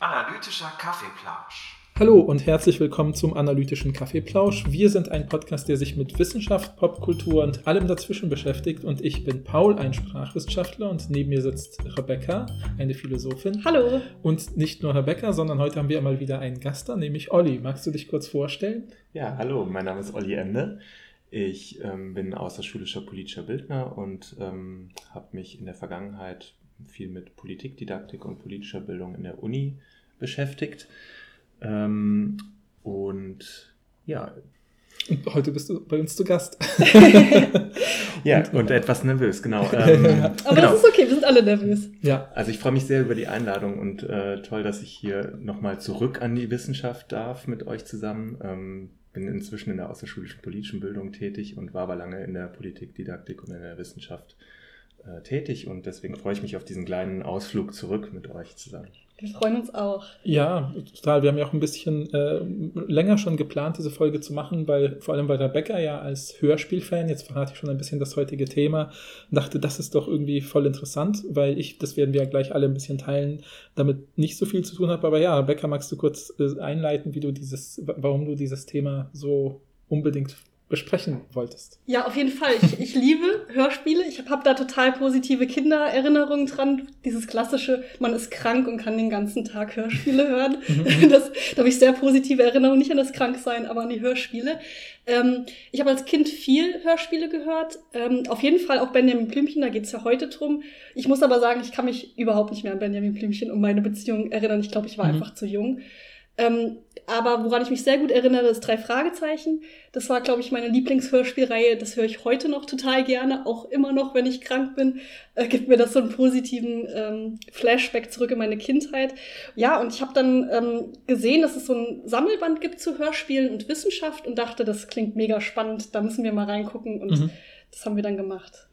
Analytischer Kaffeeplausch. Hallo und herzlich willkommen zum Analytischen Kaffeeplausch. Wir sind ein Podcast, der sich mit Wissenschaft, Popkultur und allem dazwischen beschäftigt. Und ich bin Paul, ein Sprachwissenschaftler, und neben mir sitzt Rebecca, eine Philosophin. Hallo. Und nicht nur Rebecca, sondern heute haben wir mal wieder einen Gast da, nämlich Olli. Magst du dich kurz vorstellen? Ja, hallo, mein Name ist Olli Ende. Ich ähm, bin außerschulischer politischer Bildner und ähm, habe mich in der Vergangenheit viel mit Politikdidaktik und politischer Bildung in der Uni beschäftigt. Ähm, und ja. Und heute bist du bei uns zu Gast. ja, und, und, etwas nervös, genau. Ähm, Aber genau. das ist okay, wir sind alle nervös. Ja. Also ich freue mich sehr über die Einladung und äh, toll, dass ich hier nochmal zurück an die Wissenschaft darf mit euch zusammen. Ähm, bin inzwischen in der außerschulischen politischen Bildung tätig und war aber lange in der Politikdidaktik und in der Wissenschaft äh, tätig und deswegen freue ich mich auf diesen kleinen Ausflug zurück mit euch zusammen. Wir freuen uns auch. Ja, total. Wir haben ja auch ein bisschen äh, länger schon geplant, diese Folge zu machen, weil vor allem weil Rebecca ja als Hörspielfan, jetzt verrate ich schon ein bisschen das heutige Thema, dachte, das ist doch irgendwie voll interessant, weil ich, das werden wir ja gleich alle ein bisschen teilen, damit nicht so viel zu tun habe. Aber ja, Rebecca, magst du kurz äh, einleiten, wie du dieses, warum du dieses Thema so unbedingt besprechen wolltest. Ja, auf jeden Fall. Ich, ich liebe Hörspiele. Ich habe hab da total positive Kindererinnerungen dran. Dieses klassische, man ist krank und kann den ganzen Tag Hörspiele hören. Mhm. das, da habe ich sehr positive Erinnerungen, nicht an das Kranksein, aber an die Hörspiele. Ähm, ich habe als Kind viel Hörspiele gehört. Ähm, auf jeden Fall auch Benjamin Blümchen, da geht's ja heute drum. Ich muss aber sagen, ich kann mich überhaupt nicht mehr an Benjamin Blümchen und meine Beziehung erinnern. Ich glaube, ich war mhm. einfach zu jung. Ähm, aber woran ich mich sehr gut erinnere, ist drei Fragezeichen. Das war, glaube ich, meine Lieblingshörspielreihe. Das höre ich heute noch total gerne, auch immer noch, wenn ich krank bin. Äh, gibt mir das so einen positiven ähm, Flashback zurück in meine Kindheit. Ja, und ich habe dann ähm, gesehen, dass es so ein Sammelband gibt zu Hörspielen und Wissenschaft und dachte, das klingt mega spannend. Da müssen wir mal reingucken und mhm. das haben wir dann gemacht.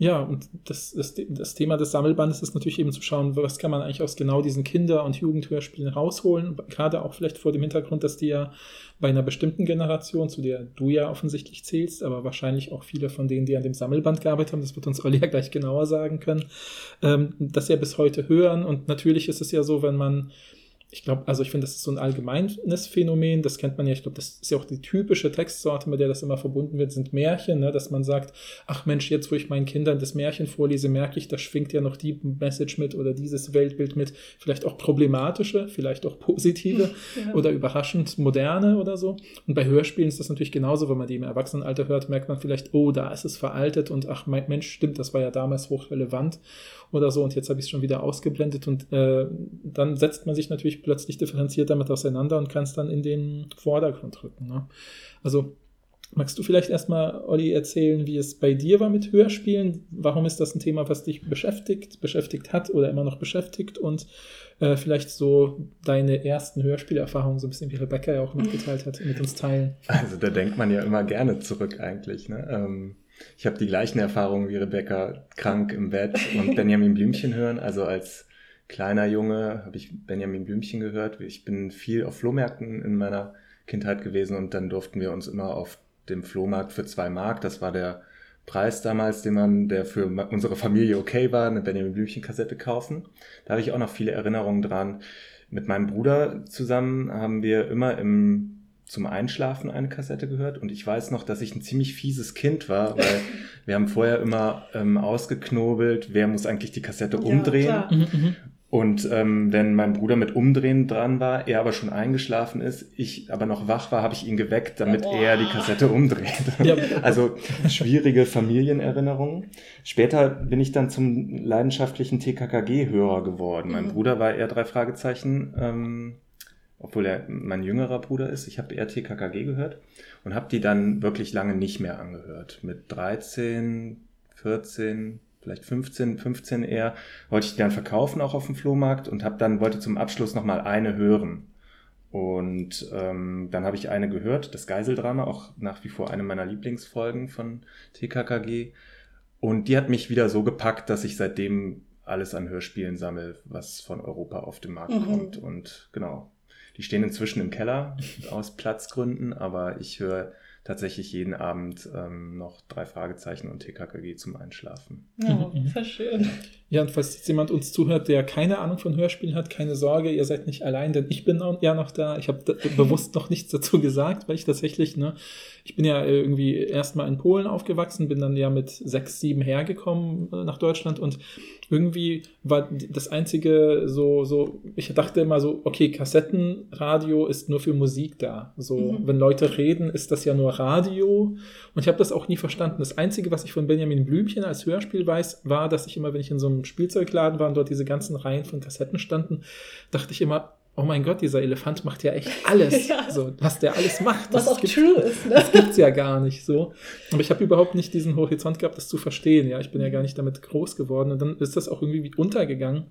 Ja, und das, das, das Thema des Sammelbandes ist natürlich eben zu schauen, was kann man eigentlich aus genau diesen Kinder- und Jugendhörspielen rausholen. Gerade auch vielleicht vor dem Hintergrund, dass die ja bei einer bestimmten Generation, zu der du ja offensichtlich zählst, aber wahrscheinlich auch viele von denen, die an dem Sammelband gearbeitet haben, das wird uns Olli ja gleich genauer sagen können, ähm, das ja bis heute hören. Und natürlich ist es ja so, wenn man ich glaube, also ich finde, das ist so ein allgemeines Phänomen, das kennt man ja, ich glaube, das ist ja auch die typische Textsorte, mit der das immer verbunden wird, sind Märchen, ne? dass man sagt, ach Mensch, jetzt wo ich meinen Kindern das Märchen vorlese, merke ich, da schwingt ja noch die Message mit oder dieses Weltbild mit, vielleicht auch problematische, vielleicht auch positive ja. oder überraschend moderne oder so. Und bei Hörspielen ist das natürlich genauso, wenn man die im Erwachsenenalter hört, merkt man vielleicht, oh, da ist es veraltet und ach Mensch, stimmt, das war ja damals hochrelevant oder so und jetzt habe ich es schon wieder ausgeblendet und äh, dann setzt man sich natürlich plötzlich differenziert damit auseinander und kann es dann in den Vordergrund rücken. Ne? Also magst du vielleicht erstmal, Olli, erzählen, wie es bei dir war mit Hörspielen? Warum ist das ein Thema, was dich beschäftigt, beschäftigt hat oder immer noch beschäftigt und äh, vielleicht so deine ersten Hörspielerfahrungen, so ein bisschen wie Rebecca ja auch mitgeteilt hat, mit uns teilen? Also da denkt man ja immer gerne zurück eigentlich. Ne? Ähm ich habe die gleichen Erfahrungen wie Rebecca, krank im Bett und Benjamin Blümchen hören. Also als kleiner Junge habe ich Benjamin Blümchen gehört. Ich bin viel auf Flohmärkten in meiner Kindheit gewesen und dann durften wir uns immer auf dem Flohmarkt für zwei Mark, das war der Preis damals, den man, der für unsere Familie okay war, eine Benjamin Blümchen Kassette kaufen. Da habe ich auch noch viele Erinnerungen dran. Mit meinem Bruder zusammen haben wir immer im zum Einschlafen eine Kassette gehört und ich weiß noch, dass ich ein ziemlich fieses Kind war, weil wir haben vorher immer ähm, ausgeknobelt, wer muss eigentlich die Kassette umdrehen. Ja. Und ähm, wenn mein Bruder mit Umdrehen dran war, er aber schon eingeschlafen ist, ich aber noch wach war, habe ich ihn geweckt, damit oh. er die Kassette umdreht. Ja. Also schwierige Familienerinnerungen. Später bin ich dann zum leidenschaftlichen TKKG-Hörer geworden. Mein mhm. Bruder war eher drei Fragezeichen. Ähm, obwohl er mein jüngerer Bruder ist. Ich habe eher TKKG gehört und habe die dann wirklich lange nicht mehr angehört. Mit 13, 14, vielleicht 15, 15 eher, wollte ich die dann verkaufen auch auf dem Flohmarkt und habe dann wollte zum Abschluss noch mal eine hören. Und ähm, dann habe ich eine gehört, das Geiseldrama, auch nach wie vor eine meiner Lieblingsfolgen von TKKG. Und die hat mich wieder so gepackt, dass ich seitdem alles an Hörspielen sammle, was von Europa auf den Markt mhm. kommt. Und genau, die stehen inzwischen im Keller aus Platzgründen, aber ich höre tatsächlich jeden Abend ähm, noch drei Fragezeichen und TKKG zum Einschlafen. Mhm. voll schön. Ja, und falls jetzt jemand uns zuhört, der keine Ahnung von Hörspielen hat, keine Sorge, ihr seid nicht allein, denn ich bin ja noch da. Ich habe bewusst noch nichts dazu gesagt, weil ich tatsächlich, ne, ich bin ja irgendwie erstmal in Polen aufgewachsen, bin dann ja mit sechs, sieben hergekommen äh, nach Deutschland und irgendwie war das einzige so, so, ich dachte immer so, okay, Kassettenradio ist nur für Musik da. So, Mhm. wenn Leute reden, ist das ja nur Radio. Und ich habe das auch nie verstanden. Das Einzige, was ich von Benjamin Blümchen als Hörspiel weiß, war, dass ich immer, wenn ich in so einem Spielzeugladen war und dort diese ganzen Reihen von Kassetten standen, dachte ich immer, oh mein Gott, dieser Elefant macht ja echt alles. Ja. So, was der alles macht. Was das auch gibt- true ist, ne? das gibt's ja gar nicht so. Aber ich habe überhaupt nicht diesen Horizont gehabt, das zu verstehen. Ja, ich bin ja gar nicht damit groß geworden. Und dann ist das auch irgendwie untergegangen.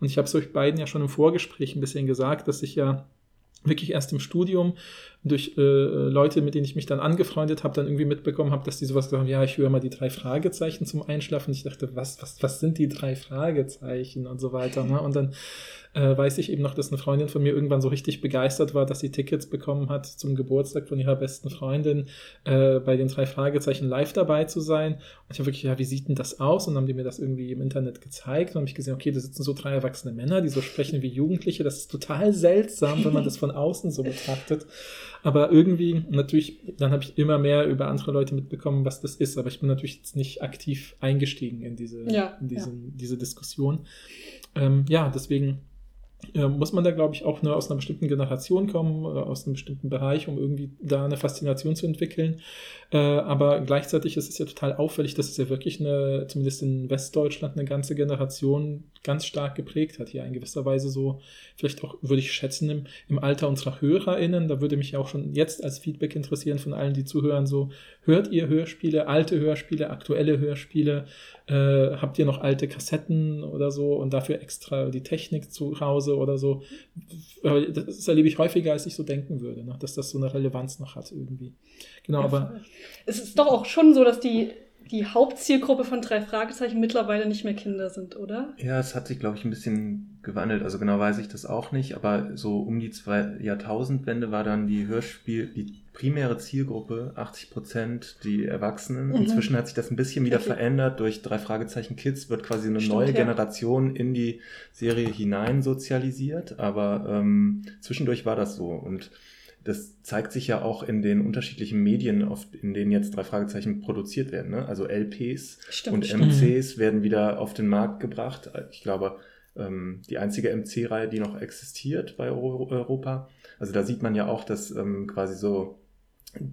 Und ich habe es euch beiden ja schon im Vorgespräch ein bisschen gesagt, dass ich ja wirklich erst im Studium durch äh, Leute, mit denen ich mich dann angefreundet habe, dann irgendwie mitbekommen habe, dass die sowas gesagt haben, ja, ich höre mal die drei Fragezeichen zum Einschlafen. Ich dachte, was, was, was sind die drei Fragezeichen und so weiter. Ne? Und dann äh, weiß ich eben noch, dass eine Freundin von mir irgendwann so richtig begeistert war, dass sie Tickets bekommen hat zum Geburtstag von ihrer besten Freundin, äh, bei den drei Fragezeichen live dabei zu sein. Und ich habe wirklich, ja, wie sieht denn das aus? Und dann haben die mir das irgendwie im Internet gezeigt und habe ich gesehen, okay, da sitzen so drei erwachsene Männer, die so sprechen wie Jugendliche. Das ist total seltsam, wenn man das von außen so betrachtet. Aber irgendwie, natürlich, dann habe ich immer mehr über andere Leute mitbekommen, was das ist. Aber ich bin natürlich jetzt nicht aktiv eingestiegen in diese, Ja, in diesen, diese Diskussion. Ähm, ja, deswegen äh, muss man da, glaube ich, auch nur aus einer bestimmten Generation kommen oder aus einem bestimmten Bereich, um irgendwie da eine Faszination zu entwickeln. Äh, aber gleichzeitig ist es ja total auffällig, dass es ja wirklich eine, zumindest in Westdeutschland, eine ganze Generation ganz stark geprägt hat. Hier in gewisser Weise so, vielleicht auch, würde ich schätzen, im, im Alter unserer HörerInnen, da würde mich ja auch schon jetzt als Feedback interessieren von allen, die zuhören, so, hört ihr Hörspiele, alte Hörspiele, aktuelle Hörspiele, äh, habt ihr noch alte Kassetten oder so und dafür extra die Technik zu Hause oder so. Das erlebe ich häufiger, als ich so denken würde, ne? dass das so eine Relevanz noch hat irgendwie. Genau, Ja, aber. Es ist doch auch schon so, dass die, die Hauptzielgruppe von drei Fragezeichen mittlerweile nicht mehr Kinder sind, oder? Ja, es hat sich, glaube ich, ein bisschen gewandelt. Also genau weiß ich das auch nicht, aber so um die zwei Jahrtausendwende war dann die Hörspiel, die primäre Zielgruppe 80 Prozent die Erwachsenen. Mhm. Inzwischen hat sich das ein bisschen wieder Okay. verändert. Durch drei Fragezeichen Kids wird quasi eine Stimmt, neue ja. Generation in die Serie hinein sozialisiert. Aber ähm, zwischendurch war das so und das zeigt sich ja auch in den unterschiedlichen Medien, auf, in denen jetzt drei Fragezeichen produziert werden. Ne? Also LPs Stimmt, und stimmt. MCs werden wieder auf den Markt gebracht. Ich glaube, ähm, die einzige MC-Reihe, die noch existiert bei Euro Europa. Also da sieht man ja auch, dass ähm, quasi so,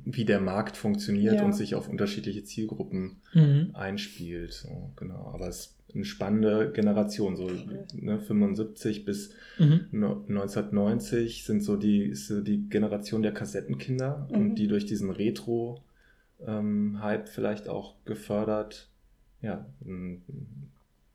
wie der Markt funktioniert Ja. und sich auf unterschiedliche Zielgruppen mhm. einspielt. So, genau. Aber es eine spannende Generation, so ne, 75 bis Mhm. no- 1990 sind so die, ist so die Generation der Kassettenkinder Mhm. und die durch diesen Retro-Hype vielleicht auch gefördert, ja, eine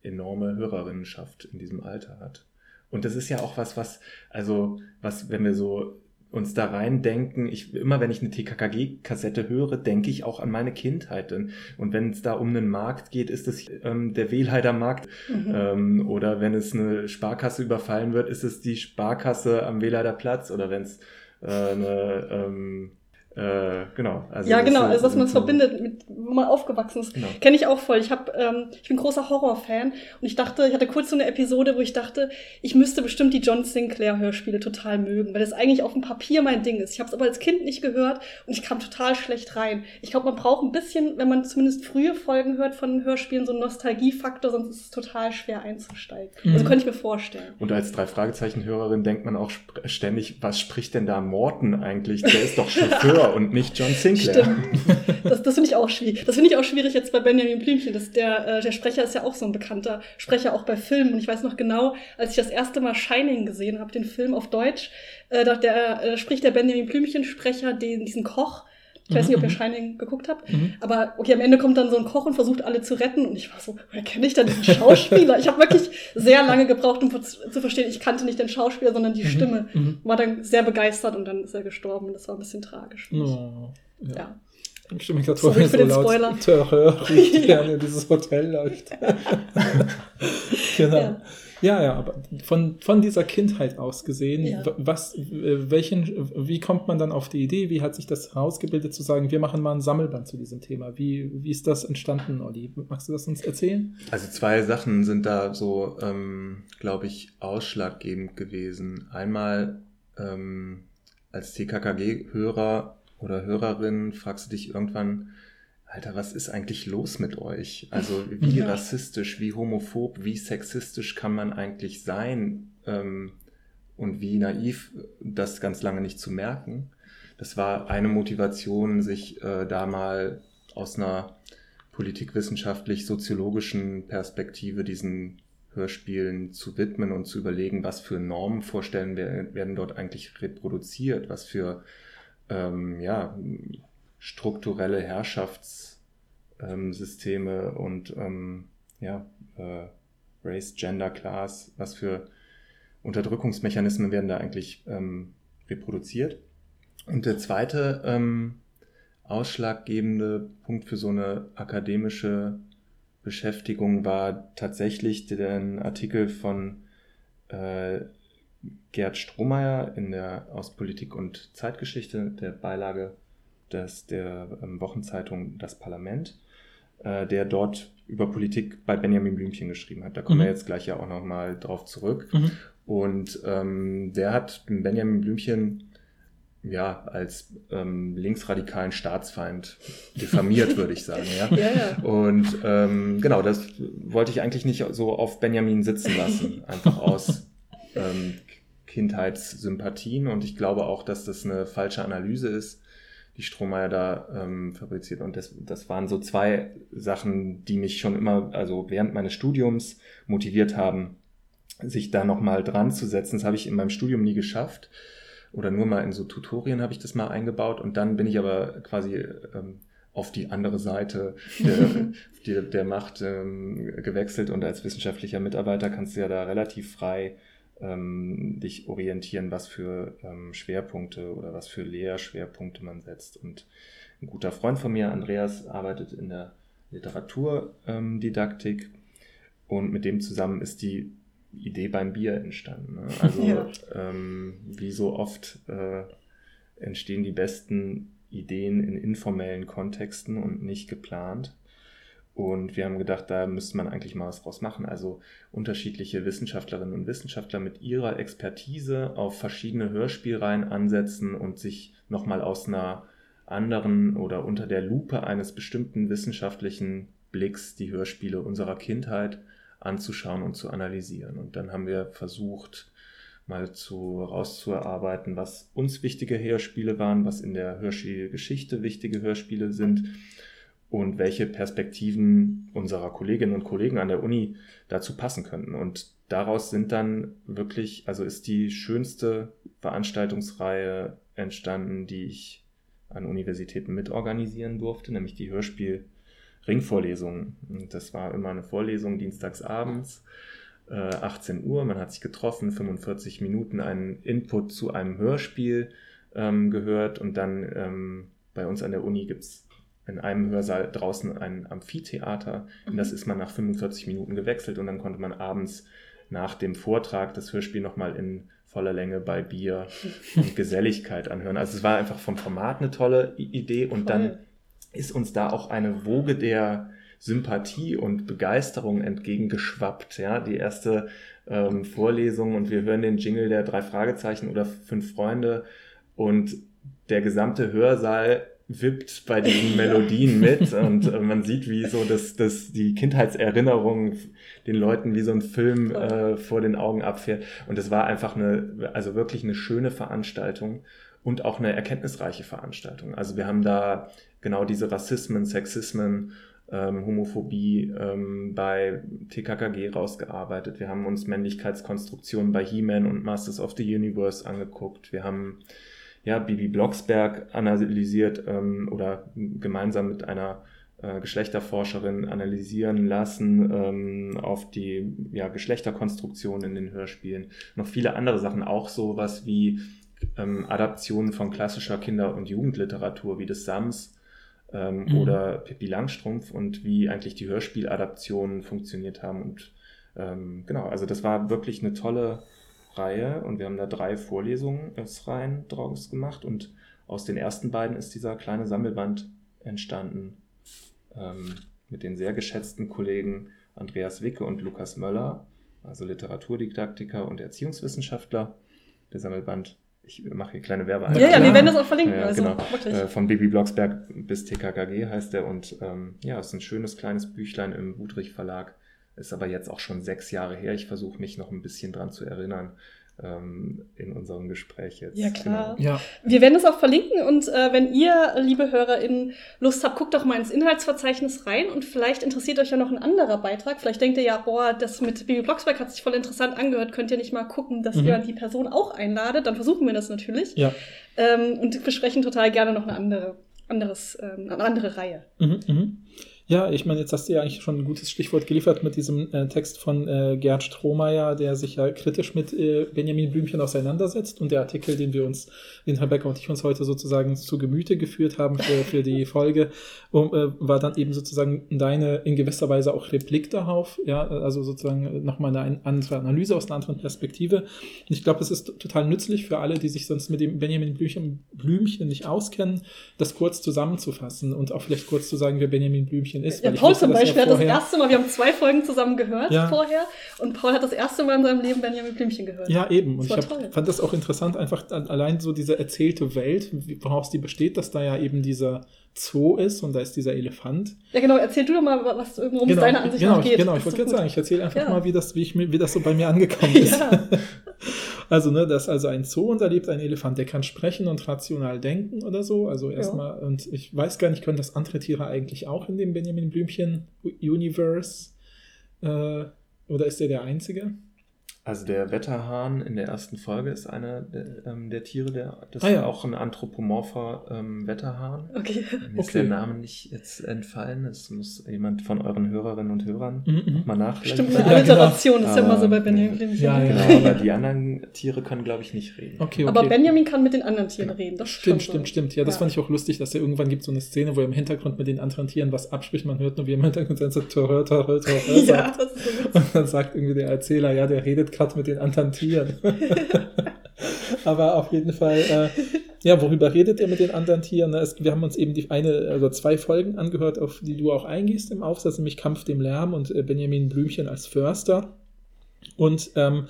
enorme Hörerinnenschaft in diesem Alter hat. Und das ist ja auch was, was, also, was, wenn wir so uns da reindenken, ich, immer wenn ich eine TKKG-Kassette höre, denke ich auch an meine Kindheit. Und, und wenn es da um einen Markt geht, ist es ähm, der Wehlheider Markt Mhm. ähm, oder wenn es eine Sparkasse überfallen wird, ist es die Sparkasse am Wählerder Platz oder wenn es äh, eine, ähm, äh, genau. Also ja, genau, also dass man es verbindet, mit, wo man aufgewachsen ist. Genau. Kenne ich auch voll. Ich hab, ähm, ich bin großer Horrorfan und ich dachte, ich hatte kurz so eine Episode, wo ich dachte, ich müsste bestimmt die John Sinclair Hörspiele total mögen, weil das eigentlich auf dem Papier mein Ding ist. Ich habe es aber als Kind nicht gehört und ich kam total schlecht rein. Ich glaube, man braucht ein bisschen, wenn man zumindest frühe Folgen hört von Hörspielen, so einen Nostalgiefaktor, sonst ist es total schwer einzusteigen. Also Mhm. könnte ich mir vorstellen. Und als drei Fragezeichen-Hörerin denkt man auch ständig, was spricht denn da Morten eigentlich? Der ist doch Chauffeur und nicht John Sinclair. Stimmt. Das, das finde ich auch schwierig. Das finde ich auch schwierig jetzt bei Benjamin Blümchen. Das, der, äh, der Sprecher ist ja auch so ein bekannter Sprecher, auch bei Filmen. Und ich weiß noch genau, als ich das erste Mal Shining gesehen habe, den Film auf Deutsch, äh, da der, äh, spricht der Benjamin Blümchen-Sprecher diesen Koch. Ich weiß nicht, ob ihr Mhm. Shining geguckt habt. Mhm. Aber okay, am Ende kommt dann so ein Koch und versucht alle zu retten. Und ich war so, woher kenne ich denn diesen Schauspieler? ich habe wirklich sehr lange gebraucht, um zu verstehen, ich kannte nicht den Schauspieler, sondern die Stimme. Mhm. War dann sehr begeistert und dann ist er gestorben. Und das war ein bisschen tragisch. Oh, ja. Ja. Ich stimme mich gerade vor, Sorry wenn für so den laut Spoiler. Terror ruft, in dieses Hotel läuft. genau. Ja. Ja, ja, aber von, von dieser Kindheit aus gesehen, Ja. was, welchen, wie kommt man dann auf die Idee? Wie hat sich das herausgebildet zu sagen, wir machen mal ein Sammelband zu diesem Thema? Wie, wie ist das entstanden, Olli? Magst du das uns erzählen? Also zwei Sachen sind da so, ähm, glaube ich, ausschlaggebend gewesen. Einmal ähm, als TKKG-Hörer oder Hörerin fragst du dich irgendwann, Alter, was ist eigentlich los mit euch? Also wie Ja. rassistisch, wie homophob, wie sexistisch kann man eigentlich sein? Ähm, und wie naiv, das ganz lange nicht zu merken. Das war eine Motivation, sich äh, da mal aus einer politikwissenschaftlich-soziologischen Perspektive diesen Hörspielen zu widmen und zu überlegen, was für Normenvorstellungen wer- werden dort eigentlich reproduziert, was für ähm, ja, strukturelle Herrschaftssysteme und ähm, ja, äh, Race, Gender, Class, was für Unterdrückungsmechanismen werden da eigentlich ähm, reproduziert. Und der zweite ähm, ausschlaggebende Punkt für so eine akademische Beschäftigung war tatsächlich der Artikel von äh, Gerd Strohmeier in der aus Politik und Zeitgeschichte der Beilage des, der ähm, Wochenzeitung Das Parlament, äh, der dort über Politik bei Benjamin Blümchen geschrieben hat. Da kommen Mhm. wir jetzt gleich ja auch nochmal drauf zurück. Mhm. Und ähm, der hat Benjamin Blümchen ja als ähm, linksradikalen Staatsfeind diffamiert, würde ich sagen. Ja. Ja, ja. Und ähm, genau, das wollte ich eigentlich nicht so auf Benjamin sitzen lassen, einfach aus ähm, Kindheitssympathien. Und ich glaube auch, dass das eine falsche Analyse ist, die Strohmeier da ähm, fabriziert. Und das, das waren so zwei Sachen, die mich schon immer, also während meines Studiums motiviert haben, sich da nochmal dran zu setzen. Das habe ich in meinem Studium nie geschafft. Oder nur mal in so Tutorien habe ich das mal eingebaut. Und dann bin ich aber quasi ähm, auf die andere Seite der, der, der Macht ähm, gewechselt. Und als wissenschaftlicher Mitarbeiter kannst du ja da relativ frei ähm, dich orientieren, was für ähm, Schwerpunkte oder was für Lehrschwerpunkte man setzt. Und ein guter Freund von mir, Andreas, arbeitet in der Literaturdidaktik und mit dem zusammen ist die Idee beim Bier entstanden. Ne? Also Ja. ähm, wie so oft äh, entstehen die besten Ideen in informellen Kontexten und nicht geplant. Und wir haben gedacht, da müsste man eigentlich mal was draus machen. Also unterschiedliche Wissenschaftlerinnen und Wissenschaftler mit ihrer Expertise auf verschiedene Hörspielreihen ansetzen und sich nochmal aus einer anderen oder unter der Lupe eines bestimmten wissenschaftlichen Blicks die Hörspiele unserer Kindheit anzuschauen und zu analysieren. Und dann haben wir versucht, mal zu rauszuerarbeiten, was uns wichtige Hörspiele waren, was in der Hörspielgeschichte wichtige Hörspiele sind und welche Perspektiven unserer Kolleginnen und Kollegen an der Uni dazu passen könnten. Und daraus sind dann wirklich, also ist die schönste Veranstaltungsreihe entstanden, die ich an Universitäten mitorganisieren durfte, nämlich die Hörspiel-Ringvorlesungen. Und Das war immer eine Vorlesung dienstags abends, äh, 18 Uhr. Man hat sich getroffen, 45 Minuten einen Input zu einem Hörspiel ähm, gehört und dann ähm, bei uns an der Uni gibt's in einem Hörsaal draußen ein Amphitheater. In das ist man nach 45 Minuten gewechselt und dann konnte man abends nach dem Vortrag das Hörspiel nochmal in voller Länge bei Bier und Geselligkeit anhören. Also es war einfach vom Format eine tolle Idee und dann Voll. ist uns da auch eine Woge der Sympathie und Begeisterung entgegengeschwappt. Ja, die erste ähm, Vorlesung und wir hören den Jingle der drei Fragezeichen oder fünf Freunde und der gesamte Hörsaal wippt bei diesen Melodien mit und äh, man sieht, wie so das, das, die Kindheitserinnerung den Leuten wie so ein Film äh, vor den Augen abfährt. Und es war einfach eine, also wirklich eine schöne Veranstaltung und auch eine erkenntnisreiche Veranstaltung. Also wir haben da genau diese Rassismen, Sexismen, ähm, Homophobie ähm, bei TKKG rausgearbeitet. Wir haben uns Männlichkeitskonstruktionen bei He-Man und Masters of the Universe angeguckt. Wir haben ja, Bibi Blocksberg analysiert ähm, oder gemeinsam mit einer äh, Geschlechterforscherin analysieren lassen ähm, auf die ja, Geschlechterkonstruktion in den Hörspielen. Noch viele andere Sachen, auch sowas wie ähm, Adaptionen von klassischer Kinder- und Jugendliteratur wie des Sams ähm, Mhm. oder Pippi Langstrumpf und wie eigentlich die Hörspieladaptionen funktioniert haben und ähm, genau, also das war wirklich eine tolle Reihe und wir haben da drei Vorlesungen rein draus gemacht und aus den ersten beiden ist dieser kleine Sammelband entstanden ähm, mit den sehr geschätzten Kollegen Andreas Wicke und Lukas Möller, also Literaturdidaktiker und Erziehungswissenschaftler. Der Sammelband, ich mache hier kleine Werbe. Ja, ja, wir werden das auch verlinken. Ja, also, genau. Äh, von Baby Blocksberg bis TKKG heißt er und ähm, ja, es ist ein schönes kleines Büchlein im Budrich Verlag. Ist aber jetzt auch schon sechs Jahre her. Ich versuche mich noch ein bisschen dran zu erinnern ähm, in unserem Gespräch jetzt. Ja, klar. Genau. Ja, Wir werden es auch verlinken und äh, wenn ihr, liebe HörerInnen, Lust habt, guckt doch mal ins Inhaltsverzeichnis rein und vielleicht interessiert euch ja noch ein anderer Beitrag. Vielleicht denkt ihr ja, boah, das mit Bibi Blocksberg hat sich voll interessant angehört. Könnt ihr nicht mal gucken, dass Mhm. ihr die Person auch einladet? Dann versuchen wir das natürlich. ja. Ähm, und besprechen total gerne noch eine andere, anderes, ähm, eine andere Reihe. Mhm, mhm. Ja, ich meine, jetzt hast du ja eigentlich schon ein gutes Stichwort geliefert mit diesem äh, Text von äh, Gerd Strohmeier, der sich ja kritisch mit äh, Benjamin Blümchen auseinandersetzt und der Artikel, den wir uns, den Herr Becker und ich uns heute sozusagen zu Gemüte geführt haben für, für die Folge, um, äh, war dann eben sozusagen deine in gewisser Weise auch Replik darauf, ja, also sozusagen nochmal eine ein- andere Analyse aus einer anderen Perspektive. Und ich glaube, es ist total nützlich für alle, die sich sonst mit dem Benjamin Blümchen, Blümchen nicht auskennen, das kurz zusammenzufassen und auch vielleicht kurz zu sagen, wer Benjamin Blümchen ist. Ja, Paul zum Beispiel hat das erste Mal, wir haben zwei Folgen zusammen gehört Ja. vorher und Paul hat das erste Mal in seinem Leben Benjamin Blümchen gehört. Ja, eben. Und ich hab, fand das auch interessant, einfach allein so diese erzählte Welt, woraus die besteht, dass da ja eben dieser Zoo ist und da ist dieser Elefant. Ja, genau, erzähl du doch mal, was, worum es deiner Ansicht genau, nach geht. Genau, ich wollte gerade sagen, ich erzähle einfach Ja. mal, wie das, wie, ich, mir- wie das so bei mir angekommen ist. Ja. Also, ne, das ist also ein Zoo und da lebt ein Elefant, der kann sprechen und rational denken oder so. Also erstmal, und ich weiß gar nicht, können das andere Tiere eigentlich auch in dem Benjamin Blümchen Universe? Äh, oder ist der der Einzige? Also der Wetterhahn in der ersten Folge ist einer der, ähm, der Tiere, der, das Ah, ist ja. auch ein anthropomorpher ähm, Wetterhahn. Okay. Mir ist Okay. der Name nicht jetzt entfallen. Es muss jemand von euren Hörerinnen und Hörern Mhm, mhm. mal nachlesen. Stimmt, Ja, eine Alliteration ist ja genau. immer so bei Benjamin. Ja, ja. Genau, aber die anderen Tiere können, glaube ich, nicht reden. Okay, okay. Aber Benjamin kann mit den anderen Tieren reden. Das Stimmt, stimmt, so. stimmt. Ja, das Ja. fand ich auch lustig, dass er irgendwann gibt so eine Szene, wo er im Hintergrund mit den anderen Tieren was abspricht. Man hört nur, wie er im Hintergrund so Torö, Torö, Torö Ja, sagt. das ist so witzig. Und dann sagt irgendwie der Erzähler, ja, der redet gerade mit den anderen Tieren. Aber auf jeden Fall, äh, ja, worüber redet er mit den anderen Tieren? Es, wir haben uns eben die eine, also zwei Folgen angehört, auf die du auch eingehst im Aufsatz, nämlich Kampf dem Lärm und äh, Benjamin Blümchen als Förster. Und ähm,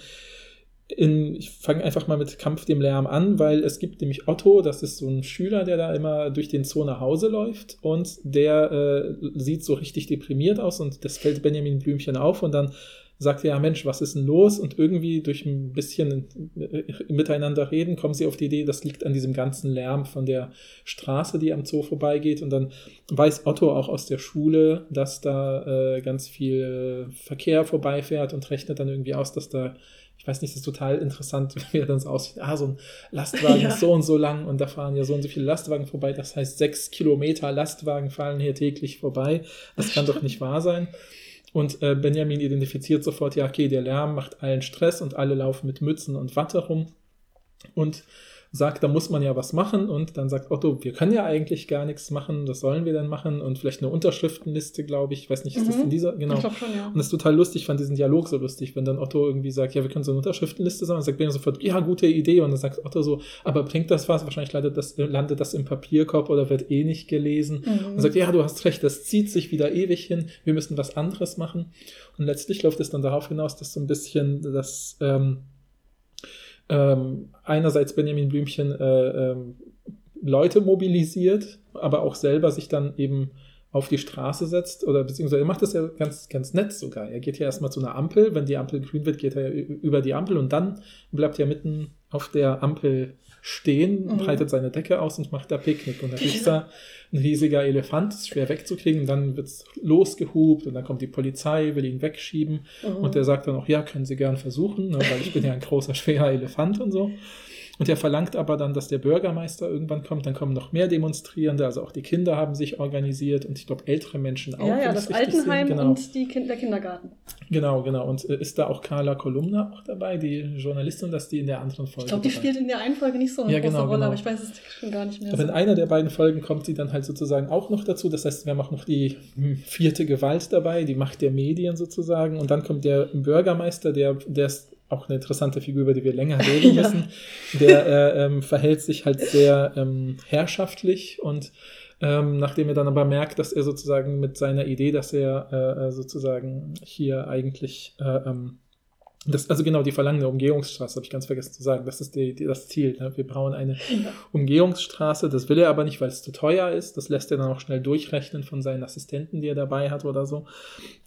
in, ich fange einfach mal mit Kampf dem Lärm an, weil es gibt nämlich Otto, das ist so ein Schüler, der da immer durch den Zoo nach Hause läuft und der äh, sieht so richtig deprimiert aus und das fällt Benjamin Blümchen auf und dann sagt er, ja Mensch, was ist denn los? Und irgendwie durch ein bisschen äh, miteinander reden, kommen sie auf die Idee, das liegt an diesem ganzen Lärm von der Straße, die am Zoo vorbeigeht. Und dann weiß Otto auch aus der Schule, dass da äh, ganz viel Verkehr vorbeifährt und rechnet dann irgendwie aus, dass da ich weiß nicht, das ist total interessant, wie er dann so aussieht. Ah, so ein Lastwagen Ja. ist so und so lang und da fahren ja so und so viele Lastwagen vorbei. Das heißt, sechs Kilometer Lastwagen fahren hier täglich vorbei. Das kann doch nicht wahr sein. Und äh, Benjamin identifiziert sofort, ja, okay, der Lärm macht allen Stress und alle laufen mit Mützen und Watte rum. Und sagt, da muss man ja was machen. Und dann sagt Otto, wir können ja eigentlich gar nichts machen. Was sollen wir denn machen? Und vielleicht eine Unterschriftenliste, glaube ich. Ich weiß nicht, ist das Mhm. in dieser? Genau. Ich schon, ja. Und das ist total lustig, ich fand diesen Dialog so lustig, wenn dann Otto irgendwie sagt, ja, wir können so eine Unterschriftenliste sammeln, dann sagt Benjamin sofort, ja, gute Idee. Und dann sagt Otto so, aber bringt das was? Wahrscheinlich landet das, landet das im Papierkorb oder wird eh nicht gelesen. Mhm. Und sagt, ja, du hast recht, das zieht sich wieder ewig hin, wir müssen was anderes machen. Und letztlich läuft es dann darauf hinaus, dass so ein bisschen das ähm, ähm, einerseits Benjamin Blümchen äh, ähm, Leute mobilisiert, aber auch selber sich dann eben auf die Straße setzt oder beziehungsweise er macht das ja ganz, ganz nett sogar. Er geht ja erstmal zu einer Ampel, wenn die Ampel grün wird, geht er über die Ampel und dann bleibt er mitten auf der Ampel stehen, Mhm. breitet seine Decke aus und macht da Picknick. Und da ist da ein riesiger Elefant, ist schwer wegzukriegen, und dann wird's losgehupt und dann kommt die Polizei, will ihn wegschieben Mhm. und der sagt dann auch, ja, können Sie gern versuchen, ne, weil ich bin ja ein großer, schwerer Elefant und so. Und er verlangt aber dann, dass der Bürgermeister irgendwann kommt. Dann kommen noch mehr Demonstrierende. Also auch die Kinder haben sich organisiert und ich glaube ältere Menschen auch. Ja, ja, das. Altenheim genau. und die kind der Kindergarten. Genau, genau. Und äh, ist da auch Carla Kolumna auch dabei, die Journalistin, dass die in der anderen Folge Ich glaube, die dabei? spielt in der einen Folge nicht so eine Ja, große genau, Rolle, genau. aber ich weiß es schon gar nicht mehr. Aber in einer der beiden Folgen kommt sie dann halt sozusagen auch noch dazu. Das heißt, wir haben auch noch die hm, vierte Gewalt dabei, die Macht der Medien sozusagen. Und dann kommt der Bürgermeister, der, der ist auch eine interessante Figur, über die wir länger reden Ja. müssen. Der äh, ähm, verhält sich halt sehr ähm, herrschaftlich und ähm, nachdem er dann aber merkt, dass er sozusagen mit seiner Idee, dass er äh, äh, sozusagen hier eigentlich äh, ähm, das, also genau, die verlangende Umgehungsstraße, habe ich ganz vergessen zu sagen. Das ist die, die, das Ziel. Ne? Wir brauchen eine Ja. Umgehungsstraße. Das will er aber nicht, weil es zu teuer ist. Das lässt er dann auch schnell durchrechnen von seinen Assistenten, die er dabei hat oder so.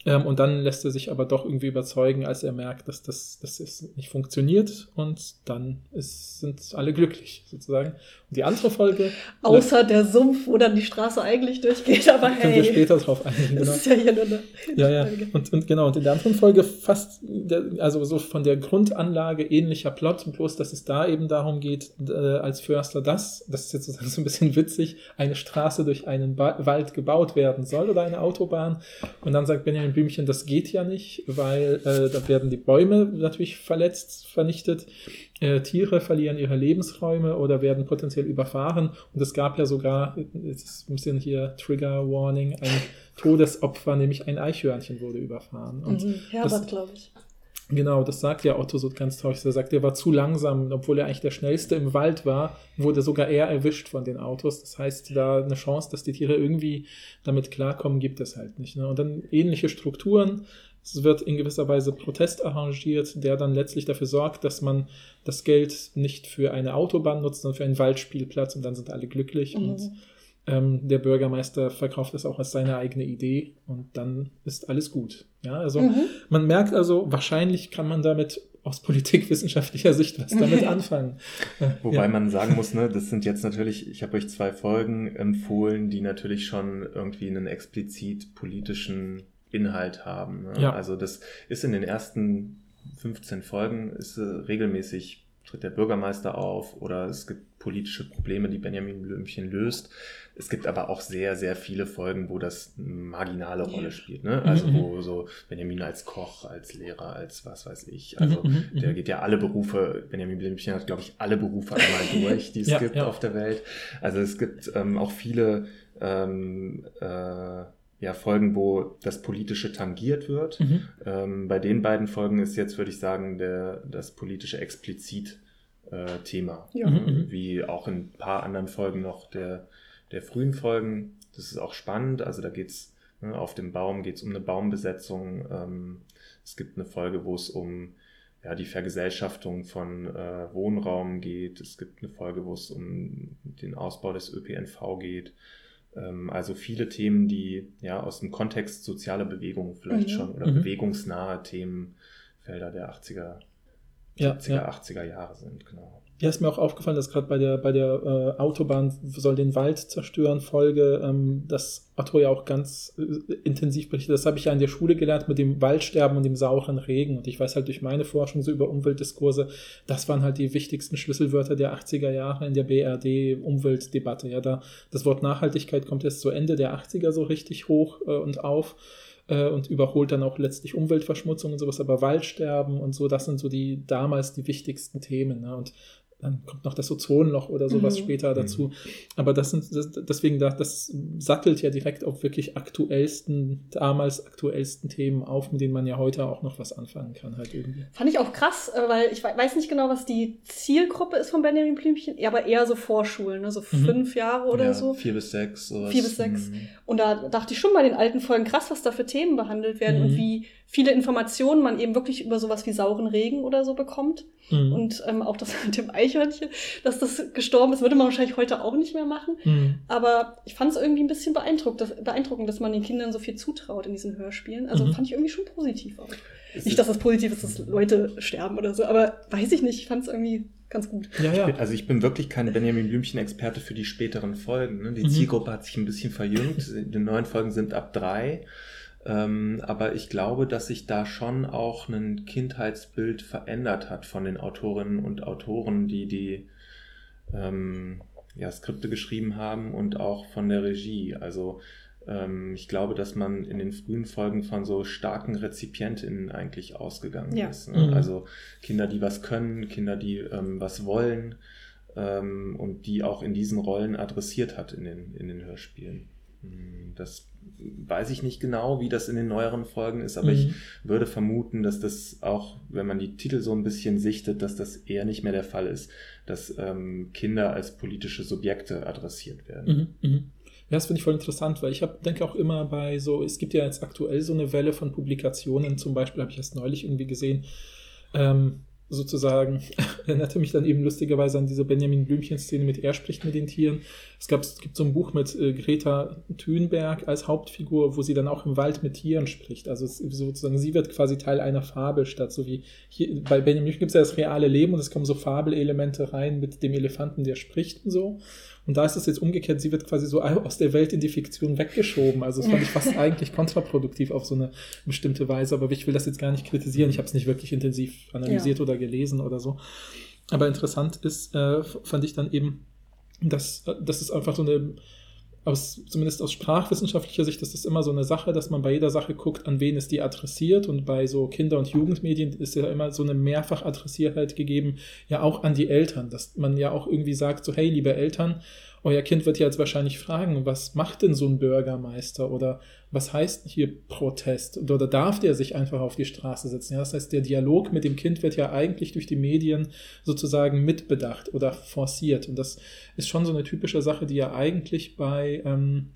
Ähm, und dann lässt er sich aber doch irgendwie überzeugen, als er merkt, dass das, dass es nicht funktioniert. Und dann ist, sind alle glücklich, sozusagen. Und die andere Folge, Außer der Sumpf, wo dann die Straße eigentlich durchgeht, aber da können wir hey. später drauf eingehen. Das Genau. ist ja hier nur eine Ja, ja. Und, und genau, und in der anderen Folge fast, also so von der Grundanlage ähnlicher Plot, bloß dass es da eben darum geht, äh, als Förster, dass, das ist jetzt sozusagen so ein bisschen witzig, eine Straße durch einen ba Wald gebaut werden soll oder eine Autobahn. Und dann sagt Benjamin Blümchen, das geht ja nicht, weil äh, da werden die Bäume natürlich verletzt, vernichtet. Äh, Tiere verlieren ihre Lebensräume oder werden potenziell überfahren. Und es gab ja sogar, jetzt ist ein bisschen hier Trigger Warning, ein Todesopfer, nämlich ein Eichhörnchen wurde überfahren. Und Mhm. das- Herbert, glaube ich. Genau, das sagt ja Otto so ganz traurig. Er sagt, er war zu langsam, obwohl er eigentlich der Schnellste im Wald war, wurde sogar er erwischt von den Autos. Das heißt, da eine Chance, dass die Tiere irgendwie damit klarkommen, gibt es halt nicht. Ne? Und dann ähnliche Strukturen. Es wird in gewisser Weise Protest arrangiert, der dann letztlich dafür sorgt, dass man das Geld nicht für eine Autobahn nutzt, sondern für einen Waldspielplatz und dann sind alle glücklich. Mhm. Und ähm, der Bürgermeister verkauft das auch als seine eigene Idee und dann ist alles gut. Ja, also Mhm. man merkt also, wahrscheinlich kann man damit aus politikwissenschaftlicher Sicht was damit anfangen. Äh, Wobei ja. man sagen muss, ne, das sind jetzt natürlich, ich habe euch zwei Folgen empfohlen, die natürlich schon irgendwie einen explizit politischen Inhalt haben. Ne? Ja. Also das ist in den ersten 15 Folgen ist äh, regelmäßig tritt der Bürgermeister auf oder es gibt politische Probleme, die Benjamin Blümchen löst. Es gibt aber auch sehr, sehr viele Folgen, wo das eine marginale Rolle spielt. Ne? Also Mhm. wo so Benjamin als Koch, als Lehrer, als was weiß ich. Also Mhm, mhm, der mhm. geht ja alle Berufe, Benjamin Blümchen hat, glaube ich, alle Berufe einmal durch, die es Ja, gibt ja. auf der Welt. Also es gibt ähm, auch viele ähm, äh, ja, Folgen, wo das Politische tangiert wird. Mhm. Ähm, bei den beiden Folgen ist jetzt, würde ich sagen, der, das politische explizit äh, Thema. Ja. Mhm, mhm. Wie auch in ein paar anderen Folgen noch der, der frühen Folgen. Das ist auch spannend. Also da geht's ne, auf dem Baum geht's um eine Baumbesetzung. Ähm, es gibt eine Folge, wo es um ja, die Vergesellschaftung von äh, Wohnraum geht. Es gibt eine Folge, wo es um den Ausbau des ÖPNV geht. Ähm, also viele Themen, die ja aus dem Kontext soziale Bewegung vielleicht Mhm. schon oder Mhm. bewegungsnahe Themenfelder der 80er, Ja, 70er, ja. 80er Jahre sind, genau. Ja, ist mir auch aufgefallen, dass gerade bei der, bei der äh, Autobahn soll den Wald zerstören Folge, ähm, das Otto ja auch ganz äh, intensiv berichtet. Das habe ich ja in der Schule gelernt mit dem Waldsterben und dem sauren Regen. Und ich weiß halt durch meine Forschung so über Umweltdiskurse, das waren halt die wichtigsten Schlüsselwörter der 80er Jahre in der BRD-Umweltdebatte. Ja, da das Wort Nachhaltigkeit kommt erst zu Ende der 80er so richtig hoch äh, und auf äh, und überholt dann auch letztlich Umweltverschmutzung und sowas, aber Waldsterben und so, das sind so die damals die wichtigsten Themen. Ne? Und dann kommt noch das Ozonloch oder sowas Mhm. später dazu. Aber das sind das, deswegen da, das sattelt ja direkt auf wirklich aktuellsten, damals aktuellsten Themen auf, mit denen man ja heute auch noch was anfangen kann, halt irgendwie. Fand ich auch krass, äh, weil ich wei- weiß nicht genau, was die Zielgruppe ist von Benjamin Blümchen, aber eher so Vorschulen, ne? so Mhm. fünf Jahre oder ja, so. Vier bis sechs. Sowas. Vier bis sechs. Mhm. Und da dachte ich schon bei den alten Folgen krass, was da für Themen behandelt werden Mhm. und wie viele Informationen man eben wirklich über sowas wie sauren Regen oder so bekommt. Mhm. Und ähm, auch das mit dem Eichhörnchen, dass das gestorben ist, würde man wahrscheinlich heute auch nicht mehr machen. Mhm. Aber ich fand es irgendwie ein bisschen beeindruckend dass, beeindruckend, dass man den Kindern so viel zutraut in diesen Hörspielen. Also Mhm. fand ich irgendwie schon positiv auch. Es Nicht, dass es positiv ist, dass Leute sterben oder so, aber weiß ich nicht, ich fand es irgendwie ganz gut. Ja, ja. Also ich bin wirklich kein Benjamin Blümchen-Experte für die späteren Folgen. Ne? Die Mhm. Zielgruppe hat sich ein bisschen verjüngt. Die neuen Folgen sind ab drei. Ähm, aber ich glaube, dass sich da schon auch ein Kindheitsbild verändert hat von den Autorinnen und Autoren, die die ähm, ja, Skripte geschrieben haben und auch von der Regie. Also ähm, ich glaube, dass man in den frühen Folgen von so starken Rezipientinnen eigentlich ausgegangen ja. ist. Ne? Mhm. Also Kinder, die was können, Kinder, die ähm, was wollen ähm, und die auch in diesen Rollen adressiert hat in den, in den Hörspielen. Hm, das weiß ich nicht genau, wie das in den neueren Folgen ist, aber mhm. ich würde vermuten, dass das auch, wenn man die Titel so ein bisschen sichtet, dass das eher nicht mehr der Fall ist, dass ähm, Kinder als politische Subjekte adressiert werden. Mhm, mh. Ja, das finde ich voll interessant, weil ich hab, denke auch immer bei so, es gibt ja jetzt aktuell so eine Welle von Publikationen, zum Beispiel habe ich erst neulich irgendwie gesehen, ähm, sozusagen, erinnerte mich dann eben lustigerweise an diese Benjamin Blümchen-Szene mit Er spricht mit den Tieren. Es, gab, es gibt so ein Buch mit äh, Greta Thunberg als Hauptfigur, wo sie dann auch im Wald mit Tieren spricht. Also es, sozusagen, sie wird quasi Teil einer Fabel, statt so wie hier, bei Benjamin Blümchen gibt es ja das reale Leben und es kommen so Fabelelemente rein mit dem Elefanten, der spricht und so. Und da ist es jetzt umgekehrt, sie wird quasi so aus der Welt in die Fiktion weggeschoben. Also das fand ich fast eigentlich kontraproduktiv auf so eine bestimmte Weise. Aber ich will das jetzt gar nicht kritisieren. Ich habe es nicht wirklich intensiv analysiert ja. oder gelesen oder so. Aber interessant ist, äh, fand ich dann eben, dass, dass es einfach so eine aus, zumindest aus sprachwissenschaftlicher Sicht ist das immer so eine Sache, dass man bei jeder Sache guckt, an wen ist die adressiert. Und bei so Kinder- und Jugendmedien ist ja immer so eine Mehrfachadressiertheit gegeben, ja auch an die Eltern, dass man ja auch irgendwie sagt, so hey, liebe Eltern, euer Kind wird ja jetzt wahrscheinlich fragen, was macht denn so ein Bürgermeister oder was heißt hier Protest oder darf der sich einfach auf die Straße setzen? Ja, das heißt, der Dialog mit dem Kind wird ja eigentlich durch die Medien sozusagen mitbedacht oder forciert und das ist schon so eine typische Sache, die ja eigentlich bei ähm,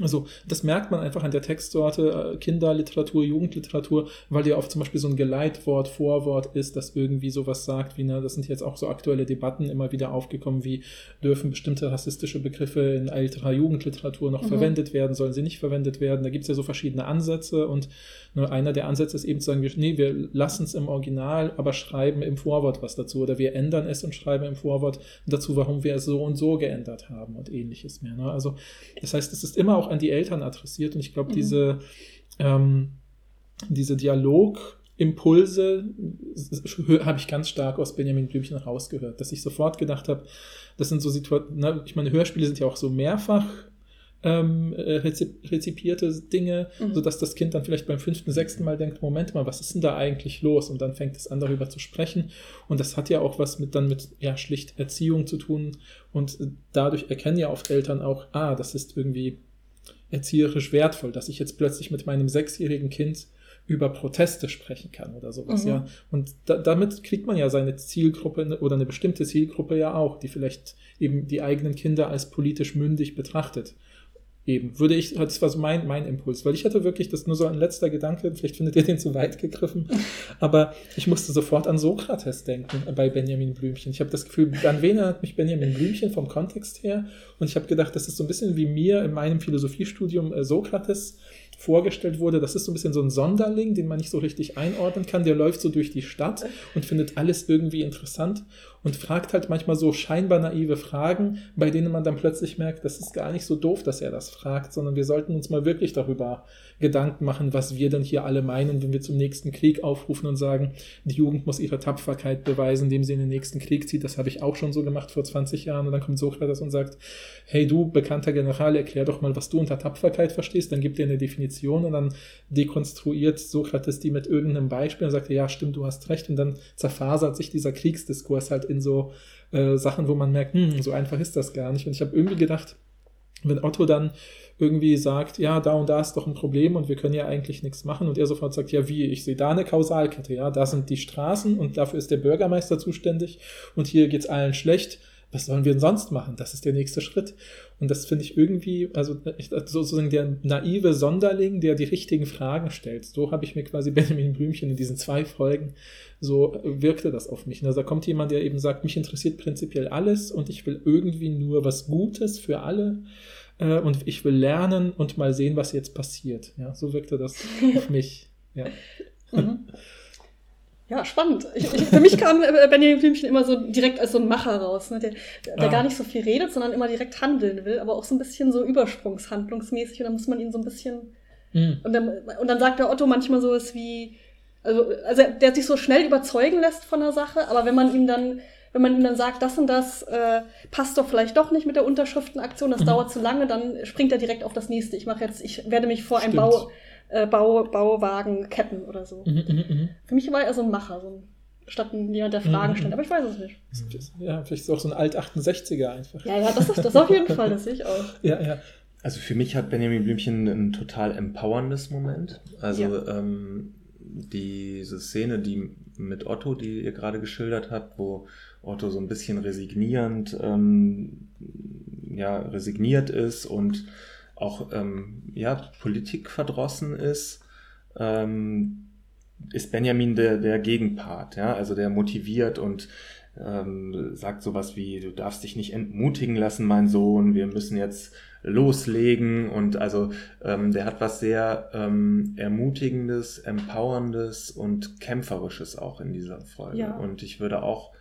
also das merkt man einfach an der Textsorte äh, Kinderliteratur, Jugendliteratur, weil ja oft zum Beispiel so ein Geleitwort, Vorwort ist, das irgendwie sowas sagt, wie, ne, das sind jetzt auch so aktuelle Debatten immer wieder aufgekommen, wie dürfen bestimmte rassistische Begriffe in älterer Jugendliteratur noch mhm. verwendet werden, sollen sie nicht verwendet werden. Da gibt es ja so verschiedene Ansätze und nur einer der Ansätze ist eben zu sagen, nee, wir lassen es im Original, aber schreiben im Vorwort was dazu oder wir ändern es und schreiben im Vorwort dazu, warum wir es so und so geändert haben und ähnliches mehr. Ne? Also das heißt, es ist immer auch an die Eltern adressiert und ich glaube, mhm. diese, ähm, diese Dialogimpulse habe ich ganz stark aus Benjamin Blümchen rausgehört, dass ich sofort gedacht habe, das sind so Situationen, ich meine, Hörspiele sind ja auch so mehrfach ähm, äh, rezipierte Dinge, mhm. sodass das Kind dann vielleicht beim fünften, sechsten Mal denkt, Moment mal, was ist denn da eigentlich los? Und dann fängt es an, darüber zu sprechen. Und das hat ja auch was mit dann mit ja, schlicht Erziehung zu tun. Und dadurch erkennen ja oft Eltern auch, ah, das ist irgendwie erzieherisch wertvoll, dass ich jetzt plötzlich mit meinem sechsjährigen Kind über Proteste sprechen kann oder sowas, mhm. ja. Und da, damit kriegt man ja seine Zielgruppe oder eine bestimmte Zielgruppe ja auch, die vielleicht eben die eigenen Kinder als politisch mündig betrachtet eben, würde ich, das war so mein, mein Impuls, weil ich hatte wirklich, das nur so ein letzter Gedanke, vielleicht findet ihr den zu weit gegriffen, aber ich musste sofort an Sokrates denken bei Benjamin Blümchen. Ich habe das Gefühl, an wen erinnert mich Benjamin Blümchen vom Kontext her? Und ich habe gedacht, das ist so ein bisschen wie mir in meinem Philosophiestudium äh, Sokrates vorgestellt wurde, das ist so ein bisschen so ein Sonderling, den man nicht so richtig einordnen kann. Der läuft so durch die Stadt und findet alles irgendwie interessant und fragt halt manchmal so scheinbar naive Fragen, bei denen man dann plötzlich merkt, das ist gar nicht so doof, dass er das fragt, sondern wir sollten uns mal wirklich darüber Gedanken machen, was wir denn hier alle meinen, wenn wir zum nächsten Krieg aufrufen und sagen, die Jugend muss ihre Tapferkeit beweisen, indem sie in den nächsten Krieg zieht. Das habe ich auch schon so gemacht vor 20 Jahren. Und dann kommt Sokrates und sagt, hey du, bekannter General, erklär doch mal, was du unter Tapferkeit verstehst. Dann gibt er eine Definition und dann dekonstruiert Sokrates die mit irgendeinem Beispiel und sagt, ja, stimmt, du hast recht. Und dann zerfasert sich dieser Kriegsdiskurs halt in so äh, Sachen, wo man merkt, hm, so einfach ist das gar nicht. Und ich habe irgendwie gedacht, wenn Otto dann irgendwie sagt, ja, da und da ist doch ein Problem und wir können ja eigentlich nichts machen und er sofort sagt, ja, wie, ich sehe da eine Kausalkette, ja, da sind die Straßen und dafür ist der Bürgermeister zuständig und hier geht es allen schlecht was sollen wir denn sonst machen? Das ist der nächste Schritt. Und das finde ich irgendwie, also sozusagen der naive Sonderling, der die richtigen Fragen stellt. So habe ich mir quasi Benjamin Blümchen in diesen zwei Folgen, so wirkte das auf mich. Also da kommt jemand, der eben sagt, mich interessiert prinzipiell alles und ich will irgendwie nur was Gutes für alle äh, und ich will lernen und mal sehen, was jetzt passiert. Ja, so wirkte das auf mich. Ja. Mhm. Ja, spannend. Ich, ich, für mich kam äh, Benjamin Blümchen immer so direkt als so ein Macher raus, ne? der, der ah. gar nicht so viel redet, sondern immer direkt handeln will, aber auch so ein bisschen so übersprungshandlungsmäßig und da muss man ihn so ein bisschen Mhm. Und, dann, und dann sagt der Otto manchmal sowas wie, also, also der sich so schnell überzeugen lässt von der Sache, aber wenn man ihm dann wenn man ihm dann sagt, das und das äh, passt doch vielleicht doch nicht mit der Unterschriftenaktion, das mhm. dauert zu lange, dann springt er direkt auf das nächste. Ich mache jetzt, ich werde mich vor Stimmt. einem Bau, äh, Bau, Bauwagen ketten oder so. Mhm, mh, mh. Für mich war er so ein Macher, so ein, statt jemand, der Fragen mhm. stellt, aber ich weiß es nicht. Ja, vielleicht ist es auch so ein Alt-68er einfach. Ja, ja, das ist das auf jeden Fall, das sehe ich auch. Ja, ja. Also für mich hat Benjamin Blümchen ein total empowerndes Moment. Also ja. ähm, diese Szene, die mit Otto, die ihr gerade geschildert habt, wo Otto so ein bisschen resignierend, ähm, ja, resigniert ist und auch ähm, ja, Politik verdrossen ist, ähm, ist Benjamin der, der Gegenpart, ja, also der motiviert und ähm, sagt sowas wie, du darfst dich nicht entmutigen lassen, mein Sohn, wir müssen jetzt loslegen und also ähm, der hat was sehr ähm, ermutigendes, empowerndes und kämpferisches auch in dieser Folge ja. und ich würde auch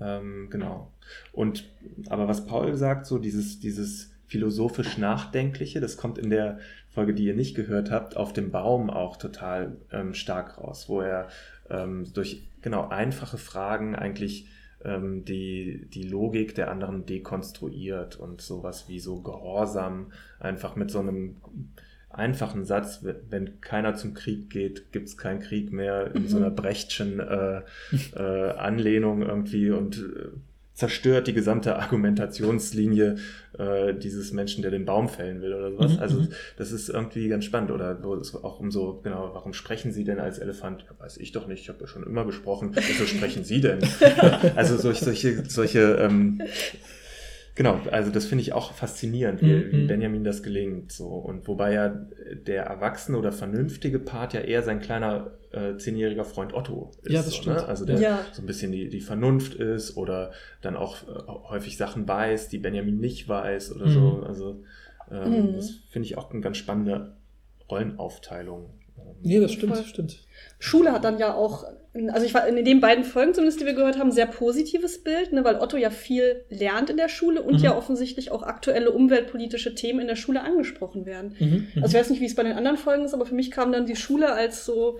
ähm, genau und aber was Paul sagt, so dieses dieses philosophisch Nachdenkliche, das kommt in der Folge, die ihr nicht gehört habt, auf dem Baum auch total ähm, stark raus, wo er ähm, durch genau einfache Fragen eigentlich ähm, die, die Logik der anderen dekonstruiert und sowas wie so Gehorsam einfach mit so einem einfachen Satz, wenn keiner zum Krieg geht, gibt es keinen Krieg mehr, in mhm. so einer Brechtschen äh, äh, Anlehnung irgendwie und äh, zerstört die gesamte Argumentationslinie äh, dieses Menschen, der den Baum fällen will oder sowas. Mhm. Also mhm. das ist irgendwie ganz spannend. Oder wo es auch um so, genau, warum sprechen Sie denn als Elefant? Ja, weiß ich doch nicht, ich habe ja schon immer gesprochen. Wieso sprechen Sie denn? also solche, solche, solche ähm, Genau, also das finde ich auch faszinierend, wie, mhm. wie, Benjamin das gelingt. So. Und wobei ja der erwachsene oder vernünftige Part ja eher sein kleiner äh, zehnjähriger Freund Otto ist. Ja, das so, stimmt. Ne? Also der ja. so ein bisschen die, die Vernunft ist oder dann auch äh, häufig Sachen weiß, die Benjamin nicht weiß oder mhm. so. Also ähm, mhm. das finde ich auch eine ganz spannende Rollenaufteilung. Nee, das stimmt, das stimmt. Schule hat dann ja auch, also ich war in den beiden Folgen zumindest, die wir gehört haben, sehr positives Bild, ne, weil Otto ja viel lernt in der Schule und mhm. ja offensichtlich auch aktuelle umweltpolitische Themen in der Schule angesprochen werden. Mhm, mhm. also ich weiß nicht, wie es bei den anderen Folgen ist, aber für mich kam dann die Schule als so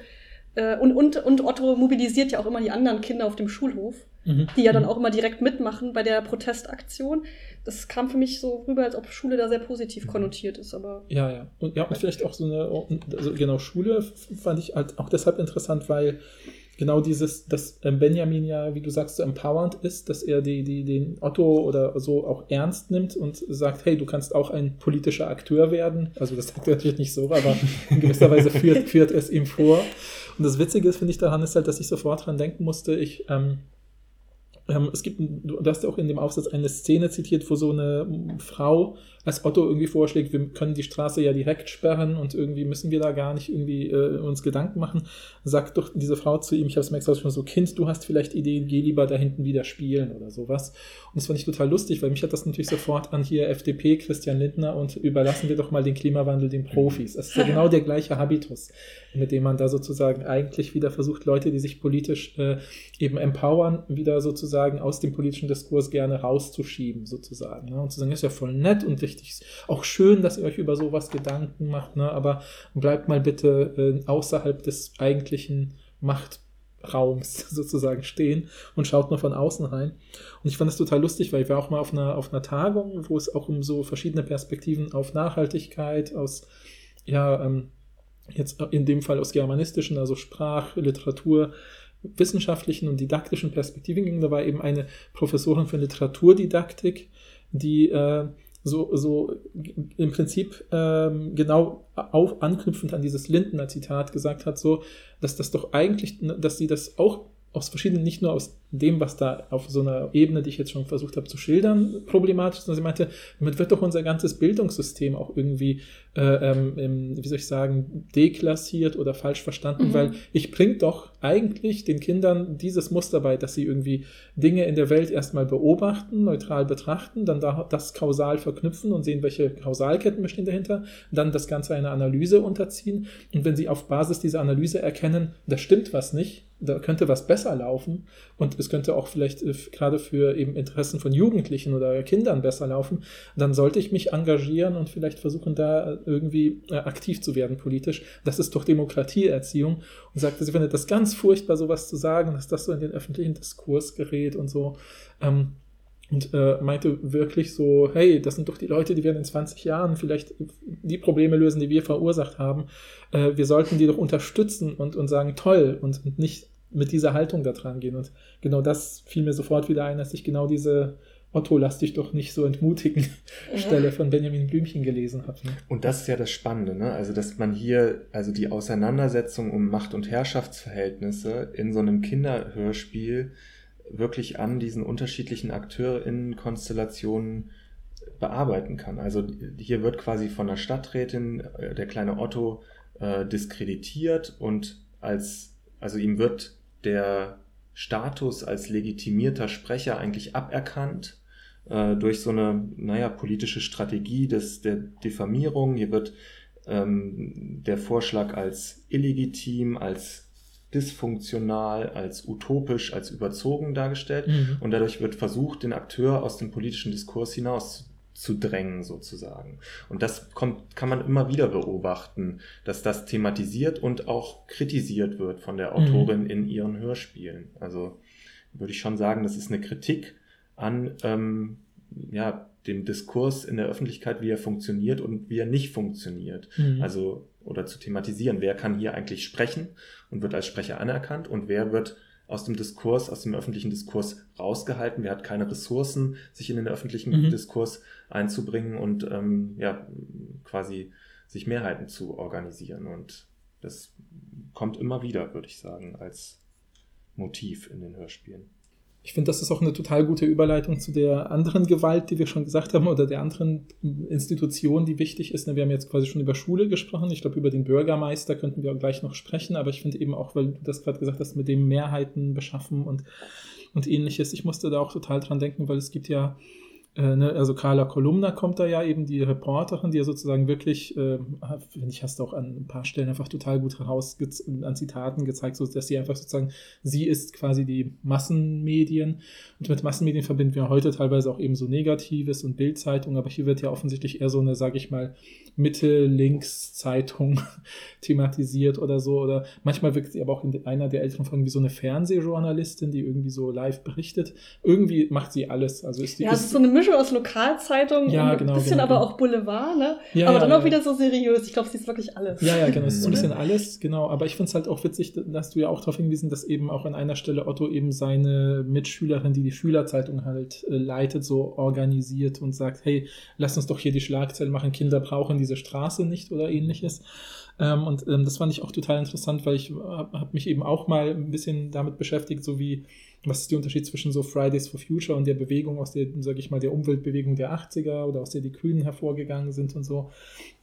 äh, und, und, und Otto mobilisiert ja auch immer die anderen Kinder auf dem Schulhof, mhm. die ja dann mhm. auch immer direkt mitmachen bei der Protestaktion. Das kam für mich so rüber, als ob Schule da sehr positiv mhm. konnotiert ist. Aber ja, ja. Und, ja, und vielleicht auch so eine, also genau, Schule fand ich halt auch deshalb interessant, weil genau dieses, dass ähm, Benjamin ja, wie du sagst, so empowernd ist, dass er die, die, den Otto oder so auch ernst nimmt und sagt, hey, du kannst auch ein politischer Akteur werden. Also das sagt er natürlich nicht so, aber in gewisser Weise führt, führt es ihm vor. Und das Witzige finde ich daran ist halt, dass ich sofort dran denken musste, ich, ähm, ähm, es gibt, du hast ja auch in dem Aufsatz eine Szene zitiert, wo so eine Frau als Otto irgendwie vorschlägt, wir können die Straße ja direkt sperren und irgendwie müssen wir da gar nicht irgendwie äh, uns Gedanken machen, sagt doch diese Frau zu ihm, ich habe es mir extra schon so, Kind, du hast vielleicht Ideen, geh lieber da hinten wieder spielen oder sowas. Und das fand ich total lustig, weil mich hat das natürlich sofort an hier FDP, Christian Lindner und überlassen wir doch mal den Klimawandel den Profis. Das ist ja genau der gleiche Habitus, mit dem man da sozusagen eigentlich wieder versucht, Leute, die sich politisch äh, eben empowern, wieder sozusagen aus dem politischen Diskurs gerne rauszuschieben, sozusagen. Ne? Und zu sagen, ist ja voll nett und ich richtig. Auch schön, dass ihr euch über sowas Gedanken macht, ne? aber bleibt mal bitte äh, außerhalb des eigentlichen Machtraums sozusagen stehen und schaut nur von außen rein. Und ich fand das total lustig, weil ich war auch mal auf einer, auf einer Tagung, wo es auch um so verschiedene Perspektiven auf Nachhaltigkeit, aus, ja, ähm, jetzt in dem Fall aus germanistischen, also Sprach, Literatur, wissenschaftlichen und didaktischen Perspektiven ging. Da war eben eine Professorin für Literaturdidaktik, die äh, so, so im Prinzip ähm, genau auf, anknüpfend an dieses Lindner Zitat gesagt hat, so, dass das doch eigentlich, dass sie das auch aus verschiedenen, nicht nur aus dem, was da auf so einer Ebene, die ich jetzt schon versucht habe zu schildern, problematisch, sondern sie meinte, damit wird doch unser ganzes Bildungssystem auch irgendwie, äh, ähm, wie soll ich sagen, deklassiert oder falsch verstanden, mhm. weil ich bringe doch eigentlich den Kindern dieses Muster bei, dass sie irgendwie Dinge in der Welt erstmal beobachten, neutral betrachten, dann da, das kausal verknüpfen und sehen, welche Kausalketten bestehen dahinter, dann das Ganze einer Analyse unterziehen und wenn sie auf Basis dieser Analyse erkennen, da stimmt was nicht, da könnte was besser laufen und es könnte auch vielleicht äh, gerade für eben Interessen von Jugendlichen oder Kindern besser laufen, dann sollte ich mich engagieren und vielleicht versuchen, da irgendwie äh, aktiv zu werden politisch. Das ist doch Demokratieerziehung und sagte, sie findet das ganz furchtbar, sowas zu sagen, dass das so in den öffentlichen Diskurs gerät und so. Ähm, und äh, meinte wirklich so, hey, das sind doch die Leute, die werden in 20 Jahren vielleicht die Probleme lösen, die wir verursacht haben. Äh, wir sollten die doch unterstützen und, und sagen, toll, und, und nicht mit dieser Haltung da dran gehen. Und genau das fiel mir sofort wieder ein, dass ich genau diese Otto, lass dich doch nicht so entmutigen ja. Stelle von Benjamin Blümchen gelesen habe. Ne? Und das ist ja das Spannende, ne? Also, dass man hier, also die Auseinandersetzung um Macht- und Herrschaftsverhältnisse in so einem Kinderhörspiel wirklich an diesen unterschiedlichen AkteurInnen-Konstellationen bearbeiten kann. Also hier wird quasi von der Stadträtin äh, der kleine Otto äh, diskreditiert und als, also ihm wird der Status als legitimierter Sprecher eigentlich aberkannt äh, durch so eine, naja, politische Strategie des, der Diffamierung. Hier wird ähm, der Vorschlag als illegitim, als dysfunktional, als utopisch, als überzogen dargestellt. Mhm. Und dadurch wird versucht, den Akteur aus dem politischen Diskurs hinaus zu drängen sozusagen. Und das kommt, kann man immer wieder beobachten, dass das thematisiert und auch kritisiert wird von der Autorin mhm. in ihren Hörspielen. Also würde ich schon sagen, das ist eine Kritik an ähm, ja, dem Diskurs in der Öffentlichkeit, wie er funktioniert und wie er nicht funktioniert. Mhm. Also, oder zu thematisieren, wer kann hier eigentlich sprechen und wird als Sprecher anerkannt und wer wird aus dem Diskurs, aus dem öffentlichen Diskurs rausgehalten, wer hat keine Ressourcen, sich in den öffentlichen mhm. Diskurs einzubringen und ähm, ja, quasi sich Mehrheiten zu organisieren. Und das kommt immer wieder, würde ich sagen, als Motiv in den Hörspielen. Ich finde, das ist auch eine total gute Überleitung zu der anderen Gewalt, die wir schon gesagt haben, oder der anderen Institution, die wichtig ist. Ne, wir haben jetzt quasi schon über Schule gesprochen. Ich glaube, über den Bürgermeister könnten wir auch gleich noch sprechen. Aber ich finde eben auch, weil du das gerade gesagt hast, mit dem Mehrheiten beschaffen und, und ähnliches. Ich musste da auch total dran denken, weil es gibt ja äh, ne, also Carla Kolumna kommt da ja eben, die Reporterin, die ja sozusagen wirklich, äh, finde ich, hast du auch an ein paar Stellen einfach total gut heraus an Zitaten gezeigt, so dass sie einfach sozusagen, sie ist quasi die Massenmedien und mit Massenmedien verbinden wir heute teilweise auch eben so Negatives und Bildzeitung, aber hier wird ja offensichtlich eher so eine, sage ich mal, Mitte-Links-Zeitung thematisiert oder so. Oder manchmal wirkt sie aber auch in einer der älteren Folgen wie so eine Fernsehjournalistin, die irgendwie so live berichtet. Irgendwie macht sie alles. Also ist die, ja, ist so eine Mischung aus Lokalzeitung ja, genau, ein bisschen genau, aber genau. auch Boulevard, ne? Ja, aber ja, dann auch wieder so seriös. Ich glaube, sie ist wirklich alles. Ja, ja, genau. Es ist ein bisschen alles, genau. Aber ich finde es halt auch witzig, dass du ja auch darauf hingewiesen, dass eben auch an einer Stelle Otto eben seine Mitschülerin, die die Schülerzeitung halt äh, leitet, so organisiert und sagt, hey, lass uns doch hier die Schlagzeilen machen, Kinder brauchen diese Straße nicht oder ähnliches. Ähm, und ähm, das fand ich auch total interessant, weil ich habe hab mich eben auch mal ein bisschen damit beschäftigt, so wie was ist der Unterschied zwischen so Fridays for Future und der Bewegung aus der, sage ich mal, der Umweltbewegung der 80er oder aus der die Grünen hervorgegangen sind und so.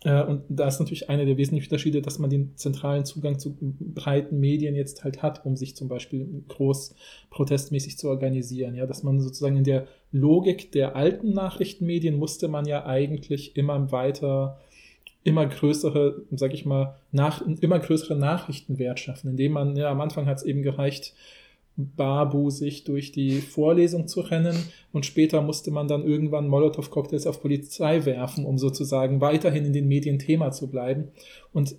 Äh, und da ist natürlich einer der wesentlichen Unterschiede, dass man den zentralen Zugang zu breiten Medien jetzt halt hat, um sich zum Beispiel groß protestmäßig zu organisieren. Ja, dass man sozusagen in der Logik der alten Nachrichtenmedien musste man ja eigentlich immer weiter immer größere, sag ich mal, nach, immer größere Nachrichtenwert schaffen, indem man, ja, am Anfang hat es eben gereicht, barbusig durch die Vorlesung zu rennen und später musste man dann irgendwann Molotow-Cocktails auf Polizei werfen, um sozusagen weiterhin in den Medien Thema zu bleiben. Und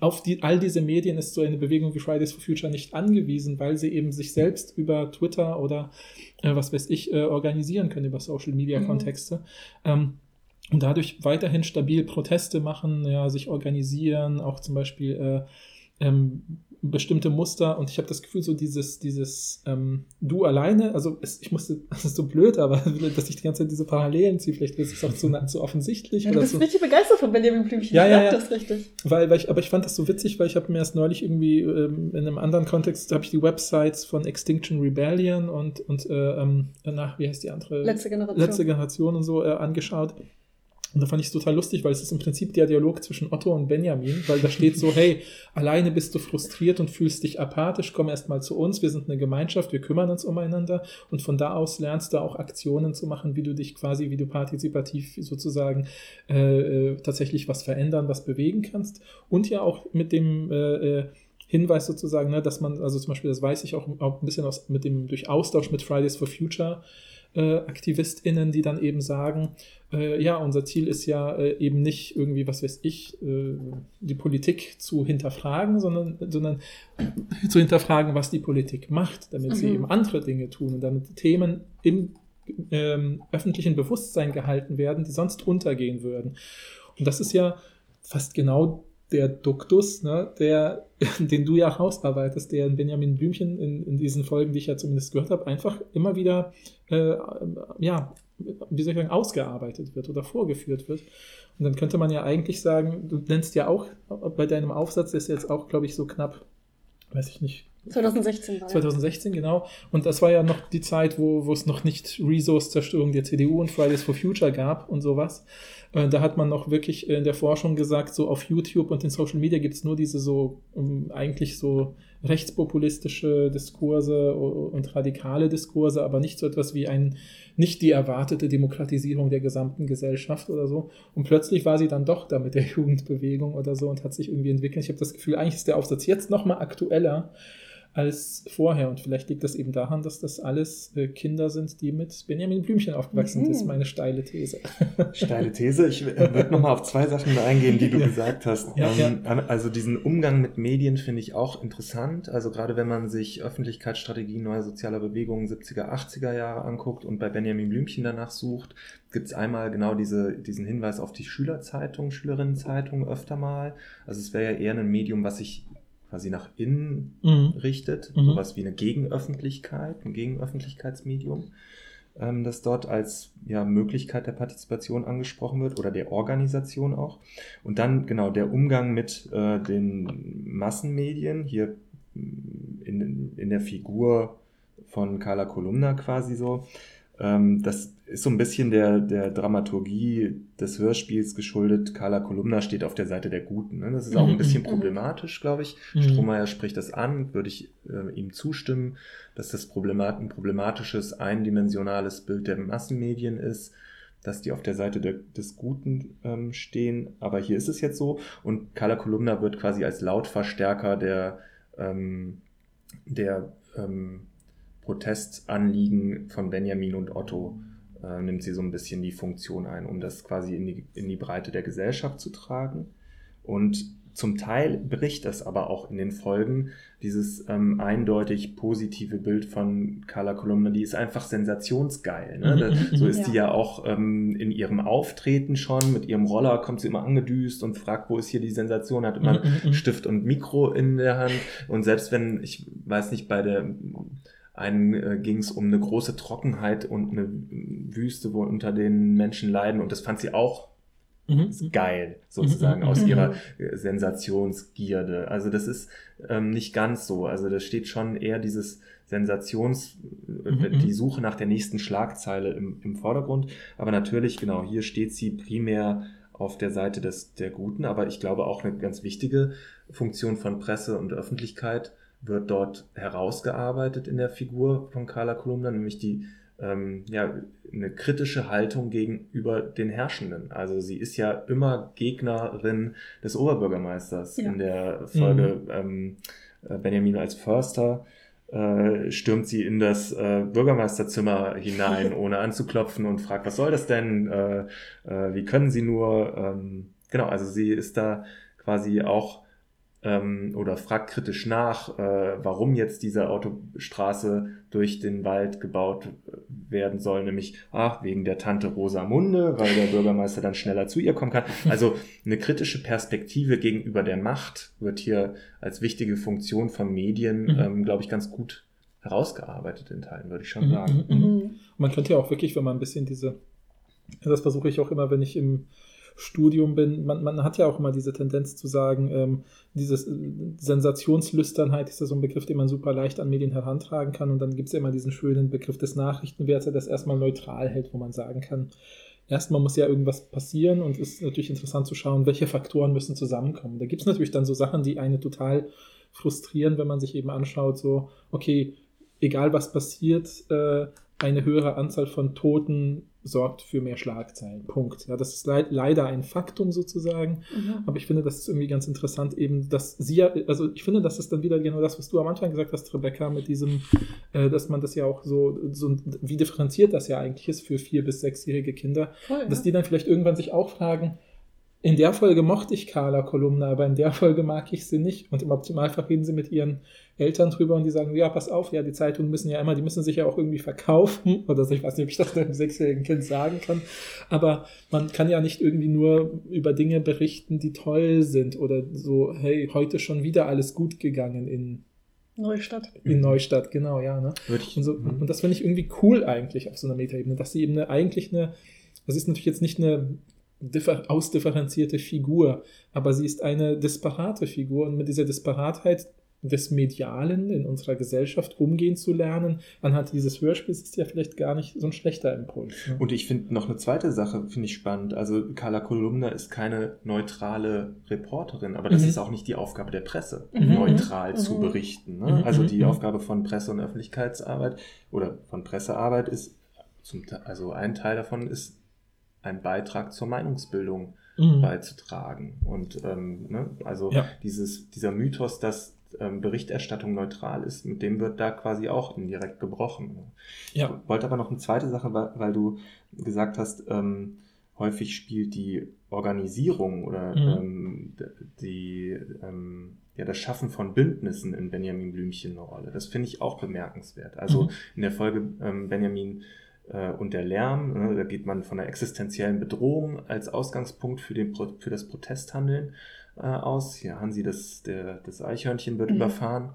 auf die, all diese Medien ist so eine Bewegung wie Fridays for Future nicht angewiesen, weil sie eben sich selbst über Twitter oder äh, was weiß ich äh, organisieren können, über Social-Media-Kontexte. Mhm. Ähm, und dadurch weiterhin stabil Proteste machen, ja, sich organisieren, auch zum Beispiel äh, ähm, bestimmte Muster und ich habe das Gefühl, so dieses, dieses ähm, Du alleine, also es, ich musste, das ist so blöd, aber dass ich die ganze Zeit diese Parallelen ziehe, vielleicht ist es auch zu, zu offensichtlich. Ja, du bist so. richtig begeistert von Benjamin Blümchen, Ja, ja, ja. das richtig. Weil, weil ich, aber ich fand das so witzig, weil ich habe mir erst neulich irgendwie ähm, in einem anderen Kontext, habe ich die Websites von Extinction Rebellion und, und äh, ähm, nach, wie heißt die andere? Letzte Generation. letzte Generation und so äh, angeschaut. Und da fand ich es total lustig, weil es ist im Prinzip der Dialog zwischen Otto und Benjamin, weil da steht so, hey, alleine bist du frustriert und fühlst dich apathisch, komm erst mal zu uns, wir sind eine Gemeinschaft, wir kümmern uns umeinander und von da aus lernst du auch Aktionen zu machen, wie du dich quasi, wie du partizipativ sozusagen äh, äh, tatsächlich was verändern, was bewegen kannst. Und ja auch mit dem äh, äh, Hinweis sozusagen, ne, dass man, also zum Beispiel, das weiß ich auch, auch ein bisschen aus, mit dem, durch Austausch mit Fridays for Future, äh, AktivistInnen, die dann eben sagen, äh, ja, unser Ziel ist ja äh, eben nicht irgendwie, was weiß ich, äh, die Politik zu hinterfragen, sondern, sondern zu hinterfragen, was die Politik macht, damit mhm. sie eben andere Dinge tun und damit Themen im ähm, öffentlichen Bewusstsein gehalten werden, die sonst untergehen würden. Und das ist ja fast genau der Duktus, ne, der, den du ja rausarbeitest, der in Benjamin Blümchen in, in diesen Folgen, die ich ja zumindest gehört habe, einfach immer wieder, äh, ja, wie soll ich sagen, ausgearbeitet wird oder vorgeführt wird. Und dann könnte man ja eigentlich sagen, du nennst ja auch bei deinem Aufsatz, ist jetzt auch, glaube ich, so knapp, weiß ich nicht, 2016 war 2016, genau. Und das war ja noch die Zeit, wo, wo es noch nicht Resource-Zerstörung der CDU und Fridays for Future gab und sowas. Äh, da hat man noch wirklich in der Forschung gesagt, so auf YouTube und in Social Media gibt es nur diese so um, eigentlich so rechtspopulistische Diskurse und radikale Diskurse, aber nicht so etwas wie ein, nicht die erwartete Demokratisierung der gesamten Gesellschaft oder so. Und plötzlich war sie dann doch da mit der Jugendbewegung oder so und hat sich irgendwie entwickelt. Ich habe das Gefühl, eigentlich ist der Aufsatz jetzt nochmal aktueller als vorher. Und vielleicht liegt das eben daran, dass das alles äh, Kinder sind, die mit Benjamin Blümchen aufgewachsen sind. Mhm. Das ist meine steile These. Steile These. Ich äh, würde nochmal auf zwei Sachen eingehen, die du ja. gesagt hast. Ja, ähm, ja. Also diesen Umgang mit Medien finde ich auch interessant. Also gerade wenn man sich Öffentlichkeitsstrategien neuer sozialer Bewegungen 70er, 80er Jahre anguckt und bei Benjamin Blümchen danach sucht, gibt es einmal genau diese, diesen Hinweis auf die Schülerzeitung, Schülerinnenzeitung öfter mal. Also es wäre ja eher ein Medium, was sich quasi nach innen mhm. richtet, mhm. sowas wie eine Gegenöffentlichkeit, ein Gegenöffentlichkeitsmedium, ähm, das dort als ja, Möglichkeit der Partizipation angesprochen wird oder der Organisation auch. Und dann genau der Umgang mit äh, den Massenmedien, hier in, in der Figur von Carla Kolumna quasi so. Ähm, das ist so ein bisschen der, der Dramaturgie des Hörspiels geschuldet. Carla Kolumna steht auf der Seite der Guten. Ne? Das ist auch ein mhm, bisschen mhm. problematisch, glaube ich. Mhm. Strohmeier spricht das an, würde ich äh, ihm zustimmen, dass das Problemat ein problematisches, eindimensionales Bild der Massenmedien ist, dass die auf der Seite der, des Guten ähm, stehen. Aber hier ist es jetzt so. Und Carla Kolumna wird quasi als Lautverstärker der, ähm, der ähm, Protestanliegen von Benjamin und Otto äh, nimmt sie so ein bisschen die Funktion ein, um das quasi in die, in die Breite der Gesellschaft zu tragen. Und zum Teil bricht das aber auch in den Folgen, dieses ähm, eindeutig positive Bild von Carla Kolumna, die ist einfach sensationsgeil. Ne? Da, mhm. so ist ja. die ja auch ähm, in ihrem Auftreten schon, mit ihrem Roller kommt sie immer angedüst und fragt, wo ist hier die Sensation, hat immer mhm. Stift und Mikro in der Hand. Und selbst wenn, ich weiß nicht, bei der einen äh, ging es um eine große Trockenheit und eine Wüste, wo unter den Menschen leiden. Und das fand sie auch mhm. geil, sozusagen, mhm. aus mhm. ihrer äh, Sensationsgierde. Also das ist ähm, nicht ganz so. Also da steht schon eher dieses Sensations, äh, mhm. die Suche nach der nächsten Schlagzeile im, im Vordergrund. Aber natürlich, genau, hier steht sie primär auf der Seite des, der Guten. Aber ich glaube auch eine ganz wichtige Funktion von Presse und Öffentlichkeit wird dort herausgearbeitet in der Figur von Carla Kolumna, nämlich die ähm, ja, eine kritische Haltung gegenüber den Herrschenden. Also sie ist ja immer Gegnerin des Oberbürgermeisters. Ja. In der Folge mhm. ähm, äh, Benjamin als Förster äh, stürmt sie in das äh, Bürgermeisterzimmer hinein, ohne anzuklopfen und fragt, was soll das denn? Äh, äh, wie können Sie nur? Ähm, genau, also sie ist da quasi auch ähm, oder fragt kritisch nach, äh, warum jetzt diese Autostraße durch den Wald gebaut werden soll, nämlich ach, wegen der Tante Rosamunde, weil der Bürgermeister dann schneller zu ihr kommen kann. Also eine kritische Perspektive gegenüber der Macht wird hier als wichtige Funktion von Medien, mhm. ähm, glaube ich, ganz gut herausgearbeitet in Teilen, würde ich schon mhm, sagen. Mhm, mhm. Man könnte ja auch wirklich, wenn man ein bisschen diese, das versuche ich auch immer, wenn ich im Studium bin, man, man hat ja auch immer diese Tendenz zu sagen, ähm, dieses äh, Sensationslüsternheit ist ja so ein Begriff, den man super leicht an Medien herantragen kann. Und dann gibt es ja immer diesen schönen Begriff des Nachrichtenwerts, der das erstmal neutral hält, wo man sagen kann, erstmal muss ja irgendwas passieren und es ist natürlich interessant zu schauen, welche Faktoren müssen zusammenkommen. Da gibt es natürlich dann so Sachen, die eine total frustrieren, wenn man sich eben anschaut, so, okay, egal was passiert, äh, eine höhere Anzahl von Toten sorgt für mehr Schlagzeilen. Punkt. Ja, das ist le leider ein Faktum sozusagen. Mhm. Aber ich finde, das ist irgendwie ganz interessant, eben, dass sie ja, also ich finde, das ist dann wieder genau das, was du am Anfang gesagt hast, Rebecca, mit diesem, äh, dass man das ja auch so, so, wie differenziert das ja eigentlich ist für vier- bis sechsjährige Kinder, Voll, dass ja. die dann vielleicht irgendwann sich auch fragen, in der Folge mochte ich Carla Kolumna, aber in der Folge mag ich sie nicht. Und im Optimalfall reden sie mit ihren Eltern drüber und die sagen, ja, pass auf, ja, die Zeitungen müssen ja immer, die müssen sich ja auch irgendwie verkaufen. Oder ich weiß nicht, ob ich das einem sechsjährigen Kind sagen kann. Aber man kann ja nicht irgendwie nur über Dinge berichten, die toll sind oder so, hey, heute schon wieder alles gut gegangen in Neustadt. In Neustadt, genau, ja. Ne? Und, so, mhm. und das finde ich irgendwie cool eigentlich auf so einer Metaebene, dass sie eben eine, eigentlich eine, das ist natürlich jetzt nicht eine ausdifferenzierte Figur, aber sie ist eine disparate Figur und mit dieser Disparatheit des Medialen in unserer Gesellschaft umgehen zu lernen, anhand dieses Hörspiels ist ja vielleicht gar nicht so ein schlechter Impuls. Ne? Und ich finde noch eine zweite Sache, finde ich spannend. Also Carla Kolumna ist keine neutrale Reporterin, aber das mhm. ist auch nicht die Aufgabe der Presse, mhm. neutral mhm. zu berichten. Ne? Mhm. Also die mhm. Aufgabe von Presse- und Öffentlichkeitsarbeit oder von Pressearbeit ist, zum, also ein Teil davon ist einen Beitrag zur Meinungsbildung mhm. beizutragen. Und ähm, ne, also ja. dieses, dieser Mythos, dass ähm, Berichterstattung neutral ist, mit dem wird da quasi auch indirekt gebrochen. Ja. Ich wollte aber noch eine zweite Sache, weil, weil du gesagt hast, ähm, häufig spielt die Organisierung oder mhm. ähm, die, ähm, ja, das Schaffen von Bündnissen in Benjamin Blümchen eine Rolle. Das finde ich auch bemerkenswert. Also mhm. in der Folge ähm, Benjamin und der Lärm. Ne? Da geht man von einer existenziellen Bedrohung als Ausgangspunkt für, den, für das Protesthandeln äh, aus. Hier Hansi, das, der, das Eichhörnchen wird mhm. überfahren.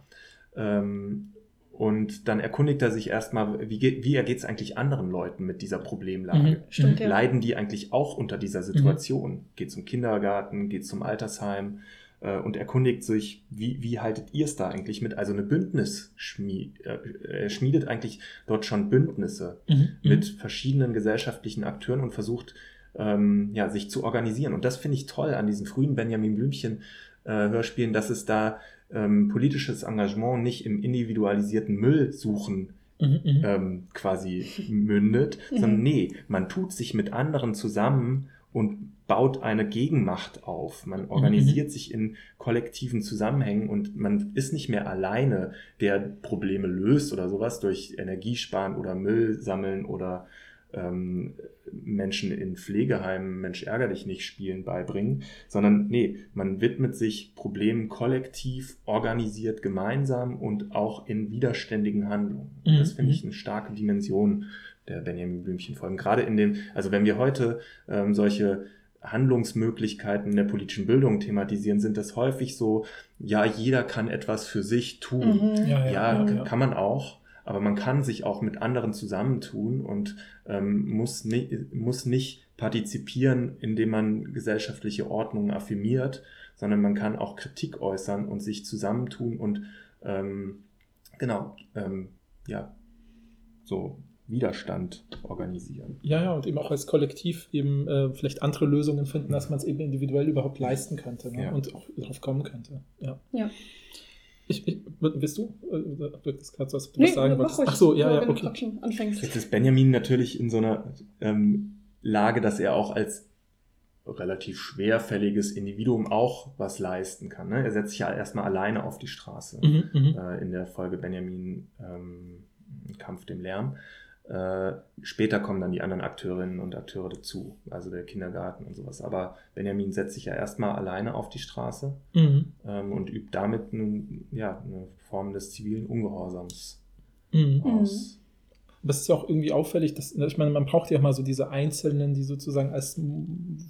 Ähm, und dann erkundigt er sich erstmal, wie, geht, wie ergeht es eigentlich anderen Leuten mit dieser Problemlage? Mhm, stimmt, ja. Leiden die eigentlich auch unter dieser Situation? Mhm. Geht zum Kindergarten, geht zum Altersheim? Äh, und erkundigt sich, wie, wie haltet ihr es da eigentlich mit? Also eine Bündnis schmied, äh, schmiedet eigentlich dort schon Bündnisse mhm, mhm. mit verschiedenen gesellschaftlichen Akteuren und versucht, ähm, ja, sich zu organisieren. Und das finde ich toll an diesen frühen Benjamin Blümchen äh, Hörspielen, dass es da ähm, politisches Engagement nicht im individualisierten Müll suchen mhm, mhm. ähm, quasi mündet, sondern nee, man tut sich mit anderen zusammen und baut eine Gegenmacht auf. Man mhm. organisiert mhm. sich in kollektiven Zusammenhängen und man ist nicht mehr alleine, der Probleme löst oder sowas durch Energiesparen oder Müll sammeln oder ähm, Menschen in Pflegeheimen Mensch ärger dich nicht spielen beibringen, sondern nee, man widmet sich Problemen kollektiv, organisiert gemeinsam und auch in widerständigen Handlungen. Mhm. Das finde ich eine starke Dimension der Benjamin Blümchen Folgen. Gerade in dem, also wenn wir heute ähm, solche Handlungsmöglichkeiten der politischen Bildung thematisieren, sind das häufig so, ja, jeder kann etwas für sich tun. Mhm. Ja, ja, ja, kann man auch, aber man kann sich auch mit anderen zusammentun und ähm, muss, ni muss nicht partizipieren, indem man gesellschaftliche Ordnungen affirmiert, sondern man kann auch Kritik äußern und sich zusammentun und ähm, genau, ähm, ja, so Widerstand organisieren. Ja, ja, und eben auch als Kollektiv eben äh, vielleicht andere Lösungen finden, dass man es eben individuell überhaupt leisten könnte ne? ja. und auch darauf kommen könnte. Ja. ja. Ich, ich, willst du? Äh, das gerade so, was du nee, was sagen wolltest? Ach so, ja, ja, okay. Jetzt ist Benjamin natürlich in so einer ähm, Lage, dass er auch als relativ schwerfälliges Individuum auch was leisten kann. Ne? Er setzt sich ja erstmal alleine auf die Straße mhm, mhm. äh, in der Folge Benjamin ähm, Kampf dem Lärm. Äh, später kommen dann die anderen Akteurinnen und Akteure dazu, also der Kindergarten und sowas. Aber Benjamin setzt sich ja erstmal alleine auf die Straße mhm. ähm, und übt damit ein, ja, eine Form des zivilen Ungehorsams mhm. aus. Das ist ja auch irgendwie auffällig, dass, ich meine, man braucht ja mal so diese Einzelnen, die sozusagen als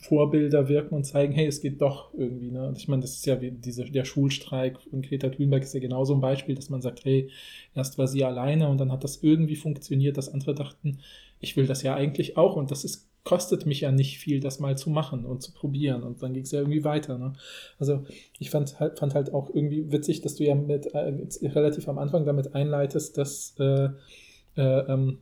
Vorbilder wirken und zeigen, hey, es geht doch irgendwie. Ne? Und ich meine, das ist ja wie diese, der Schulstreik von Greta Thunberg ist ja genauso ein Beispiel, dass man sagt, hey, erst war sie alleine und dann hat das irgendwie funktioniert, dass andere dachten, ich will das ja eigentlich auch und das ist kostet mich ja nicht viel, das mal zu machen und zu probieren. Und dann ging es ja irgendwie weiter. Ne? Also ich fand halt, fand halt auch irgendwie witzig, dass du ja mit äh, relativ am Anfang damit einleitest, dass äh, ähm,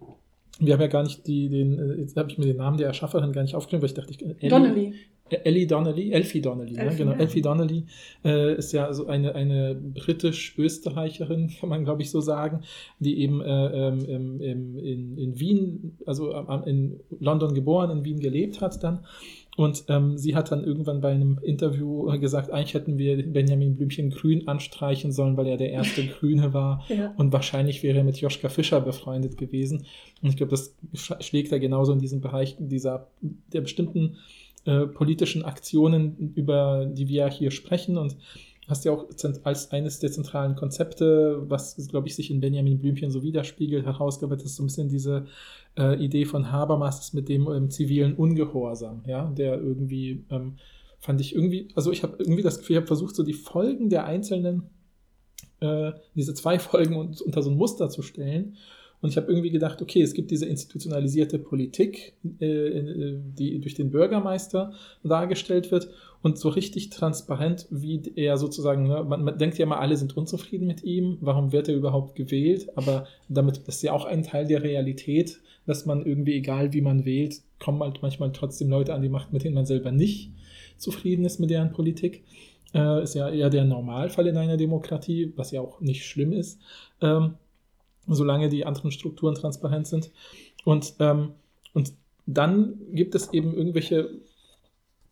wir haben ja gar nicht die, den, äh, jetzt habe ich mir den Namen der Erschafferin gar nicht aufgeschrieben, weil ich dachte, ich, Ellie, Donnelly. Ellie Donnelly, Elfie Donnelly, ne? Elfie, genau. ja. Elfie Donnelly äh, ist ja so eine, eine britisch-österreicherin, kann man glaube ich so sagen, die eben äh, ähm, in, in Wien, also am- in London geboren, in Wien gelebt hat dann. Und ähm, sie hat dann irgendwann bei einem Interview gesagt, eigentlich hätten wir Benjamin Blümchen grün anstreichen sollen, weil er der erste Grüne war. Ja. Und wahrscheinlich wäre er mit Joschka Fischer befreundet gewesen. Und ich glaube, das sch- schlägt er genauso in diesen Bereich dieser der bestimmten äh, politischen Aktionen, über die wir hier sprechen. Und hast ja auch als eines der zentralen Konzepte, was, glaube ich, sich in Benjamin Blümchen so widerspiegelt, herausgearbeitet, ist so ein bisschen diese äh, Idee von Habermas mit dem ähm, zivilen Ungehorsam, ja, der irgendwie, ähm, fand ich irgendwie, also ich habe irgendwie das Gefühl, ich habe versucht, so die Folgen der einzelnen äh, diese zwei Folgen und, unter so ein Muster zu stellen. Und ich habe irgendwie gedacht, okay, es gibt diese institutionalisierte Politik, äh, äh, die durch den Bürgermeister dargestellt wird und so richtig transparent, wie er sozusagen, ne, man, man denkt ja immer, alle sind unzufrieden mit ihm, warum wird er überhaupt gewählt? Aber damit ist ja auch ein Teil der Realität, dass man irgendwie, egal wie man wählt, kommen halt manchmal trotzdem Leute an die Macht, mit denen man selber nicht zufrieden ist mit deren Politik. Äh, ist ja eher der Normalfall in einer Demokratie, was ja auch nicht schlimm ist, ähm, solange die anderen Strukturen transparent sind. Und, ähm, und dann gibt es eben irgendwelche,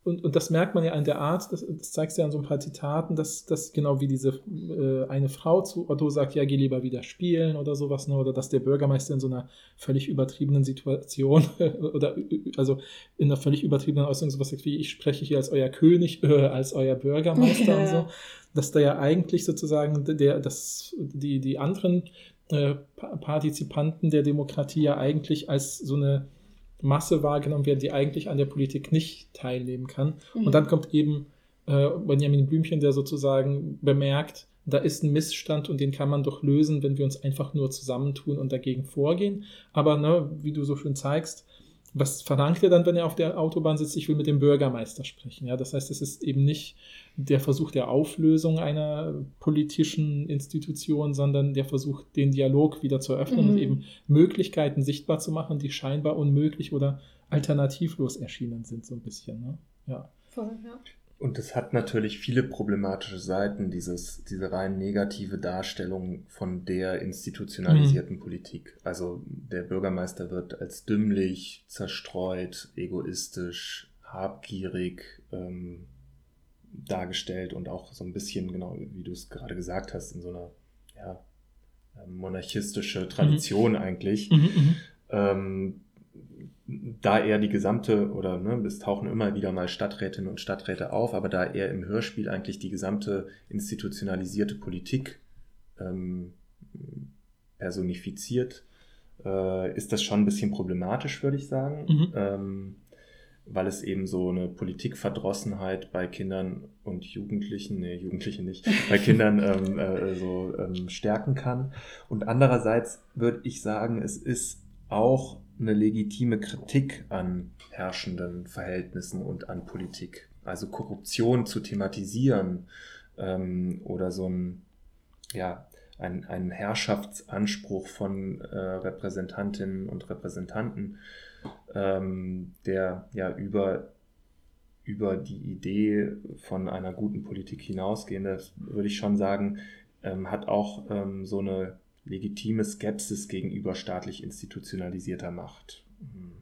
und, und das merkt man ja an der Art, das, das zeigst du ja an so ein paar Zitaten, dass, dass genau wie diese äh, eine Frau zu Otto sagt, ja, geh lieber wieder spielen oder sowas, ne? oder dass der Bürgermeister in so einer völlig übertriebenen Situation oder also in einer völlig übertriebenen Äußerung sowas sagt wie, ich spreche hier als euer König, äh, als euer Bürgermeister Ja. und so, dass da ja eigentlich sozusagen der, das, die, die anderen äh, Pa- Partizipanten der Demokratie ja eigentlich als so eine Masse wahrgenommen werden, die eigentlich an der Politik nicht teilnehmen kann. Mhm. Und dann kommt eben äh, Benjamin Blümchen, der sozusagen bemerkt, da ist ein Missstand und den kann man doch lösen, wenn wir uns einfach nur zusammentun und dagegen vorgehen. Aber ne, wie du so schön zeigst, was verlangt er dann, wenn er auf der Autobahn sitzt? Ich will mit dem Bürgermeister sprechen. Ja, das heißt, es ist eben nicht der Versuch der Auflösung einer politischen Institution, sondern der Versuch, den Dialog wieder zu eröffnen Mhm. und eben Möglichkeiten sichtbar zu machen, die scheinbar unmöglich oder alternativlos erschienen sind, so ein bisschen. Ne? Ja. Voll, ja. Und es hat natürlich viele problematische Seiten, dieses, diese rein negative Darstellung von der institutionalisierten Politik. Also der Bürgermeister wird als dümmlich, zerstreut, egoistisch, habgierig ähm, dargestellt und auch so ein bisschen, genau wie du es gerade gesagt hast, in so einer ja, ähm, monarchistische Tradition eigentlich. Mhm, mhm. Ähm, da er die gesamte, oder ne, es tauchen immer wieder mal Stadträtinnen und Stadträte auf, aber da er im Hörspiel eigentlich die gesamte institutionalisierte Politik ähm, personifiziert, äh, ist das schon ein bisschen problematisch, würde ich sagen. Mhm. Ähm, weil es eben so eine Politikverdrossenheit bei Kindern und Jugendlichen, nee, Jugendliche nicht, bei Kindern ähm, äh, so ähm, stärken kann. Und andererseits würde ich sagen, es ist auch eine legitime Kritik an herrschenden Verhältnissen und an Politik. Also Korruption zu thematisieren ähm, oder so ein, ja, ein, ein Herrschaftsanspruch von äh, Repräsentantinnen und Repräsentanten, ähm, der ja über, über die Idee von einer guten Politik hinausgehend, das würde ich schon sagen, ähm, hat auch ähm, so eine legitime Skepsis gegenüber staatlich institutionalisierter Macht Mhm.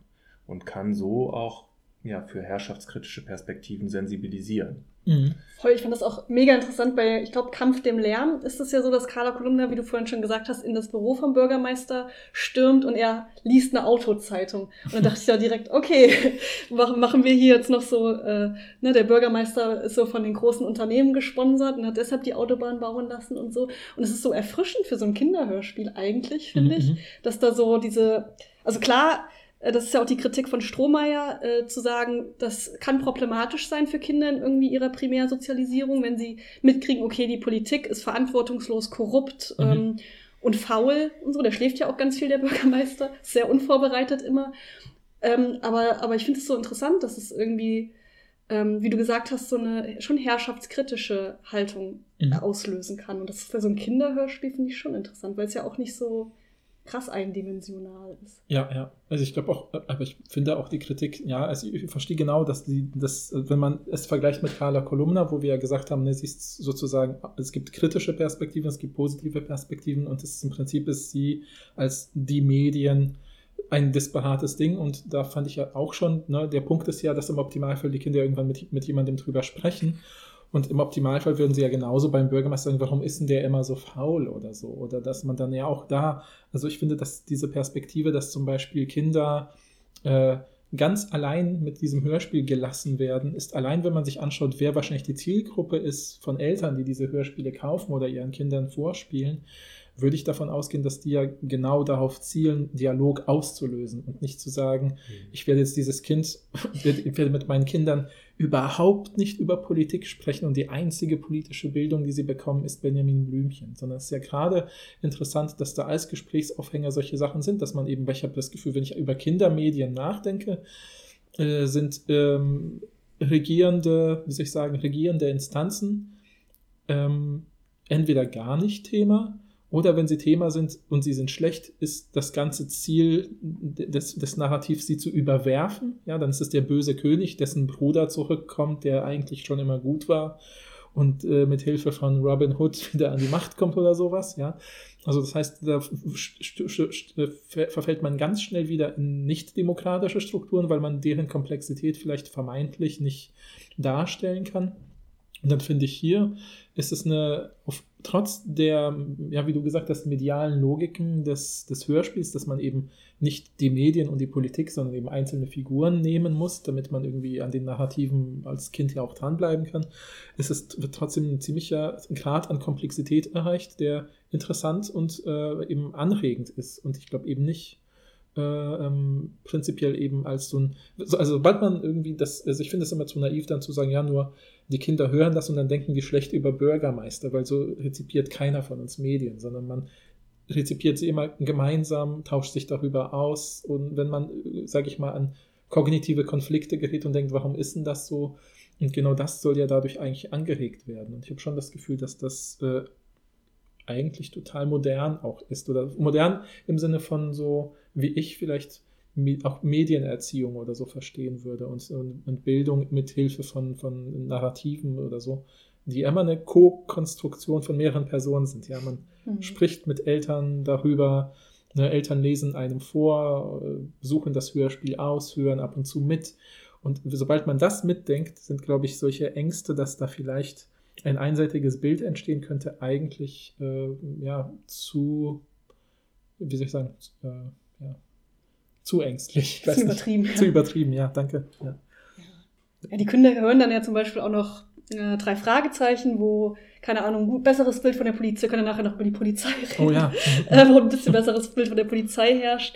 und kann so auch ja, für herrschaftskritische Perspektiven sensibilisieren. Mhm. Voll, ich fand das auch mega interessant bei, ich glaube, Kampf dem Lärm ist es ja so, dass Carla Kolumna, wie du vorhin schon gesagt hast, in das Büro vom Bürgermeister stürmt und er liest eine Autozeitung. Und dann dachte ich ja direkt, okay, warum machen wir hier jetzt noch so, äh, ne, der Bürgermeister ist so von den großen Unternehmen gesponsert und hat deshalb die Autobahn bauen lassen und so. Und es ist so erfrischend für so ein Kinderhörspiel eigentlich, finde Mhm, ich, mhm. dass da so diese, also klar, das ist ja auch die Kritik von Strohmeier, äh, zu sagen, das kann problematisch sein für Kinder in irgendwie ihrer Primärsozialisierung, wenn sie mitkriegen, okay, die Politik ist verantwortungslos, korrupt Mhm. ähm, und faul und so. Der schläft ja auch ganz viel, der Bürgermeister, ist sehr unvorbereitet immer. Ähm, aber, aber ich finde es so interessant, dass es irgendwie, ähm, wie du gesagt hast, so eine schon herrschaftskritische Haltung Mhm. äh, auslösen kann. Und das ist für so ein Kinderhörspiel, finde ich schon interessant, weil es ja auch nicht so krass eindimensional ist. Ja, ja. Also ich glaube auch, aber ich finde auch die Kritik, ja, also ich verstehe genau, dass die, dass, wenn man es vergleicht mit Carla Kolumna, wo wir ja gesagt haben, ne, sie ist sozusagen, es gibt kritische Perspektiven, es gibt positive Perspektiven und es ist im Prinzip ist sie als die Medien ein disparates Ding und da fand ich ja auch schon, ne, der Punkt ist ja, dass im Optimalfall die Kinder irgendwann mit, mit jemandem drüber sprechen und im Optimalfall würden sie ja genauso beim Bürgermeister sagen, warum ist denn der immer so faul oder so? Oder dass man dann ja auch da, also ich finde, dass diese Perspektive, dass zum Beispiel Kinder äh, ganz allein mit diesem Hörspiel gelassen werden, ist allein, wenn man sich anschaut, wer wahrscheinlich die Zielgruppe ist von Eltern, die diese Hörspiele kaufen oder ihren Kindern vorspielen, würde ich davon ausgehen, dass die ja genau darauf zielen, Dialog auszulösen und nicht zu sagen, mhm. ich werde jetzt dieses Kind, ich werde mit meinen Kindern überhaupt nicht über Politik sprechen und die einzige politische Bildung, die sie bekommen, ist Benjamin Blümchen, sondern es ist ja gerade interessant, dass da als Gesprächsaufhänger solche Sachen sind, dass man eben, ich habe das Gefühl, wenn ich über Kindermedien nachdenke, äh, sind ähm, regierende, wie soll ich sagen, regierende Instanzen ähm, entweder gar nicht Thema oder wenn sie Thema sind und sie sind schlecht, ist das ganze Ziel des, des Narrativs, sie zu überwerfen. Ja, dann ist es der böse König, dessen Bruder zurückkommt, der eigentlich schon immer gut war und äh, mit Hilfe von Robin Hood wieder an die Macht kommt oder sowas. Ja, also das heißt, da verfällt man ganz schnell wieder in nicht demokratische Strukturen, weil man deren Komplexität vielleicht vermeintlich nicht darstellen kann. Und dann finde ich hier, ist es eine, auf, trotz der, ja, wie du gesagt hast, medialen Logiken des, des Hörspiels, dass man eben nicht die Medien und die Politik, sondern eben einzelne Figuren nehmen muss, damit man irgendwie an den Narrativen als Kind ja auch dranbleiben kann, ist es wird trotzdem ein ziemlicher Grad an Komplexität erreicht, der interessant und äh, eben anregend ist. Und ich glaube eben nicht äh, ähm, prinzipiell eben als so ein, also sobald man irgendwie das, also ich finde es immer zu naiv dann zu sagen, ja, nur die Kinder hören das und dann denken die schlecht über Bürgermeister, weil so rezipiert keiner von uns Medien, sondern man rezipiert sie immer gemeinsam, tauscht sich darüber aus und wenn man, sage ich mal, an kognitive Konflikte gerät und denkt, warum ist denn das so? Und genau das soll ja dadurch eigentlich angeregt werden. Und ich habe schon das Gefühl, dass das äh, eigentlich total modern auch ist. Oder modern im Sinne von so, wie ich vielleicht auch Medienerziehung oder so verstehen würde und, und, und Bildung mit Hilfe von, von Narrativen oder so, die immer eine Co-Konstruktion von mehreren Personen sind. Ja, man mhm. spricht mit Eltern darüber, ne, Eltern lesen einem vor, suchen das Hörspiel aus, hören ab und zu mit. Und sobald man das mitdenkt, sind, glaube ich, solche Ängste, dass da vielleicht ein einseitiges Bild entstehen könnte, eigentlich äh, ja, zu, wie soll ich sagen, äh, ja, zu ängstlich. Zu übertrieben. Zu übertrieben, ja, danke. Ja. ja. die Kinder hören dann ja zum Beispiel auch noch äh, drei Fragezeichen, wo, keine Ahnung, ein besseres Bild von der Polizei, können nachher noch über die Polizei reden. Oh ja. äh, wo ein bisschen besseres Bild von der Polizei herrscht.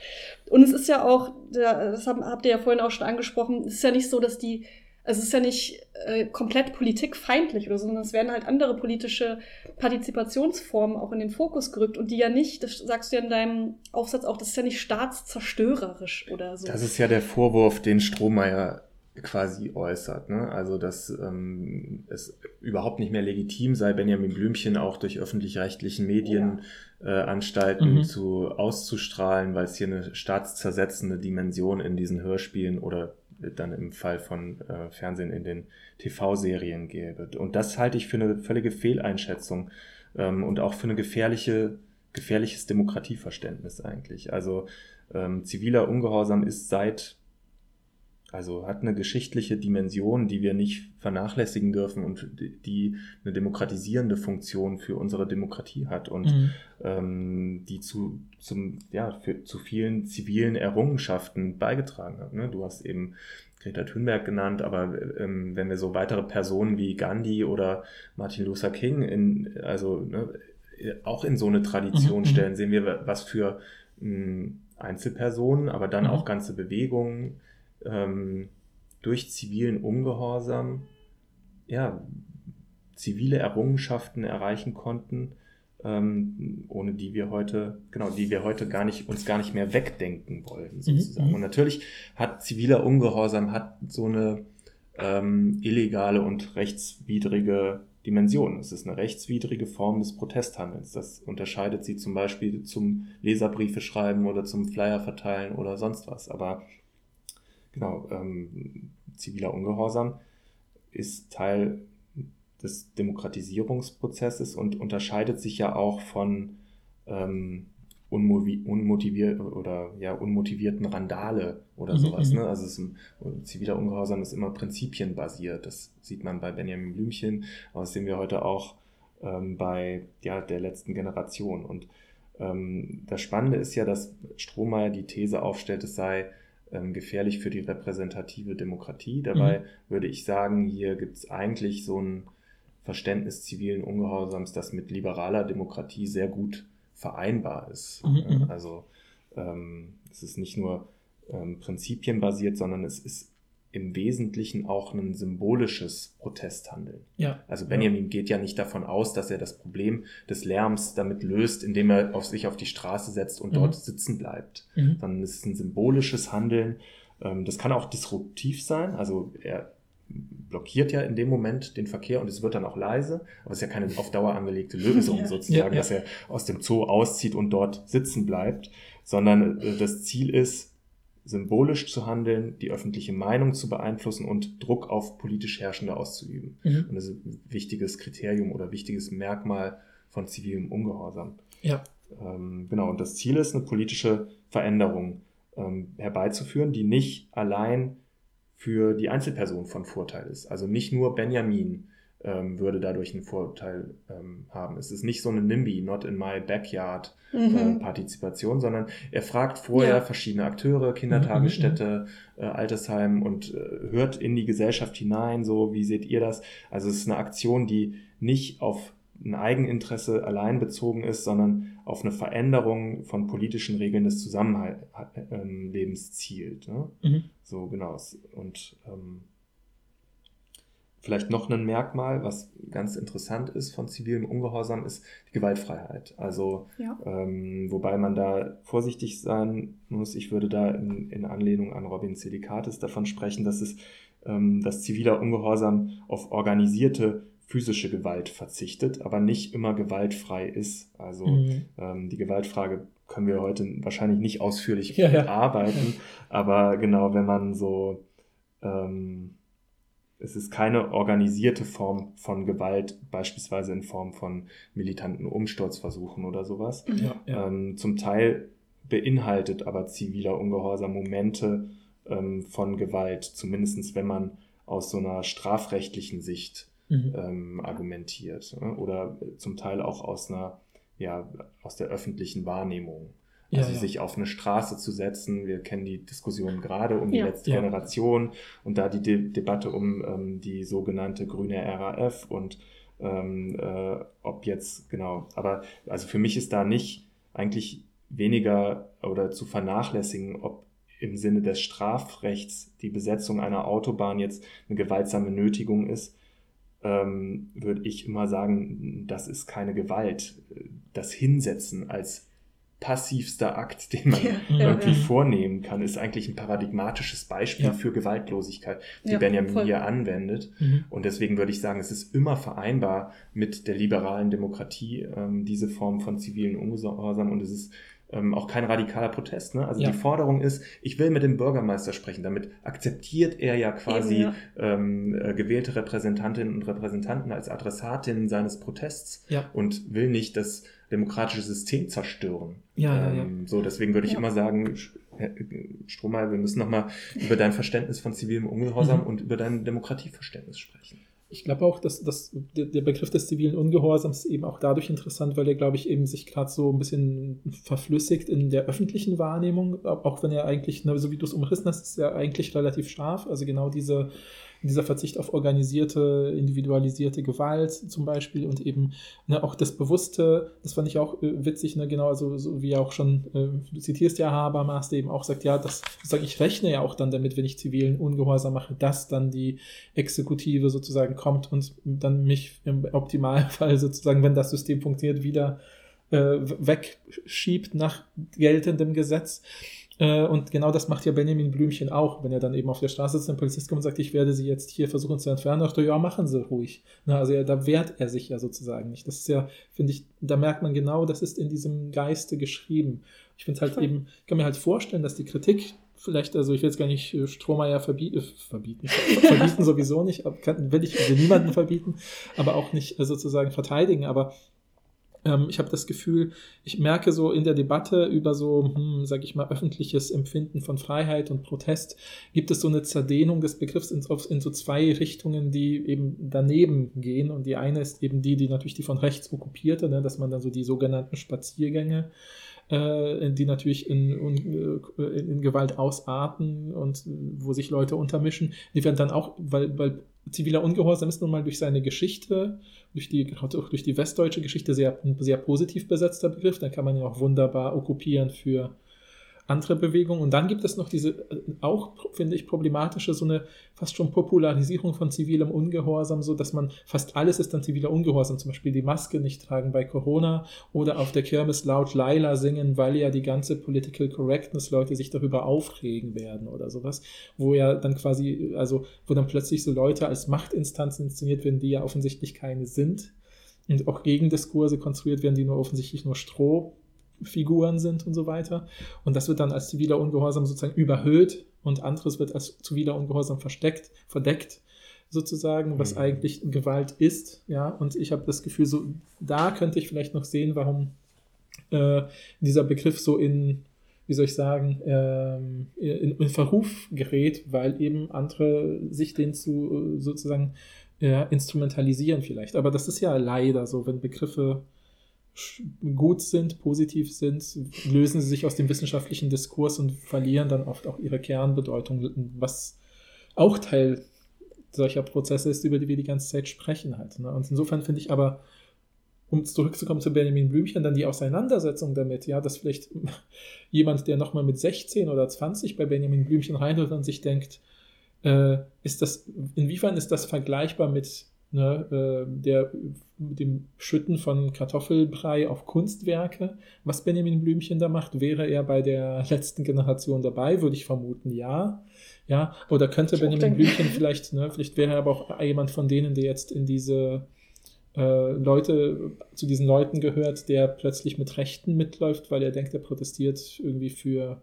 Und es ist ja auch, das habt ihr ja vorhin auch schon angesprochen, es ist ja nicht so, dass die es ist ja nicht äh, komplett politikfeindlich oder so, sondern es werden halt andere politische Partizipationsformen auch in den Fokus gerückt und die ja nicht, das sagst du ja in deinem Aufsatz auch, das ist ja nicht staatszerstörerisch oder so. Das ist ja der Vorwurf, den Strohmeier quasi äußert. Ne? Also, dass ähm, es überhaupt nicht mehr legitim sei, Benjamin Blümchen auch durch öffentlich-rechtlichen Medienanstalten ja. äh, mhm. zu, auszustrahlen, weil es hier eine staatszersetzende Dimension in diesen Hörspielen oder dann im Fall von äh, Fernsehen in den TV-Serien gäbe. Und das halte ich für eine völlige Fehleinschätzung ähm, und auch für eine gefährliche, gefährliches Demokratieverständnis eigentlich. Also ähm, ziviler Ungehorsam ist seit also hat eine geschichtliche Dimension, die wir nicht vernachlässigen dürfen und die eine demokratisierende Funktion für unsere Demokratie hat und mhm. Ähm, die zu, zum, ja, für, zu vielen zivilen Errungenschaften beigetragen hat. Ne? Du hast eben Greta Thunberg genannt, aber ähm, wenn wir so weitere Personen wie Gandhi oder Martin Luther King in, also ne, auch in so eine Tradition mhm. stellen, sehen wir, was für mh, hm, Einzelpersonen, aber dann mhm. auch ganze Bewegungen ähm, durch zivilen Ungehorsam ja, zivile Errungenschaften erreichen konnten, ähm, ohne die wir heute, genau, die wir heute gar nicht, uns gar nicht mehr wegdenken wollen, mhm, sozusagen. Mhm. Und natürlich hat ziviler Ungehorsam hat so eine ähm, illegale und rechtswidrige Dimensionen. Es ist eine rechtswidrige Form des Protesthandelns. Das unterscheidet sie zum Beispiel zum Leserbriefe schreiben oder zum Flyer verteilen oder sonst was. Aber genau, ähm, ziviler Ungehorsam ist Teil des Demokratisierungsprozesses und unterscheidet sich ja auch von ähm, unmotiviert oder ja unmotivierten Randale oder mhm, sowas. Mhm. Ne? Also es ist, ziviler Ungehorsam ist immer prinzipienbasiert. Das sieht man bei Benjamin Blümchen, aber das sehen wir heute auch ähm, bei ja, der letzten Generation. Und ähm, das Spannende ist ja, dass Strohmeier die These aufstellt, es sei ähm, gefährlich für die repräsentative Demokratie. Dabei mhm. würde ich sagen, hier gibt es eigentlich so ein Verständnis zivilen Ungehorsams, das mit liberaler Demokratie sehr gut vereinbar ist. Mhm, mhm, also ähm, es ist nicht nur ähm, prinzipienbasiert, sondern es ist im Wesentlichen auch ein symbolisches Protesthandeln. Ja. Also Benjamin ja. geht ja nicht davon aus, dass er das Problem des Lärms damit löst, indem er auf sich auf die Straße setzt und mhm. dort sitzen bleibt, mhm. sondern es ist ein symbolisches Handeln. Ähm, das kann auch disruptiv sein. Also er blockiert ja in dem Moment den Verkehr und es wird dann auch leise, aber es ist ja keine auf Dauer angelegte Lösung sozusagen, ja, ja. dass er aus dem Zoo auszieht und dort sitzen bleibt, sondern äh, das Ziel ist, symbolisch zu handeln, die öffentliche Meinung zu beeinflussen und Druck auf politisch Herrschende auszuüben. Mhm. Und das ist ein wichtiges Kriterium oder wichtiges Merkmal von zivilem Ungehorsam. Ja. Ähm, genau, und das Ziel ist, eine politische Veränderung ähm, herbeizuführen, die nicht allein für die Einzelperson von Vorteil ist. Also nicht nur Benjamin ähm, würde dadurch einen Vorteil ähm, haben. Es ist nicht so eine NIMBY, not in my backyard mhm. äh, Partizipation, sondern er fragt vorher ja. verschiedene Akteure, Kindertagesstätte, mhm. äh, Altersheim und äh, hört in die Gesellschaft hinein, so wie seht ihr das? Also es ist eine Aktion, die nicht auf ein Eigeninteresse allein bezogen ist, sondern auf eine Veränderung von politischen Regeln des Zusammenlebens zielt. Ne? Mhm. So genau. Und ähm, vielleicht noch ein Merkmal, was ganz interessant ist von zivilem Ungehorsam, ist die Gewaltfreiheit. Also ja. ähm, wobei man da vorsichtig sein muss. Ich würde da in, in Anlehnung an Robin Sedikatis davon sprechen, dass es ähm, dass ziviler Ungehorsam auf organisierte physische Gewalt verzichtet, aber nicht immer gewaltfrei ist. Also mhm. ähm, die Gewaltfrage können wir heute wahrscheinlich nicht ausführlich ja, bearbeiten, ja. aber genau, wenn man so, ähm, es ist keine organisierte Form von Gewalt, beispielsweise in Form von militanten Umsturzversuchen oder sowas. Mhm. Ja, ähm, zum Teil beinhaltet aber ziviler Ungehorsam Momente ähm, von Gewalt, zumindestens wenn man aus so einer strafrechtlichen Sicht mhm. ähm, argumentiert. Ne? Oder zum Teil auch aus einer, ja, aus der öffentlichen Wahrnehmung. Also ja, ja. sich auf eine Straße zu setzen. Wir kennen die Diskussion gerade um die ja, letzte Generation und da die De Debatte um ähm, die sogenannte grüne RAF und ähm, äh, ob jetzt, genau, aber also für mich ist da nicht eigentlich weniger oder zu vernachlässigen, ob im Sinne des Strafrechts die Besetzung einer Autobahn jetzt eine gewaltsame Nötigung ist ähm, würde ich immer sagen, das ist keine Gewalt. Das Hinsetzen als passivster Akt, den man ja, irgendwie ja. vornehmen kann, ist eigentlich ein paradigmatisches Beispiel ja. für Gewaltlosigkeit, die Benjamin voll. hier anwendet. Mhm. Und deswegen würde ich sagen, es ist immer vereinbar mit der liberalen Demokratie, ähm, diese Form von zivilen Ungehorsam. Und es ist ähm, auch kein radikaler Protest. Ne? Also ja. die Forderung ist, ich will mit dem Bürgermeister sprechen. Damit akzeptiert er ja quasi Eben, ja. Ähm, äh, gewählte Repräsentantinnen und Repräsentanten als Adressatinnen seines Protests ja. und will nicht das demokratische System zerstören. Ja, ähm, So, deswegen würde ich immer sagen, Strohmeier, wir müssen nochmal über dein Verständnis von zivilem Ungehorsam mhm. und über dein Demokratieverständnis sprechen. Ich glaube auch, dass, dass der Begriff des zivilen Ungehorsams eben auch dadurch interessant, weil er, glaube ich, eben sich gerade so ein bisschen verflüssigt in der öffentlichen Wahrnehmung, auch wenn er eigentlich, so wie du es umrissen hast, ist er eigentlich relativ scharf. Also genau diese dieser Verzicht auf organisierte, individualisierte Gewalt zum Beispiel und eben ne, auch das Bewusste, das fand ich auch äh, witzig, ne, genau, also, so wie auch schon, äh, du zitierst ja Habermas, der eben auch sagt, ja, das, sag ich rechne ja auch dann damit, wenn ich zivilen Ungehorsam mache, dass dann die Exekutive sozusagen kommt und dann mich im Optimalfall sozusagen, wenn das System funktioniert, wieder äh, wegschiebt nach geltendem Gesetz. Äh, und genau das macht ja Benjamin Blümchen auch, wenn er dann eben auf der Straße sitzt, ein Polizist kommt und sagt, ich werde sie jetzt hier versuchen zu entfernen, dachte, ja, machen sie ruhig. Na, also ja, da wehrt er sich ja sozusagen nicht. Das ist ja, finde ich, da merkt man genau, das ist in diesem Geiste geschrieben. Ich finde es halt eben, ich kann mir halt vorstellen, dass die Kritik vielleicht, also ich will jetzt gar nicht äh, Strohmeier verbieten, äh, verbieten, verbieten sowieso nicht, kann, will ich will niemanden verbieten, aber auch nicht sozusagen verteidigen, aber ähm, ich habe das Gefühl, ich merke so in der Debatte über so, hm, sage ich mal, öffentliches Empfinden von Freiheit und Protest, gibt es so eine Zerdehnung des Begriffs in, in so zwei Richtungen, die eben daneben gehen. Und die eine ist eben die, die natürlich die von rechts okkupierte, ne, dass man dann so die sogenannten Spaziergänge äh, die natürlich in, in, äh, in, Gewalt ausarten und wo sich Leute untermischen, die werden dann auch, weil, weil ziviler Ungehorsam ist nun mal durch seine Geschichte, durch die, auch durch die westdeutsche Geschichte sehr, ein sehr positiv besetzter Begriff. Dann kann man ihn auch wunderbar okkupieren für andere Bewegungen. Und dann gibt es noch diese äh, auch, finde ich, problematische, so eine fast schon Popularisierung von zivilem Ungehorsam, so dass man fast alles ist dann ziviler Ungehorsam, zum Beispiel die Maske nicht tragen bei Corona oder auf der Kirmes laut Laila singen, weil ja die ganze Political Correctness Leute sich darüber aufregen werden oder sowas, wo ja dann quasi, also wo dann plötzlich so Leute als Machtinstanzen inszeniert werden, die ja offensichtlich keine sind und auch Gegendiskurse konstruiert werden, die nur offensichtlich nur Stroh Figuren sind und so weiter. Und das wird dann als ziviler Ungehorsam sozusagen überhöht und anderes wird als ziviler Ungehorsam versteckt, verdeckt sozusagen, was mhm. eigentlich Gewalt ist. Ja, und ich habe das Gefühl, so da könnte ich vielleicht noch sehen, warum äh, dieser Begriff so in, wie soll ich sagen, ähm, in, in, Verruf gerät, weil eben andere sich den zu sozusagen äh, instrumentalisieren vielleicht. Aber das ist ja leider so, wenn Begriffe gut sind, positiv sind, lösen sie sich aus dem wissenschaftlichen Diskurs und verlieren dann oft auch ihre Kernbedeutung, was auch Teil solcher Prozesse ist, über die wir die ganze Zeit sprechen halt. Ne? Und insofern finde ich aber, um zurückzukommen zu Benjamin Blümchen, dann die Auseinandersetzung damit, ja, dass vielleicht jemand, der nochmal mit 16 oder 20 bei Benjamin Blümchen reinhört und sich denkt, äh, ist das, inwiefern ist das vergleichbar mit ne, äh, der, dem Schütten von Kartoffelbrei auf Kunstwerke. Was Benjamin Blümchen da macht, wäre er bei der letzten Generation dabei, würde ich vermuten, ja. Ja, oder könnte ich Benjamin Blümchen vielleicht, ne, vielleicht wäre er aber auch jemand von denen, der jetzt in diese äh, Leute, zu diesen Leuten gehört, der plötzlich mit Rechten mitläuft, weil er denkt, er protestiert irgendwie für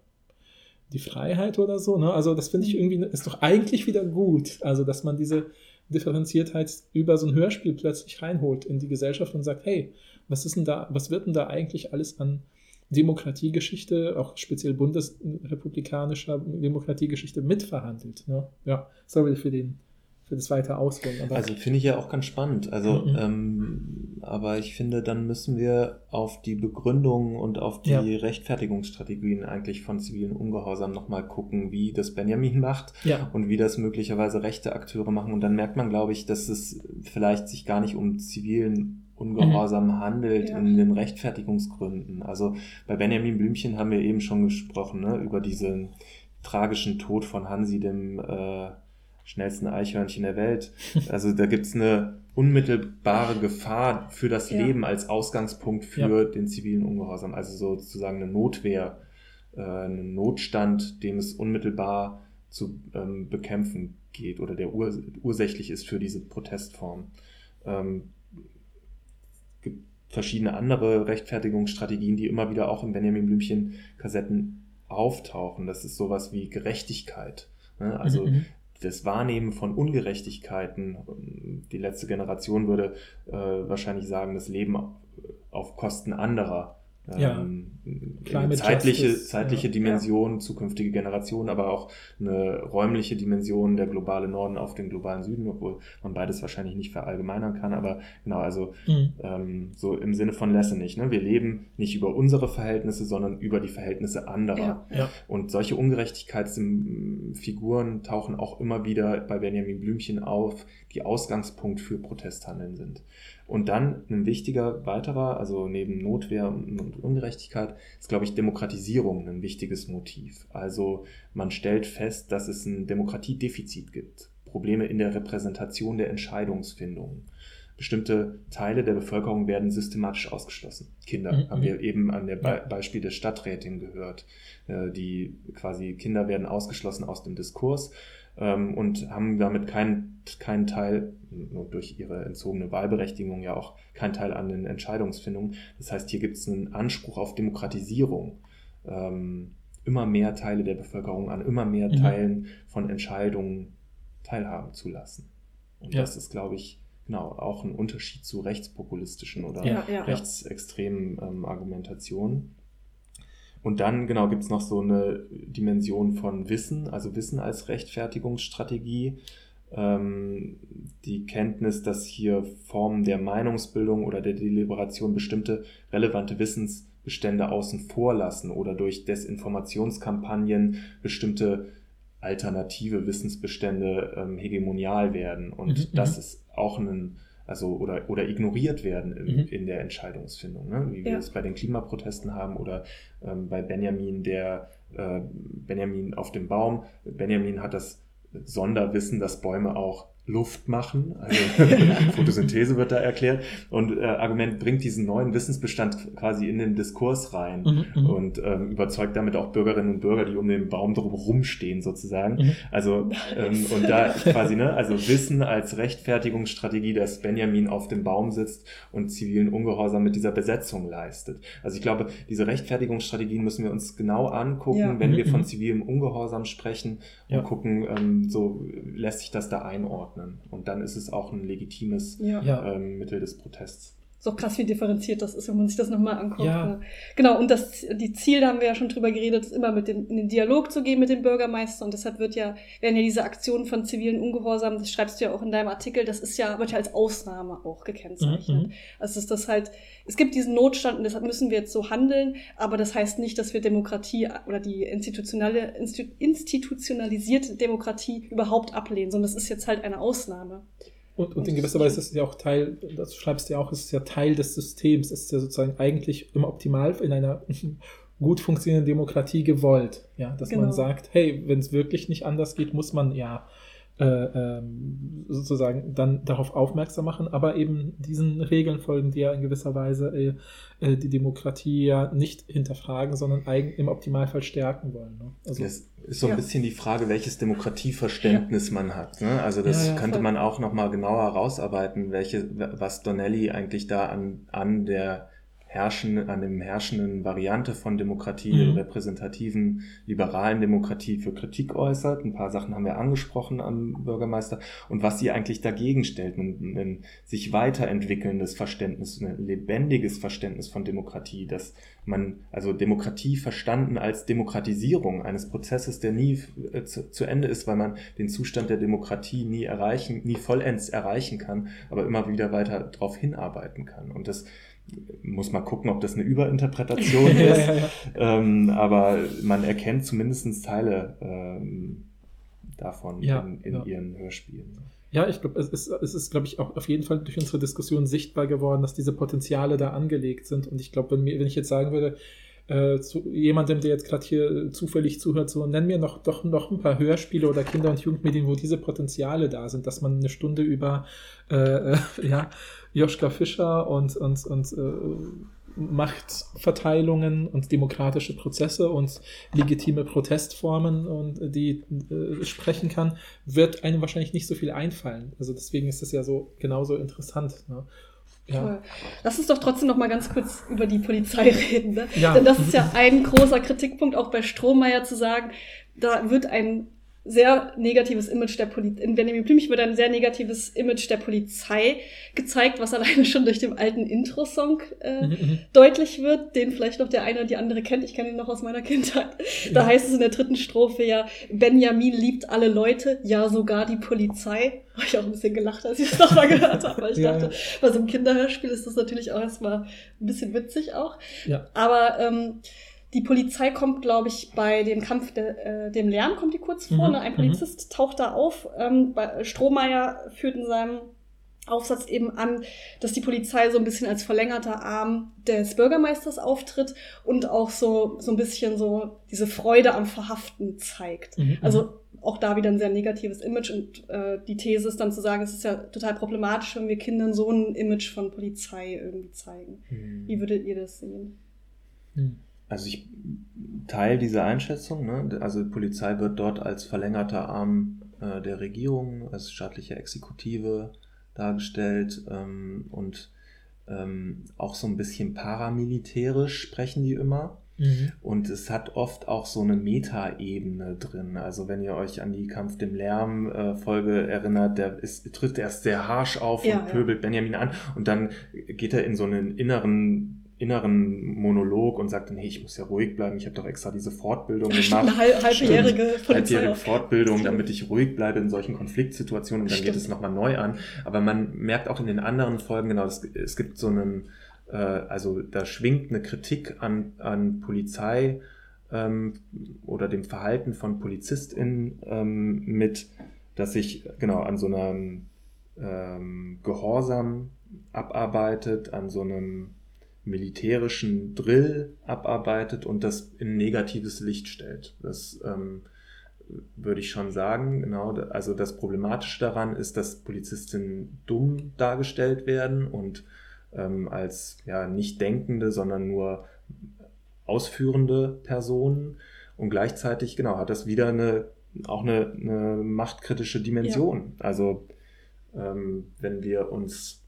die Freiheit oder so. Ne? Also das finde ich irgendwie, ist doch eigentlich wieder gut. Also, dass man diese Differenziertheit über so ein Hörspiel plötzlich reinholt in die Gesellschaft und sagt, hey, was ist denn da, was wird denn da eigentlich alles an Demokratiegeschichte, auch speziell bundesrepublikanischer Demokratiegeschichte mitverhandelt? Ne? Ja, sorry für den für das weiter ausholen. also finde ich ja auch ganz spannend. Also, mhm. ähm, aber ich finde, dann müssen wir auf die Begründung und auf die ja. Rechtfertigungsstrategien eigentlich von zivilen Ungehorsam nochmal gucken, wie das Benjamin macht ja. und wie das möglicherweise rechte Akteure machen. Und dann merkt man, glaube ich, dass es vielleicht sich gar nicht um zivilen Ungehorsam mhm. handelt ja. in den Rechtfertigungsgründen. Also bei Benjamin Blümchen haben wir eben schon gesprochen, ne, über diesen tragischen Tod von Hansi, dem äh, schnellsten Eichhörnchen der Welt. Also da gibt's eine unmittelbare Gefahr für das ja. Leben als Ausgangspunkt für ja. den zivilen Ungehorsam. Also sozusagen eine Notwehr, äh, einen Notstand, dem es unmittelbar zu ähm, bekämpfen geht oder der ur ursächlich ist für diese Protestform. Ähm, gibt verschiedene andere Rechtfertigungsstrategien, die immer wieder auch in Benjamin Blümchen Kassetten auftauchen. Das ist sowas wie Gerechtigkeit. Ne? Also mhm. Das Wahrnehmen von Ungerechtigkeiten, die letzte Generation würde äh, wahrscheinlich sagen, das Leben auf Kosten anderer ja. Ähm, zeitliche, Justice, zeitliche ja. Dimension, zukünftige Generationen, aber auch eine räumliche Dimension, der globale Norden auf den globalen Süden, obwohl man beides wahrscheinlich nicht verallgemeinern kann, aber genau, also mhm. ähm, so im Sinne von Lessenich, ne? wir leben nicht über unsere Verhältnisse, sondern über die Verhältnisse anderer. Ja. Und solche Ungerechtigkeitsfiguren tauchen auch immer wieder bei Benjamin Blümchen auf, die Ausgangspunkt für Protesthandeln sind. Und dann ein wichtiger weiterer, also neben Notwehr und Ungerechtigkeit, ist, glaube ich, Demokratisierung ein wichtiges Motiv. Also man stellt fest, dass es ein Demokratiedefizit gibt. Probleme in der Repräsentation der Entscheidungsfindung. bestimmte Teile der Bevölkerung werden systematisch ausgeschlossen. Kinder Mhm. haben wir eben an der Be. Beispiel der Stadträtin gehört. Äh, die quasi Kinder werden ausgeschlossen aus dem Diskurs ähm, und haben damit keinen keinen Teil, nur durch ihre entzogene Wahlberechtigung ja auch keinen Teil an den Entscheidungsfindungen. Das heißt, hier gibt es einen Anspruch auf Demokratisierung. Ähm, immer mehr Teile der Bevölkerung an immer mehr Mhm. Teilen von Entscheidungen teilhaben zu lassen. Und Ja. das ist, glaube ich, genau auch ein Unterschied zu rechtspopulistischen oder Ja, ja. rechtsextremen ähm, Argumentationen. Und dann, genau, gibt es noch so eine Dimension von Wissen, also Wissen als Rechtfertigungsstrategie. Ähm, die Kenntnis, dass hier Formen der Meinungsbildung oder der Deliberation bestimmte relevante Wissensbestände außen vor lassen oder durch Desinformationskampagnen bestimmte alternative Wissensbestände ähm, hegemonial werden. Und Mhm, das mhm. ist auch ein, also oder, oder ignoriert werden in, Mhm. in der Entscheidungsfindung, ne? wie wir Ja. es bei den Klimaprotesten haben oder ähm, bei Benjamin, der äh, Benjamin auf dem Baum. Benjamin hat das Sonderwissen, dass Bäume auch Luft machen. Also Photosynthese wird da erklärt. Und äh, Argument bringt diesen neuen Wissensbestand quasi in den Diskurs rein Mhm, mhm. und ähm, überzeugt damit auch Bürgerinnen und Bürger, die um den Baum drum rumstehen sozusagen. Mhm. Also ähm, und da quasi, ne, also Wissen als Rechtfertigungsstrategie, dass Benjamin auf dem Baum sitzt und zivilen Ungehorsam mit dieser Besetzung leistet. Also ich glaube, diese Rechtfertigungsstrategien müssen wir uns genau angucken, Ja. wenn wir Mhm, von mhm. zivilem Ungehorsam sprechen und Ja. gucken, ähm, so lässt sich das da einordnen. Und dann ist es auch ein legitimes. Ja. ähm, Mittel des Protests. Ist auch krass, wie differenziert das ist, wenn man sich das nochmal anguckt. Ja. ne? Genau, und das die Ziel, da haben wir ja schon drüber geredet, ist immer mit dem, in den Dialog zu gehen mit dem Bürgermeister. Und deshalb wird ja, werden ja diese Aktionen von zivilen Ungehorsam, das schreibst du ja auch in deinem Artikel, das ist ja, wird ja als Ausnahme auch gekennzeichnet. Mhm, Also ist das halt, es gibt diesen Notstand und deshalb müssen wir jetzt so handeln, aber das heißt nicht, dass wir Demokratie oder die institutionelle, institutionalisierte Demokratie überhaupt ablehnen, sondern das ist jetzt halt eine Ausnahme. Und, und in gewisser Weise ist es ja auch Teil, das schreibst du ja auch, es ist ja Teil des Systems, es ist ja sozusagen eigentlich im Optimal in einer gut funktionierenden Demokratie gewollt, ja, dass Genau. man sagt, hey, wenn es wirklich nicht anders geht, muss man ja äh, ähm, sozusagen dann darauf aufmerksam machen, aber eben diesen Regeln folgen, die ja in gewisser Weise äh, äh, die Demokratie ja nicht hinterfragen, sondern eigen, im Optimalfall stärken wollen. Ne? Also, Das ist so ein Ja. bisschen die Frage, welches Demokratieverständnis man hat. Ne? Also das Ja, ja, könnte voll. man auch nochmal genauer herausarbeiten, welche, was Donnelly eigentlich da an, an der herrschenden, an dem herrschenden Variante von Demokratie, Mhm. repräsentativen, liberalen Demokratie für Kritik äußert. Ein paar Sachen haben wir angesprochen am Bürgermeister und was sie eigentlich dagegen stellt. Ein, ein sich weiterentwickelndes Verständnis, ein lebendiges Verständnis von Demokratie, dass man, also Demokratie verstanden als Demokratisierung eines Prozesses, der nie äh, zu, zu Ende ist, weil man den Zustand der Demokratie nie erreichen, nie vollends erreichen kann, aber immer wieder weiter darauf hinarbeiten kann. Und das muss man gucken, ob das eine Überinterpretation ist. Ähm, aber man erkennt zumindest Teile ähm, davon Ja, in, in ja. ihren Hörspielen. Ja, ich glaube, es ist, es ist, glaube ich, auch auf jeden Fall durch unsere Diskussion sichtbar geworden, dass diese Potenziale da angelegt sind. Und ich glaube, wenn, mir- wenn ich jetzt sagen würde, äh, zu jemandem, der jetzt gerade hier zufällig zuhört, so nenn mir noch doch noch ein paar Hörspiele oder Kinder- und Jugendmedien, wo diese Potenziale da sind, dass man eine Stunde über äh, äh, ja, Joschka Fischer und, und, und äh, Machtverteilungen und demokratische Prozesse und legitime Protestformen und äh, die äh, sprechen kann, wird einem wahrscheinlich nicht so viel einfallen. Also deswegen ist das ja so genauso interessant. Ne? Ja. Lass uns doch trotzdem noch mal ganz kurz über die Polizei reden. Ne? Ja. Denn das ist ja ein großer Kritikpunkt auch bei Strohmeier zu sagen, da wird ein sehr negatives Image der Polizei, in Benjamin Blümchen wird ein sehr negatives Image der Polizei gezeigt, was alleine schon durch den alten Intro-Song äh, Mhm, mhm. deutlich wird, den vielleicht noch der eine oder die andere kennt. Ich kenne ihn noch aus meiner Kindheit. Da Ja. heißt es in der dritten Strophe ja, Benjamin liebt alle Leute, ja sogar die Polizei. Habe ich auch ein bisschen gelacht, als ich das nochmal gehört habe, weil ich Ja, dachte, bei so einem Kinderhörspiel ist das natürlich auch erstmal ein bisschen witzig auch. Ja. Aber ähm, die Polizei kommt, glaube ich, bei dem Kampf de, äh, dem Lärm, kommt die kurz vor. Mhm, Ne? Ein mhm. Polizist taucht da auf. Ähm, Strohmeier führt in seinem Aufsatz eben an, dass die Polizei so ein bisschen als verlängerter Arm des Bürgermeisters auftritt und auch so, so ein bisschen so diese Freude am Verhaften zeigt. Mhm. Also auch da wieder ein sehr negatives Image und äh, die These ist dann zu sagen, es ist ja total problematisch, wenn wir Kindern so ein Image von Polizei irgendwie zeigen. Mhm. Wie würdet ihr das sehen? Mhm. Also ich teile diese Einschätzung. Ne? Also die Polizei wird dort als verlängerter Arm äh, der Regierung, als staatliche Exekutive dargestellt ähm, und ähm, auch so ein bisschen paramilitärisch sprechen die immer. Mhm. Und es hat oft auch so eine Metaebene drin. Also wenn ihr euch an die Kampf dem Lärm äh, Folge erinnert, der ist, tritt erst sehr harsh auf ja, und pöbelt ja. Benjamin an und dann geht er in so einen inneren inneren Monolog und sagt dann, hey, ich muss ja ruhig bleiben, ich habe doch extra diese Fortbildung gemacht. Eine halb, halbjährige, halbjährige Fortbildung, damit ich ruhig bleibe in solchen Konfliktsituationen und dann Stimmt. geht es nochmal neu an. Aber man merkt auch in den anderen Folgen, genau, es, es gibt so einen, äh, also da schwingt eine Kritik an, an Polizei ähm, oder dem Verhalten von PolizistInnen ähm, mit, dass sich genau an so einem ähm, Gehorsam abarbeitet, an so einem militärischen Drill abarbeitet und das in negatives Licht stellt. Das ähm, würde ich schon sagen. Genau, also das Problematische daran ist, dass Polizistinnen dumm dargestellt werden und ähm, als ja nicht denkende, sondern nur ausführende Personen. Und gleichzeitig, genau, hat das wieder eine auch eine, eine machtkritische Dimension. Ja. Also ähm, wenn wir uns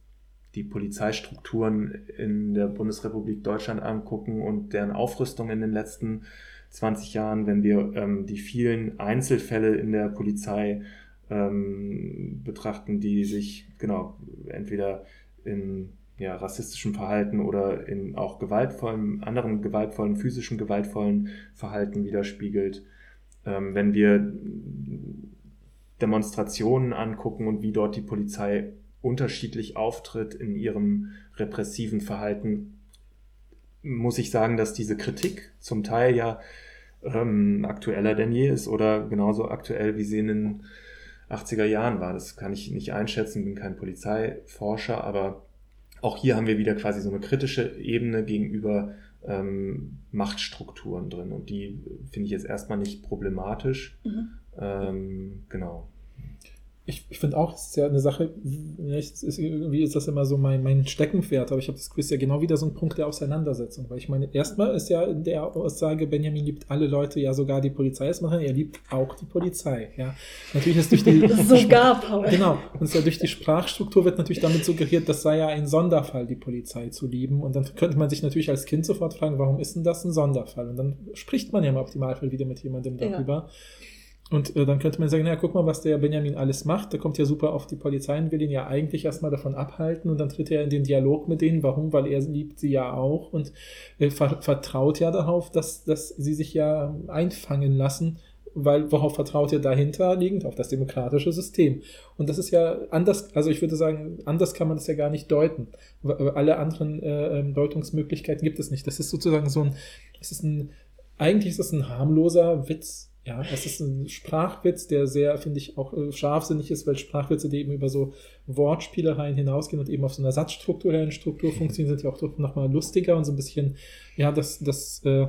die Polizeistrukturen in der Bundesrepublik Deutschland angucken und deren Aufrüstung in den letzten 20 Jahren, wenn wir ähm, die vielen Einzelfälle in der Polizei ähm, betrachten, die sich genau entweder in ja, rassistischem Verhalten oder in auch gewaltvollen, anderen gewaltvollen, physischen gewaltvollen Verhalten widerspiegelt. Ähm, wenn wir Demonstrationen angucken und wie dort die Polizei unterschiedlich auftritt in ihrem repressiven Verhalten, muss ich sagen, dass diese Kritik zum Teil ja ähm, aktueller denn je ist oder genauso aktuell, wie sie in den 80er Jahren war. Das kann ich nicht einschätzen, bin kein Polizeiforscher, aber auch hier haben wir wieder quasi so eine kritische Ebene gegenüber ähm, Machtstrukturen drin und die finde ich jetzt erstmal nicht problematisch. Mhm. Ähm, genau ich, ich finde auch, es ist ja eine Sache, ist, irgendwie ist das immer so mein, mein Steckenpferd, aber ich habe das Quiz ja genau wieder so ein Punkt der Auseinandersetzung, weil ich meine, erstmal ist ja in der Aussage, Benjamin liebt alle Leute, ja sogar die Polizei ist machen, er liebt auch die Polizei, ja. Natürlich ist durch die... sogar, Paul. Genau, und ja durch die Sprachstruktur wird natürlich damit suggeriert, das sei ja ein Sonderfall, die Polizei zu lieben und dann könnte man sich natürlich als Kind sofort fragen, warum ist denn das ein Sonderfall? Und dann spricht man ja im Optimalfall wieder mit jemandem darüber. Ja. Und äh, dann könnte man sagen, naja, guck mal, was der Benjamin alles macht. Der kommt ja super auf die Polizei und will ihn ja eigentlich erstmal davon abhalten. Und dann tritt er in den Dialog mit denen. Warum? Weil er liebt sie ja auch und äh, ver vertraut ja darauf, dass, dass sie sich ja einfangen lassen. Weil worauf vertraut er dahinter liegend? Auf das demokratische System. Und das ist ja anders, also ich würde sagen, anders kann man das ja gar nicht deuten. Alle anderen äh, ähm, Deutungsmöglichkeiten gibt es nicht. Das ist sozusagen so ein, es ist ein, eigentlich ist es ein harmloser Witz ja, es ist ein Sprachwitz, der sehr, finde ich, auch äh, scharfsinnig ist, weil Sprachwitze, die eben über so Wortspielereien hinausgehen und eben auf so einer satzstrukturellen Struktur funktionieren, sind ja auch nochmal lustiger und so ein bisschen, ja, das, das, äh,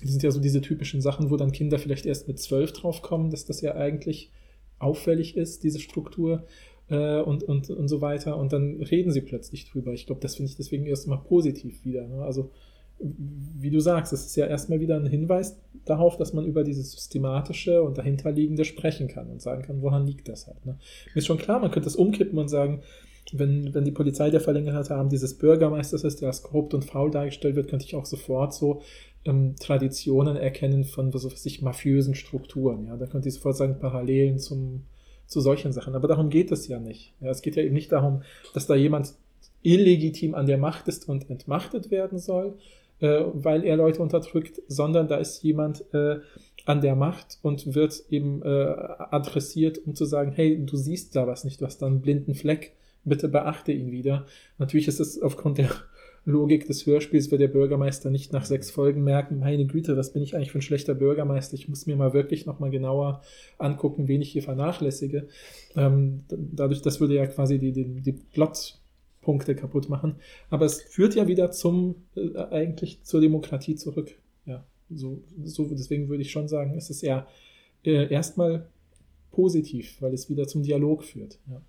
das sind ja so diese typischen Sachen, wo dann Kinder vielleicht erst mit zwölf drauf kommen, dass das ja eigentlich auffällig ist, diese Struktur äh, und, und, und so weiter. Und dann reden sie plötzlich drüber. Ich glaube, das finde ich deswegen erstmal positiv wieder. Ne? Also wie du sagst, es ist ja erstmal wieder ein Hinweis darauf, dass man über dieses Systematische und dahinterliegende sprechen kann und sagen kann, woran liegt das halt. Ne? Mir ist schon klar, man könnte das umkippen und sagen, wenn, wenn die Polizei der verlängerte Arm dieses Bürgermeisters ist, der als korrupt und faul dargestellt wird, könnte ich auch sofort so ähm, Traditionen erkennen von so sich mafiösen Strukturen. Ja? Da könnte ich sofort sagen, Parallelen zum, zu solchen Sachen. Aber darum geht es ja nicht. Ja? Es geht ja eben nicht darum, dass da jemand illegitim an der Macht ist und entmachtet werden soll, äh, weil er Leute unterdrückt, sondern da ist jemand äh, an der Macht und wird eben äh, adressiert, um zu sagen, hey, du siehst da was nicht, du hast da einen blinden Fleck, bitte beachte ihn wieder. Natürlich ist es aufgrund der Logik des Hörspiels wird der Bürgermeister nicht nach sechs Folgen merken, meine Güte, was bin ich eigentlich für ein schlechter Bürgermeister? Ich muss mir mal wirklich nochmal genauer angucken, wen ich hier vernachlässige. Ähm, dadurch, das würde ja quasi die, die, die Plotpunkte kaputt machen. Aber es führt ja wieder zum, äh, eigentlich zur Demokratie zurück. Ja, so, so, deswegen würde ich schon sagen, es ist eher äh, erstmal positiv, weil es wieder zum Dialog führt. Ja.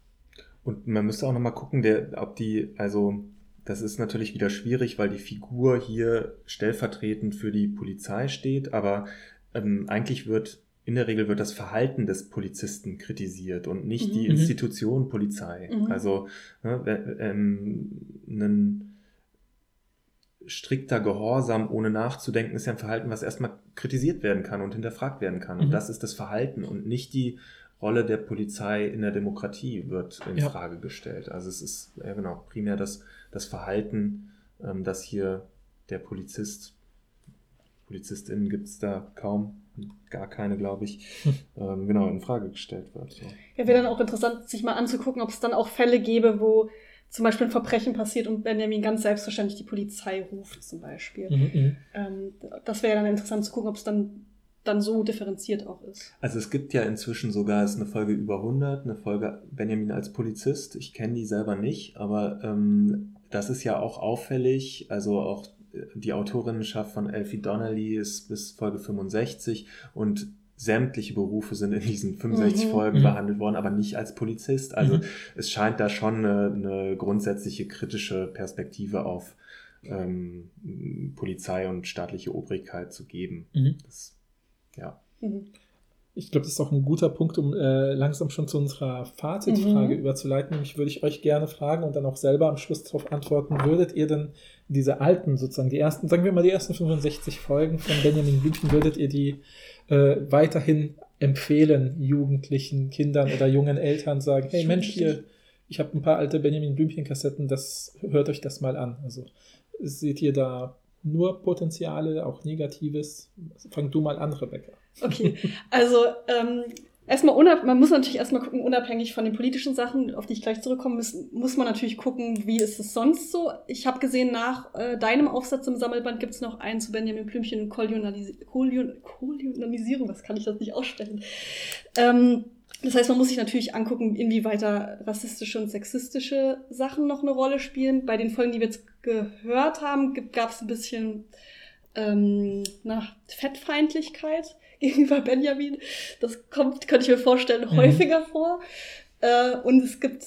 Und man müsste auch nochmal gucken, der, ob die, also das ist natürlich wieder schwierig, weil die Figur hier stellvertretend für die Polizei steht, aber ähm, eigentlich wird in der Regel wird das Verhalten des Polizisten kritisiert und nicht mhm. die mhm. Institution Polizei. Mhm. Also ne, ähm, ein strikter Gehorsam ohne nachzudenken ist ja ein Verhalten, was erstmal kritisiert werden kann und hinterfragt werden kann. Mhm. Und das ist das Verhalten und nicht die Rolle der Polizei in der Demokratie wird in ja. Frage gestellt. Also es ist ja genau primär das das Verhalten, ähm, dass hier der Polizist, PolizistInnen gibt es da kaum, gar keine, glaube ich, ähm, genau, in Frage gestellt wird. So. Ja, wäre dann auch interessant, sich mal anzugucken, ob es dann auch Fälle gäbe, wo zum Beispiel ein Verbrechen passiert und Benjamin ganz selbstverständlich die Polizei ruft, zum Beispiel. Mhm, mhm. ähm, das wäre dann interessant zu gucken, ob es dann dann so differenziert auch ist. Also es gibt ja inzwischen sogar, es ist eine Folge über 100, eine Folge Benjamin als Polizist. Ich kenne die selber nicht, aber ähm, das ist ja auch auffällig. Also auch die Autorinnenschaft von Elfie Donnelly ist bis Folge 65 und sämtliche Berufe sind in diesen 65 mhm. Folgen mhm. behandelt worden, aber nicht als Polizist. Also mhm. es scheint da schon eine, eine, grundsätzliche kritische Perspektive auf ähm, Polizei und staatliche Obrigkeit zu geben. Mhm. Das, ja. Ich glaube, das ist auch ein guter Punkt, um äh, langsam schon zu unserer Fazitfrage mhm. überzuleiten. Nämlich würde ich euch gerne fragen und dann auch selber am Schluss darauf antworten, würdet ihr denn diese alten, sozusagen die ersten, sagen wir mal die ersten 65 Folgen von Benjamin Blümchen, würdet ihr die äh, weiterhin empfehlen, Jugendlichen, Kindern oder jungen Eltern sagen, hey Mensch, hier, ich habe ein paar alte Benjamin Blümchen-Kassetten, das hört euch das mal an. Also seht ihr da nur Potenziale, auch Negatives? Fang du mal an, Rebecca. Okay, also ähm, erstmal, man muss natürlich erstmal gucken, unabhängig von den politischen Sachen, auf die ich gleich zurückkommen muss, muss man natürlich gucken, wie ist es sonst so. Ich habe gesehen, nach äh, deinem Aufsatz im Sammelband gibt es noch einen zu Benjamin Blümchen Kolonialisierung, was kann ich das nicht aussprechen? Ähm, das heißt, man muss sich natürlich angucken, inwieweit da rassistische und sexistische Sachen noch eine Rolle spielen. Bei den Folgen, die wir jetzt gehört haben, gab es ein bisschen ähm, nach Fettfeindlichkeit gegenüber Benjamin. Das kommt, könnte ich mir vorstellen, mhm. häufiger vor. Äh, und es gibt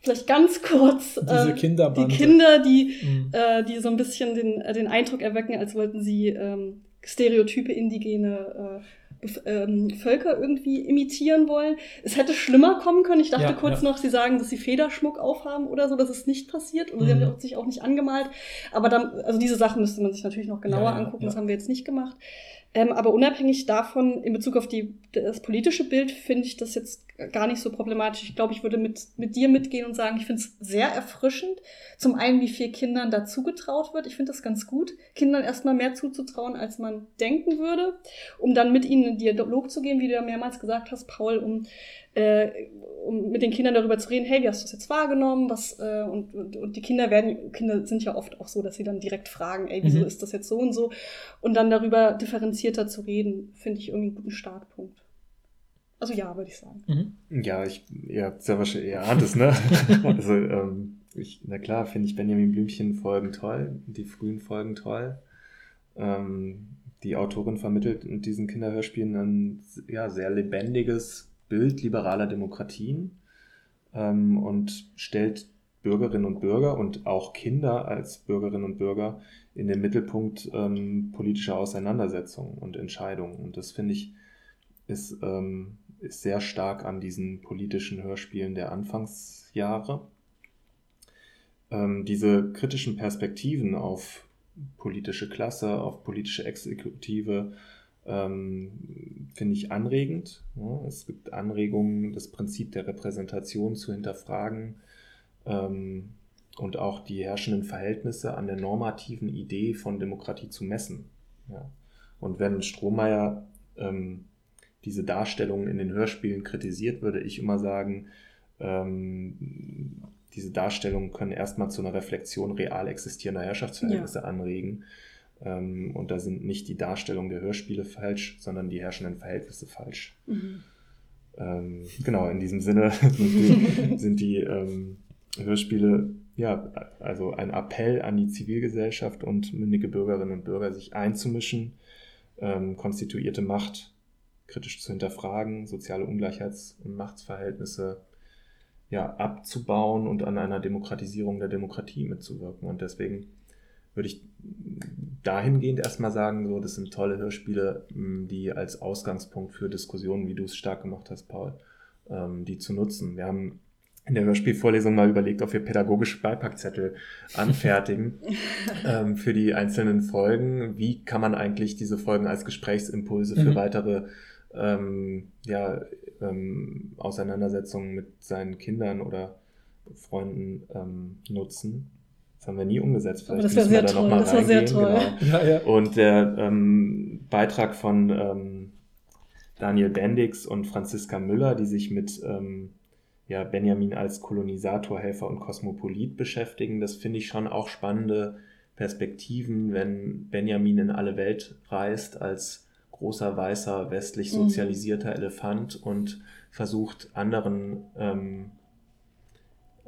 vielleicht ganz kurz äh, die Kinder, die, mhm. äh, die so ein bisschen den, äh, den Eindruck erwecken, als wollten sie ähm, stereotype indigene äh, ähm, Völker irgendwie imitieren wollen. Es hätte schlimmer kommen können. Ich dachte ja, kurz ja. noch, sie sagen, dass sie Federschmuck aufhaben oder so. Das ist nicht passiert. Und mhm. sie haben sich auch nicht angemalt. Aber dann, also diese Sachen müsste man sich natürlich noch genauer ja, angucken. Das haben wir jetzt nicht gemacht. Ähm, aber unabhängig davon, in Bezug auf die, das politische Bild, finde ich das jetzt gar nicht so problematisch. Ich glaube, ich würde mit, mit dir mitgehen und sagen, ich finde es sehr erfrischend. Zum einen, wie viel Kindern dazu getraut wird. Ich finde das ganz gut, Kindern erstmal mehr zuzutrauen, als man denken würde, um dann mit ihnen in Dialog zu gehen, wie du ja mehrmals gesagt hast, Paul, um äh, um mit den Kindern darüber zu reden, hey, wie hast du das jetzt wahrgenommen? Was, äh, und, und, und die Kinder werden, Kinder sind ja oft auch so, dass sie dann direkt fragen, ey, wieso mhm. ist das jetzt so und so? Und dann darüber differenzierter zu reden, finde ich irgendwie einen guten Startpunkt. Also ja, würde ich sagen. Mhm. Ja, ich, ihr habt sehr wahrscheinlich, ihr ahnt es, ne? also, ähm, ich, na klar, finde ich Benjamin Blümchen Folgen toll, die frühen Folgen toll. Ähm, die Autorin vermittelt in diesen Kinderhörspielen ein ja, sehr lebendiges Bild liberaler Demokratien ähm, und stellt Bürgerinnen und Bürger und auch Kinder als Bürgerinnen und Bürger in den Mittelpunkt ähm, politischer Auseinandersetzungen und Entscheidungen. Und das finde ich ist, ähm, ist sehr stark an diesen politischen Hörspielen der Anfangsjahre. Ähm, diese kritischen Perspektiven auf politische Klasse, auf politische Exekutive, ähm, finde ich anregend. Ja, es gibt Anregungen, das Prinzip der Repräsentation zu hinterfragen ähm, und auch die herrschenden Verhältnisse an der normativen Idee von Demokratie zu messen. Ja. Und wenn Strohmeier ähm, diese Darstellungen in den Hörspielen kritisiert, würde ich immer sagen, ähm, diese Darstellungen können erstmal zu einer Reflexion real existierender Herrschaftsverhältnisse ja. anregen. Ähm, und da sind nicht die Darstellungen der Hörspiele falsch, sondern die herrschenden Verhältnisse falsch. Mhm. Ähm, genau, in diesem Sinne sind die, sind die ähm, Hörspiele ja, also ein Appell an die Zivilgesellschaft und mündige Bürgerinnen und Bürger, sich einzumischen, ähm, konstituierte Macht kritisch zu hinterfragen, soziale Ungleichheits- und Machtsverhältnisse ja, abzubauen und an einer Demokratisierung der Demokratie mitzuwirken. Und deswegen würde ich dahingehend erstmal sagen, so, das sind tolle Hörspiele, die als Ausgangspunkt für Diskussionen, wie du es stark gemacht hast, Paul, ähm, die zu nutzen. Wir haben in der Hörspielvorlesung mal überlegt, ob wir pädagogische Beipackzettel anfertigen ähm, für die einzelnen Folgen. Wie kann man eigentlich diese Folgen als Gesprächsimpulse für mhm. weitere ähm, ja, ähm, Auseinandersetzungen mit seinen Kindern oder Freunden ähm, nutzen? Das haben wir nie umgesetzt. Vielleicht das müssen wir da nochmal reingehen. Sehr toll. Genau. Ja, ja. Und der ähm, Beitrag von ähm, Daniel Bendix und Franziska Müller, die sich mit ähm, ja, Benjamin als Kolonisator, Helfer und Kosmopolit beschäftigen. Das finde ich schon auch spannende Perspektiven, wenn Benjamin in alle Welt reist als großer, weißer, westlich mhm. sozialisierter mhm. Elefant und versucht anderen ähm,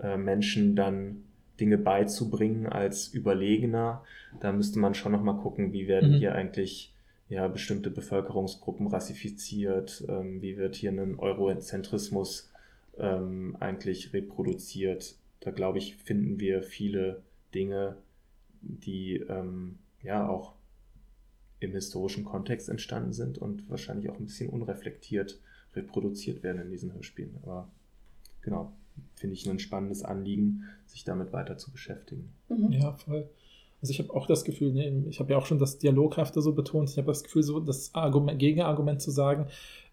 äh, Menschen dann Dinge beizubringen als Überlegener. Da müsste man schon nochmal gucken, wie werden mhm. hier eigentlich ja, bestimmte Bevölkerungsgruppen rassifiziert, ähm, wie wird hier ein Eurozentrismus ähm, eigentlich reproduziert. Da glaube ich, finden wir viele Dinge, die ähm, ja auch im historischen Kontext entstanden sind und wahrscheinlich auch ein bisschen unreflektiert reproduziert werden in diesen Hörspielen. Aber genau, finde ich ein spannendes Anliegen, sich damit weiter zu beschäftigen. Mhm. Ja, voll. Also ich habe auch das Gefühl, ne, ich habe ja auch schon das Dialoghafte so betont, ich habe das Gefühl, so das Argument, Gegenargument zu sagen,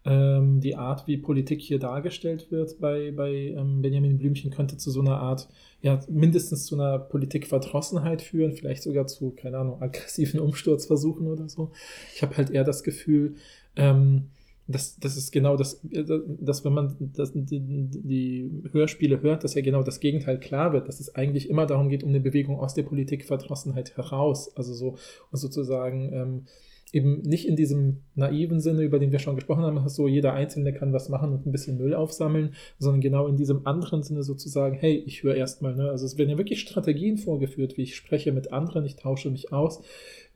ähm, die Art, wie Politik hier dargestellt wird bei, bei ähm, Benjamin Blümchen, könnte zu so einer Art, ja, mindestens zu einer Politikverdrossenheit führen, vielleicht sogar zu, keine Ahnung, aggressiven Umsturzversuchen oder so. Ich habe halt eher das Gefühl, ähm, das, das ist genau das, dass wenn man das, die, die Hörspiele hört, dass ja genau das Gegenteil klar wird, dass es eigentlich immer darum geht, um eine Bewegung aus der Politikverdrossenheit heraus. Also so sozusagen ähm, eben nicht in diesem naiven Sinne, über den wir schon gesprochen haben, so jeder Einzelne kann was machen und ein bisschen Müll aufsammeln, sondern genau in diesem anderen Sinne sozusagen, hey, ich höre erstmal, ne? Also es werden ja wirklich Strategien vorgeführt, wie ich spreche mit anderen, ich tausche mich aus,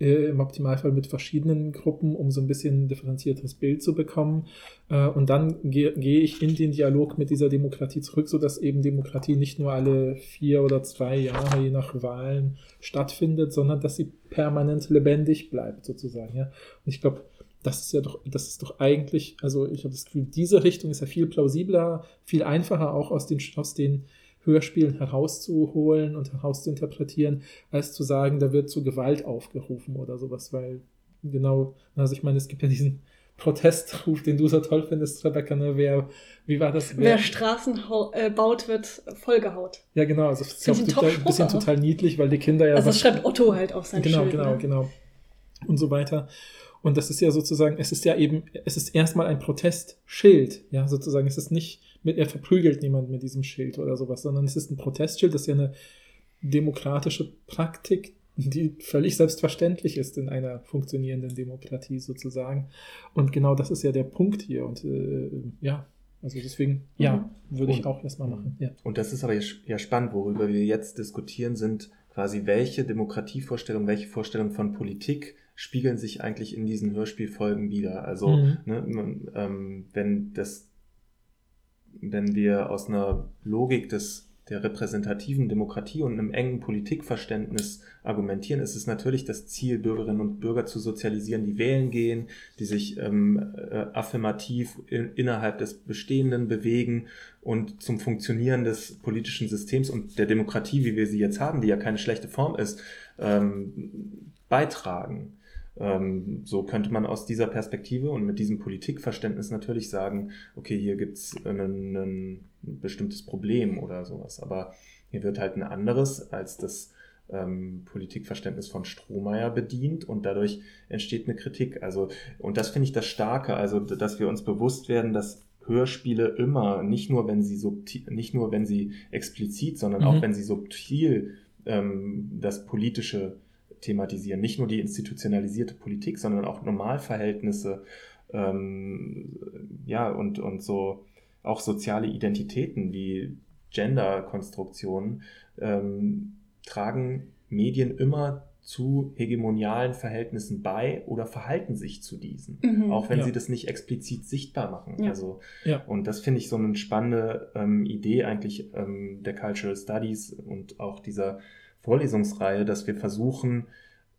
äh, im Optimalfall mit verschiedenen Gruppen, um so ein bisschen ein differenziertes Bild zu bekommen. Äh, und dann gehe geh ich in den Dialog mit dieser Demokratie zurück, sodass eben Demokratie nicht nur alle vier oder zwei Jahre, je nach Wahlen, stattfindet, sondern dass sie permanent lebendig bleibt, sozusagen. Und ich glaube, das ist ja doch, das ist doch eigentlich, also ich habe das Gefühl, diese Richtung ist ja viel plausibler, viel einfacher auch aus den, aus den Hörspielen herauszuholen und herauszuinterpretieren, als zu sagen, da wird zu Gewalt aufgerufen oder sowas, weil genau, also ich meine, es gibt ja diesen Protestruf, den du so toll findest, Rebecca, ne? Wer, wie war das? Wer, Wer Straßen äh, baut, wird vollgehaut. Ja, genau, also das ist ja auch ein bisschen total niedlich, weil die Kinder ja. Also das schreibt Otto halt auf sein genau, Schild. Genau, genau, ne? genau. Und so weiter. Und das ist ja sozusagen, es ist ja eben, es ist erstmal ein Protestschild, ja, sozusagen. Es ist nicht mit, er verprügelt niemand mit diesem Schild oder sowas, sondern es ist ein Protestschild, das ist ja eine demokratische Praktik, die völlig selbstverständlich ist in einer funktionierenden Demokratie sozusagen. Und genau das ist ja der Punkt hier. Und äh, ja, also deswegen, ja, mhm. würde ich auch erstmal machen. Ja. Und das ist aber ja spannend, worüber wir jetzt diskutieren, sind quasi welche Demokratievorstellungen, welche Vorstellungen von Politik spiegeln sich eigentlich in diesen Hörspielfolgen wieder. Also, mhm. ne, ähm, wenn das wenn wir aus einer Logik des, der repräsentativen Demokratie und einem engen Politikverständnis argumentieren, ist es natürlich das Ziel, Bürgerinnen und Bürger zu sozialisieren, die wählen gehen, die sich ähm, äh, affirmativ in, innerhalb des Bestehenden bewegen und zum Funktionieren des politischen Systems und der Demokratie, wie wir sie jetzt haben, die ja keine schlechte Form ist, ähm, beitragen. Ähm, so könnte man aus dieser Perspektive und mit diesem Politikverständnis natürlich sagen, okay, hier gibt's ein, ein bestimmtes Problem oder sowas. Aber hier wird halt ein anderes als das ähm, Politikverständnis von Strohmeier bedient und dadurch entsteht eine Kritik. Also, und das finde ich das Starke, also dass wir uns bewusst werden, dass Hörspiele immer, nicht nur wenn sie subtil, nicht nur wenn sie explizit, sondern Mhm. auch wenn sie subtil ähm, das Politische thematisieren, nicht nur die institutionalisierte Politik, sondern auch Normalverhältnisse, ähm, ja, und, und so auch soziale Identitäten wie Gender-Konstruktionen ähm, tragen Medien immer zu hegemonialen Verhältnissen bei oder verhalten sich zu diesen, Mhm. auch wenn Ja. sie das nicht explizit sichtbar machen. Ja. Also Ja. und das finde ich so eine spannende ähm, Idee eigentlich ähm, der Cultural Studies und auch dieser Vorlesungsreihe, dass wir versuchen,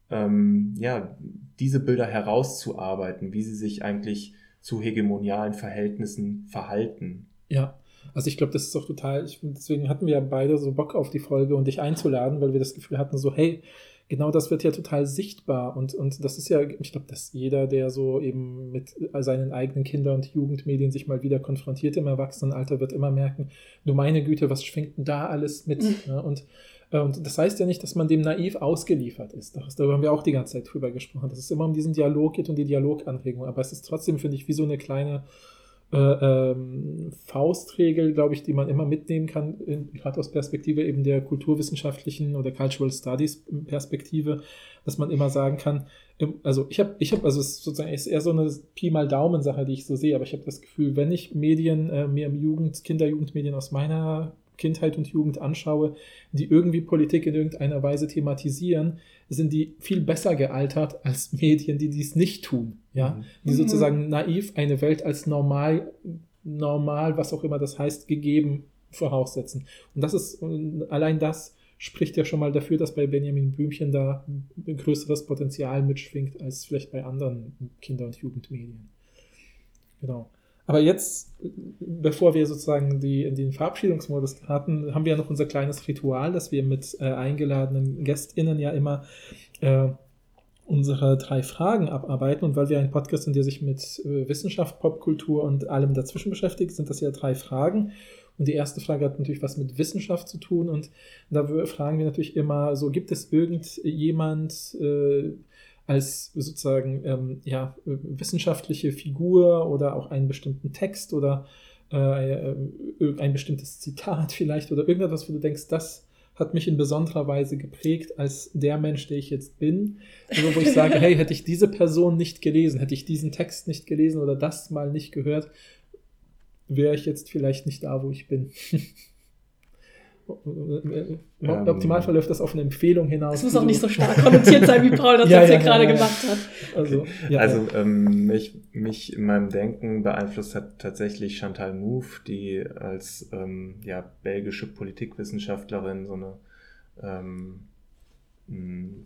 ähm, ja, diese Bilder herauszuarbeiten, wie sie sich eigentlich zu hegemonialen Verhältnissen verhalten. Ja, also ich glaube, das ist auch total, ich, deswegen hatten wir ja beide so Bock auf die Folge und dich einzuladen, weil wir das Gefühl hatten, so, hey, genau das wird ja total sichtbar und, und das ist ja, ich glaube, dass jeder, der so eben mit seinen eigenen Kinder- und Jugendmedien sich mal wieder konfrontiert im Erwachsenenalter, wird immer merken, du meine Güte, was schwingt denn da alles mit? Mhm. Ja, und, und das heißt ja nicht, dass man dem naiv ausgeliefert ist. Darüber haben wir auch die ganze Zeit drüber gesprochen, dass es immer um diesen Dialog geht und die Dialoganregung. Aber es ist trotzdem, finde ich, wie so eine kleine äh, ähm, Faustregel, glaube ich, die man immer mitnehmen kann, gerade aus Perspektive eben der kulturwissenschaftlichen oder Cultural Studies Perspektive, dass man immer sagen kann, also ich habe, ich habe, also es ist sozusagen ist eher so eine Pi mal Daumen Sache, die ich so sehe, aber ich habe das Gefühl, wenn ich Medien, äh, mir im Jugend, Kinder, Jugendmedien aus meiner Kindheit und Jugend anschaue, die irgendwie Politik in irgendeiner Weise thematisieren, sind die viel besser gealtert als Medien, die dies nicht tun. Ja, Mhm. die Mhm. sozusagen naiv eine Welt als normal, normal, was auch immer das heißt, gegeben voraussetzen. Und das ist, allein das spricht ja schon mal dafür, dass bei Benjamin Blümchen da ein größeres Potenzial mitschwingt als vielleicht bei anderen Kinder- und Jugendmedien. Genau. Aber jetzt, bevor wir sozusagen die, den Verabschiedungsmodus hatten, haben wir noch unser kleines Ritual, dass wir mit äh, eingeladenen GästInnen ja immer äh, unsere drei Fragen abarbeiten. Und weil wir ein Podcast sind, der sich mit äh, Wissenschaft, Popkultur und allem dazwischen beschäftigt, sind das ja drei Fragen. Und die erste Frage hat natürlich was mit Wissenschaft zu tun. Und da fragen wir natürlich immer so, gibt es irgendjemand äh, als sozusagen ähm, ja, äh, wissenschaftliche Figur oder auch einen bestimmten Text oder äh, äh, ein bestimmtes Zitat vielleicht oder irgendetwas, wo du denkst, das hat mich in besonderer Weise geprägt als der Mensch, der ich jetzt bin. Also wo ich sage, hey, hätte ich diese Person nicht gelesen, hätte ich diesen Text nicht gelesen oder das mal nicht gehört, wäre ich jetzt vielleicht nicht da, wo ich bin. Im Ähm. Optimalfall läuft das auf eine Empfehlung hinaus. Es muss auch nicht so stark konnotiert sein, wie Paul das Ja, jetzt ja, hier gerade ja, ja. gemacht hat. Also, ja, also ähm, mich, mich in meinem Denken beeinflusst hat tatsächlich Chantal Mouffe, die als ähm, ja, belgische Politikwissenschaftlerin so eine ähm,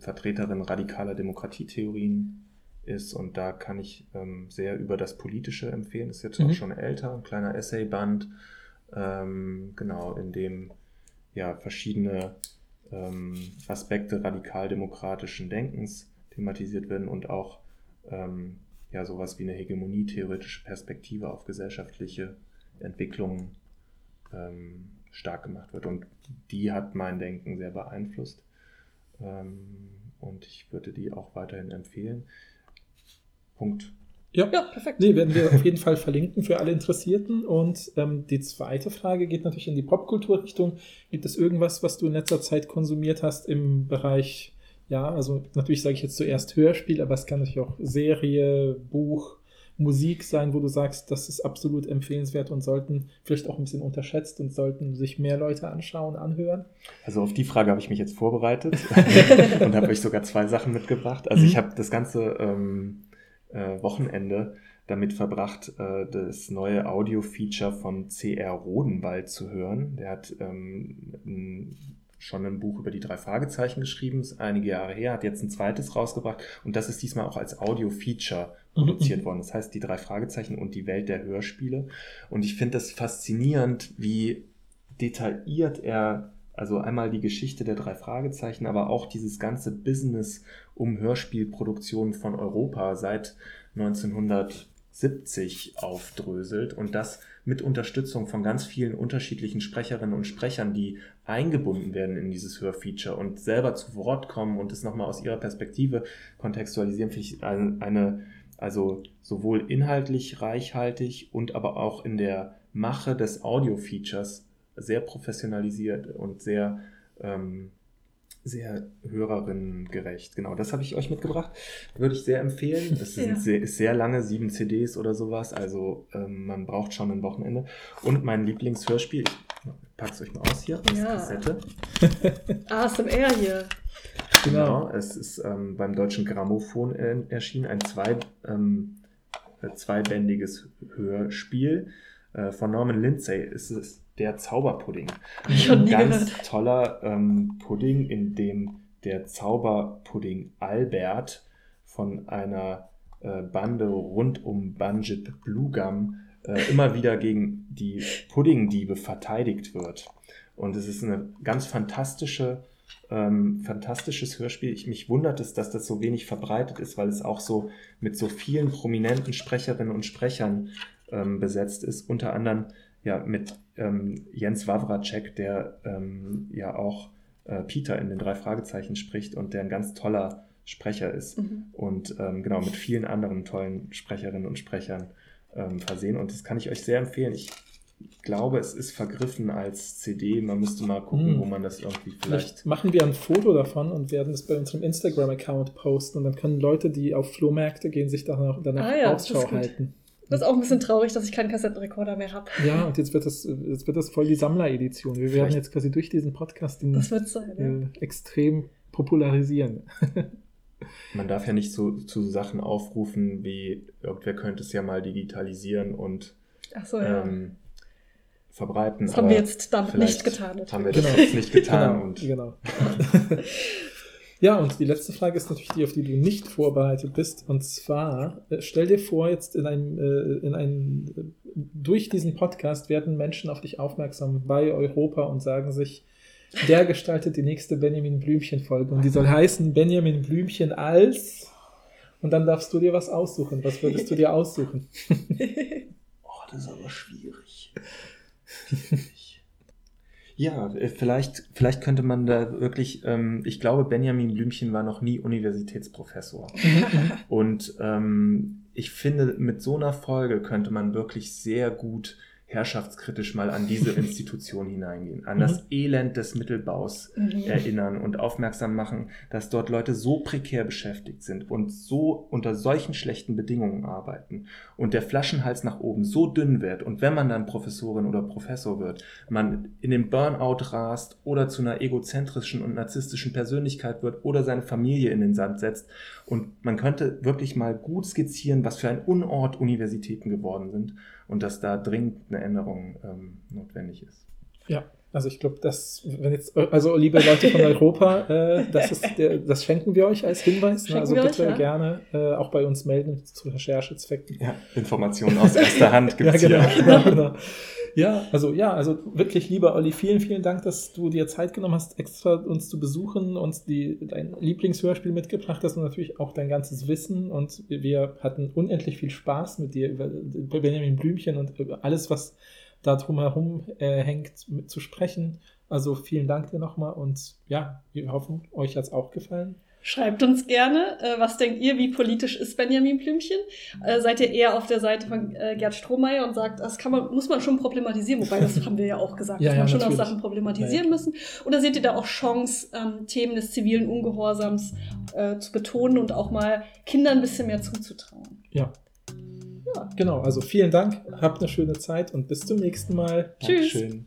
Vertreterin radikaler Demokratietheorien ist und da kann ich ähm, sehr über das Politische empfehlen. Ist jetzt Mhm. auch schon älter, ein kleiner Essayband, ähm, genau, in dem ja verschiedene ähm, Aspekte radikal-demokratischen Denkens thematisiert werden und auch ähm, ja sowas wie eine hegemonietheoretische Perspektive auf gesellschaftliche Entwicklungen ähm, stark gemacht wird. Und die hat mein Denken sehr beeinflusst. Ähm, und ich würde die auch weiterhin empfehlen. Punkt. Ja. Ja, perfekt. Nee, werden wir auf jeden Fall verlinken für alle Interessierten. Und ähm, die zweite Frage geht natürlich in die Popkulturrichtung. Gibt es irgendwas, was du in letzter Zeit konsumiert hast im Bereich, ja, also natürlich sage ich jetzt zuerst Hörspiel, aber es kann natürlich auch Serie, Buch, Musik sein, wo du sagst, das ist absolut empfehlenswert und sollten vielleicht auch ein bisschen unterschätzt und sollten sich mehr Leute anschauen, anhören. Also auf die Frage habe ich mich jetzt vorbereitet und habe euch sogar zwei Sachen mitgebracht. Also Mhm. ich habe das ganze ähm, äh, Wochenende damit verbracht, äh, das neue Audio-Feature von CR Rodenwald zu hören. Der hat ähm, schon ein Buch über die drei Fragezeichen geschrieben, ist einige Jahre her, hat jetzt ein zweites rausgebracht und das ist diesmal auch als Audio-Feature produziert worden. Das heißt, die drei Fragezeichen und die Welt der Hörspiele. Und ich finde das faszinierend, wie detailliert er, also einmal die Geschichte der drei Fragezeichen, aber auch dieses ganze Business um Hörspielproduktion von Europa seit 1970 aufdröselt und das mit Unterstützung von ganz vielen unterschiedlichen Sprecherinnen und Sprechern, die eingebunden werden in dieses Hörfeature und selber zu Wort kommen und es nochmal aus ihrer Perspektive kontextualisieren, finde ich eine, eine also sowohl inhaltlich reichhaltig und aber auch in der Mache des Audio-Features sehr professionalisiert und sehr, ähm, sehr hörerinnengerecht. Genau, das habe ich euch mitgebracht. Würde ich sehr empfehlen. Es sind Ja. sehr, ist sehr lange, sieben CDs oder sowas. Also ähm, man braucht schon ein Wochenende. Und mein Lieblingshörspiel, ich pack's euch mal aus hier, als Ja. Kassette. ASMR hier. Genau, es ist ähm, beim Deutschen Grammophon äh, erschienen, ein zwei, ähm, äh, zweibändiges Hörspiel äh, von Norman Lindsay. Es ist der Zauberpudding. Ein ganz gehört. toller ähm, Pudding, in dem der Zauberpudding Albert von einer äh, Bande rund um Banjip Blugam äh, immer wieder gegen die Puddingdiebe verteidigt wird. Und es ist eine ganz fantastische, ähm, fantastisches Hörspiel. Ich, mich wundert es, dass das so wenig verbreitet ist, weil es auch so mit so vielen prominenten Sprecherinnen und Sprechern ähm, besetzt ist. Unter anderem ja mit ähm, Jens Wawracek, der ähm, ja auch äh, Peter in den drei Fragezeichen spricht und der ein ganz toller Sprecher ist Mhm. und ähm, genau mit vielen anderen tollen Sprecherinnen und Sprechern ähm, versehen. Und das kann ich euch sehr empfehlen. Ich glaube, es ist vergriffen als CD. Man müsste mal gucken, Hm. wo man das irgendwie Vielleicht vielleicht. machen wir ein Foto davon und werden es bei unserem Instagram-Account posten und dann können Leute, die auf Flohmärkte gehen, sich danach, danach Ah ja, Ausschau halten. Das ist auch ein bisschen traurig, dass ich keinen Kassettenrekorder mehr habe. Ja, und jetzt wird das, jetzt wird das voll die Sammleredition. Wir werden Vielleicht- jetzt quasi durch diesen Podcast den Das wird sein. Ja. äh, extrem popularisieren. Man darf ja nicht so zu Sachen aufrufen wie irgendwer könnte es ja mal digitalisieren und Ach so, ja. ähm, verbreiten. das haben wir jetzt damit nicht getan. Haben wir natürlich. das jetzt nicht getan. genau, Und genau. ja, und die letzte Frage ist natürlich die, auf die du nicht vorbereitet bist. Und zwar, äh, stell dir vor, jetzt in einem, äh, in einem, äh, durch diesen Podcast werden Menschen auf dich aufmerksam bei Europa und sagen sich, der gestaltet die nächste Benjamin Blümchen-Folge. Und die soll heißen Benjamin Blümchen als. Und dann darfst du dir was aussuchen. Was würdest du dir aussuchen? Oh, das ist aber schwierig. ja, äh, vielleicht, vielleicht könnte man da wirklich, ähm, ich glaube, Benjamin Blümchen war noch nie Universitätsprofessor. Und ähm, ich finde, mit so einer Folge könnte man wirklich sehr gut herrschaftskritisch mal an diese Institution hineingehen, an das Elend des Mittelbaus Mhm. erinnern und aufmerksam machen, dass dort Leute so prekär beschäftigt sind und so unter solchen schlechten Bedingungen arbeiten und der Flaschenhals nach oben so dünn wird und wenn man dann Professorin oder Professor wird, man in den Burnout rast oder zu einer egozentrischen und narzisstischen Persönlichkeit wird oder seine Familie in den Sand setzt und man könnte wirklich mal gut skizzieren, was für ein Unort Universitäten geworden sind und dass da dringend eine Änderung ähm, notwendig ist. Ja, also ich glaube, das, wenn jetzt, also liebe Leute von Europa, äh, das, ist der, das schenken wir euch als Hinweis. Ne? Also bitte euch, ja. gerne äh, auch bei uns melden zu Recherchezwecken. Ja, Informationen aus erster Hand Ja, gibt's genau, hier. genau, genau. Ja, also ja, also wirklich, lieber Olli, vielen, vielen Dank, dass du dir Zeit genommen hast, extra uns zu besuchen, uns die, dein Lieblingshörspiel mitgebracht hast und natürlich auch dein ganzes Wissen. Und wir hatten unendlich viel Spaß mit dir über, über Benjamin Blümchen und über alles, was da drumherum äh, hängt, mit zu sprechen. Also vielen Dank dir nochmal und ja, wir hoffen, euch hat es auch gefallen. Schreibt uns gerne, äh, was denkt ihr, wie politisch ist Benjamin Blümchen? Äh, seid ihr eher auf der Seite von äh, Gerd Strohmeier und sagt, das kann man, muss man schon problematisieren, wobei das haben wir ja auch gesagt, Ja, dass ja, man schon natürlich. auch Sachen problematisieren Ja, müssen. Oder seht ihr da auch Chance, ähm, Themen des zivilen Ungehorsams zu betonen und auch mal Kindern ein bisschen mehr zuzutrauen? Ja. Ja. Genau, also vielen Dank, habt eine schöne Zeit und bis zum nächsten Mal. Tschüss. Dankeschön.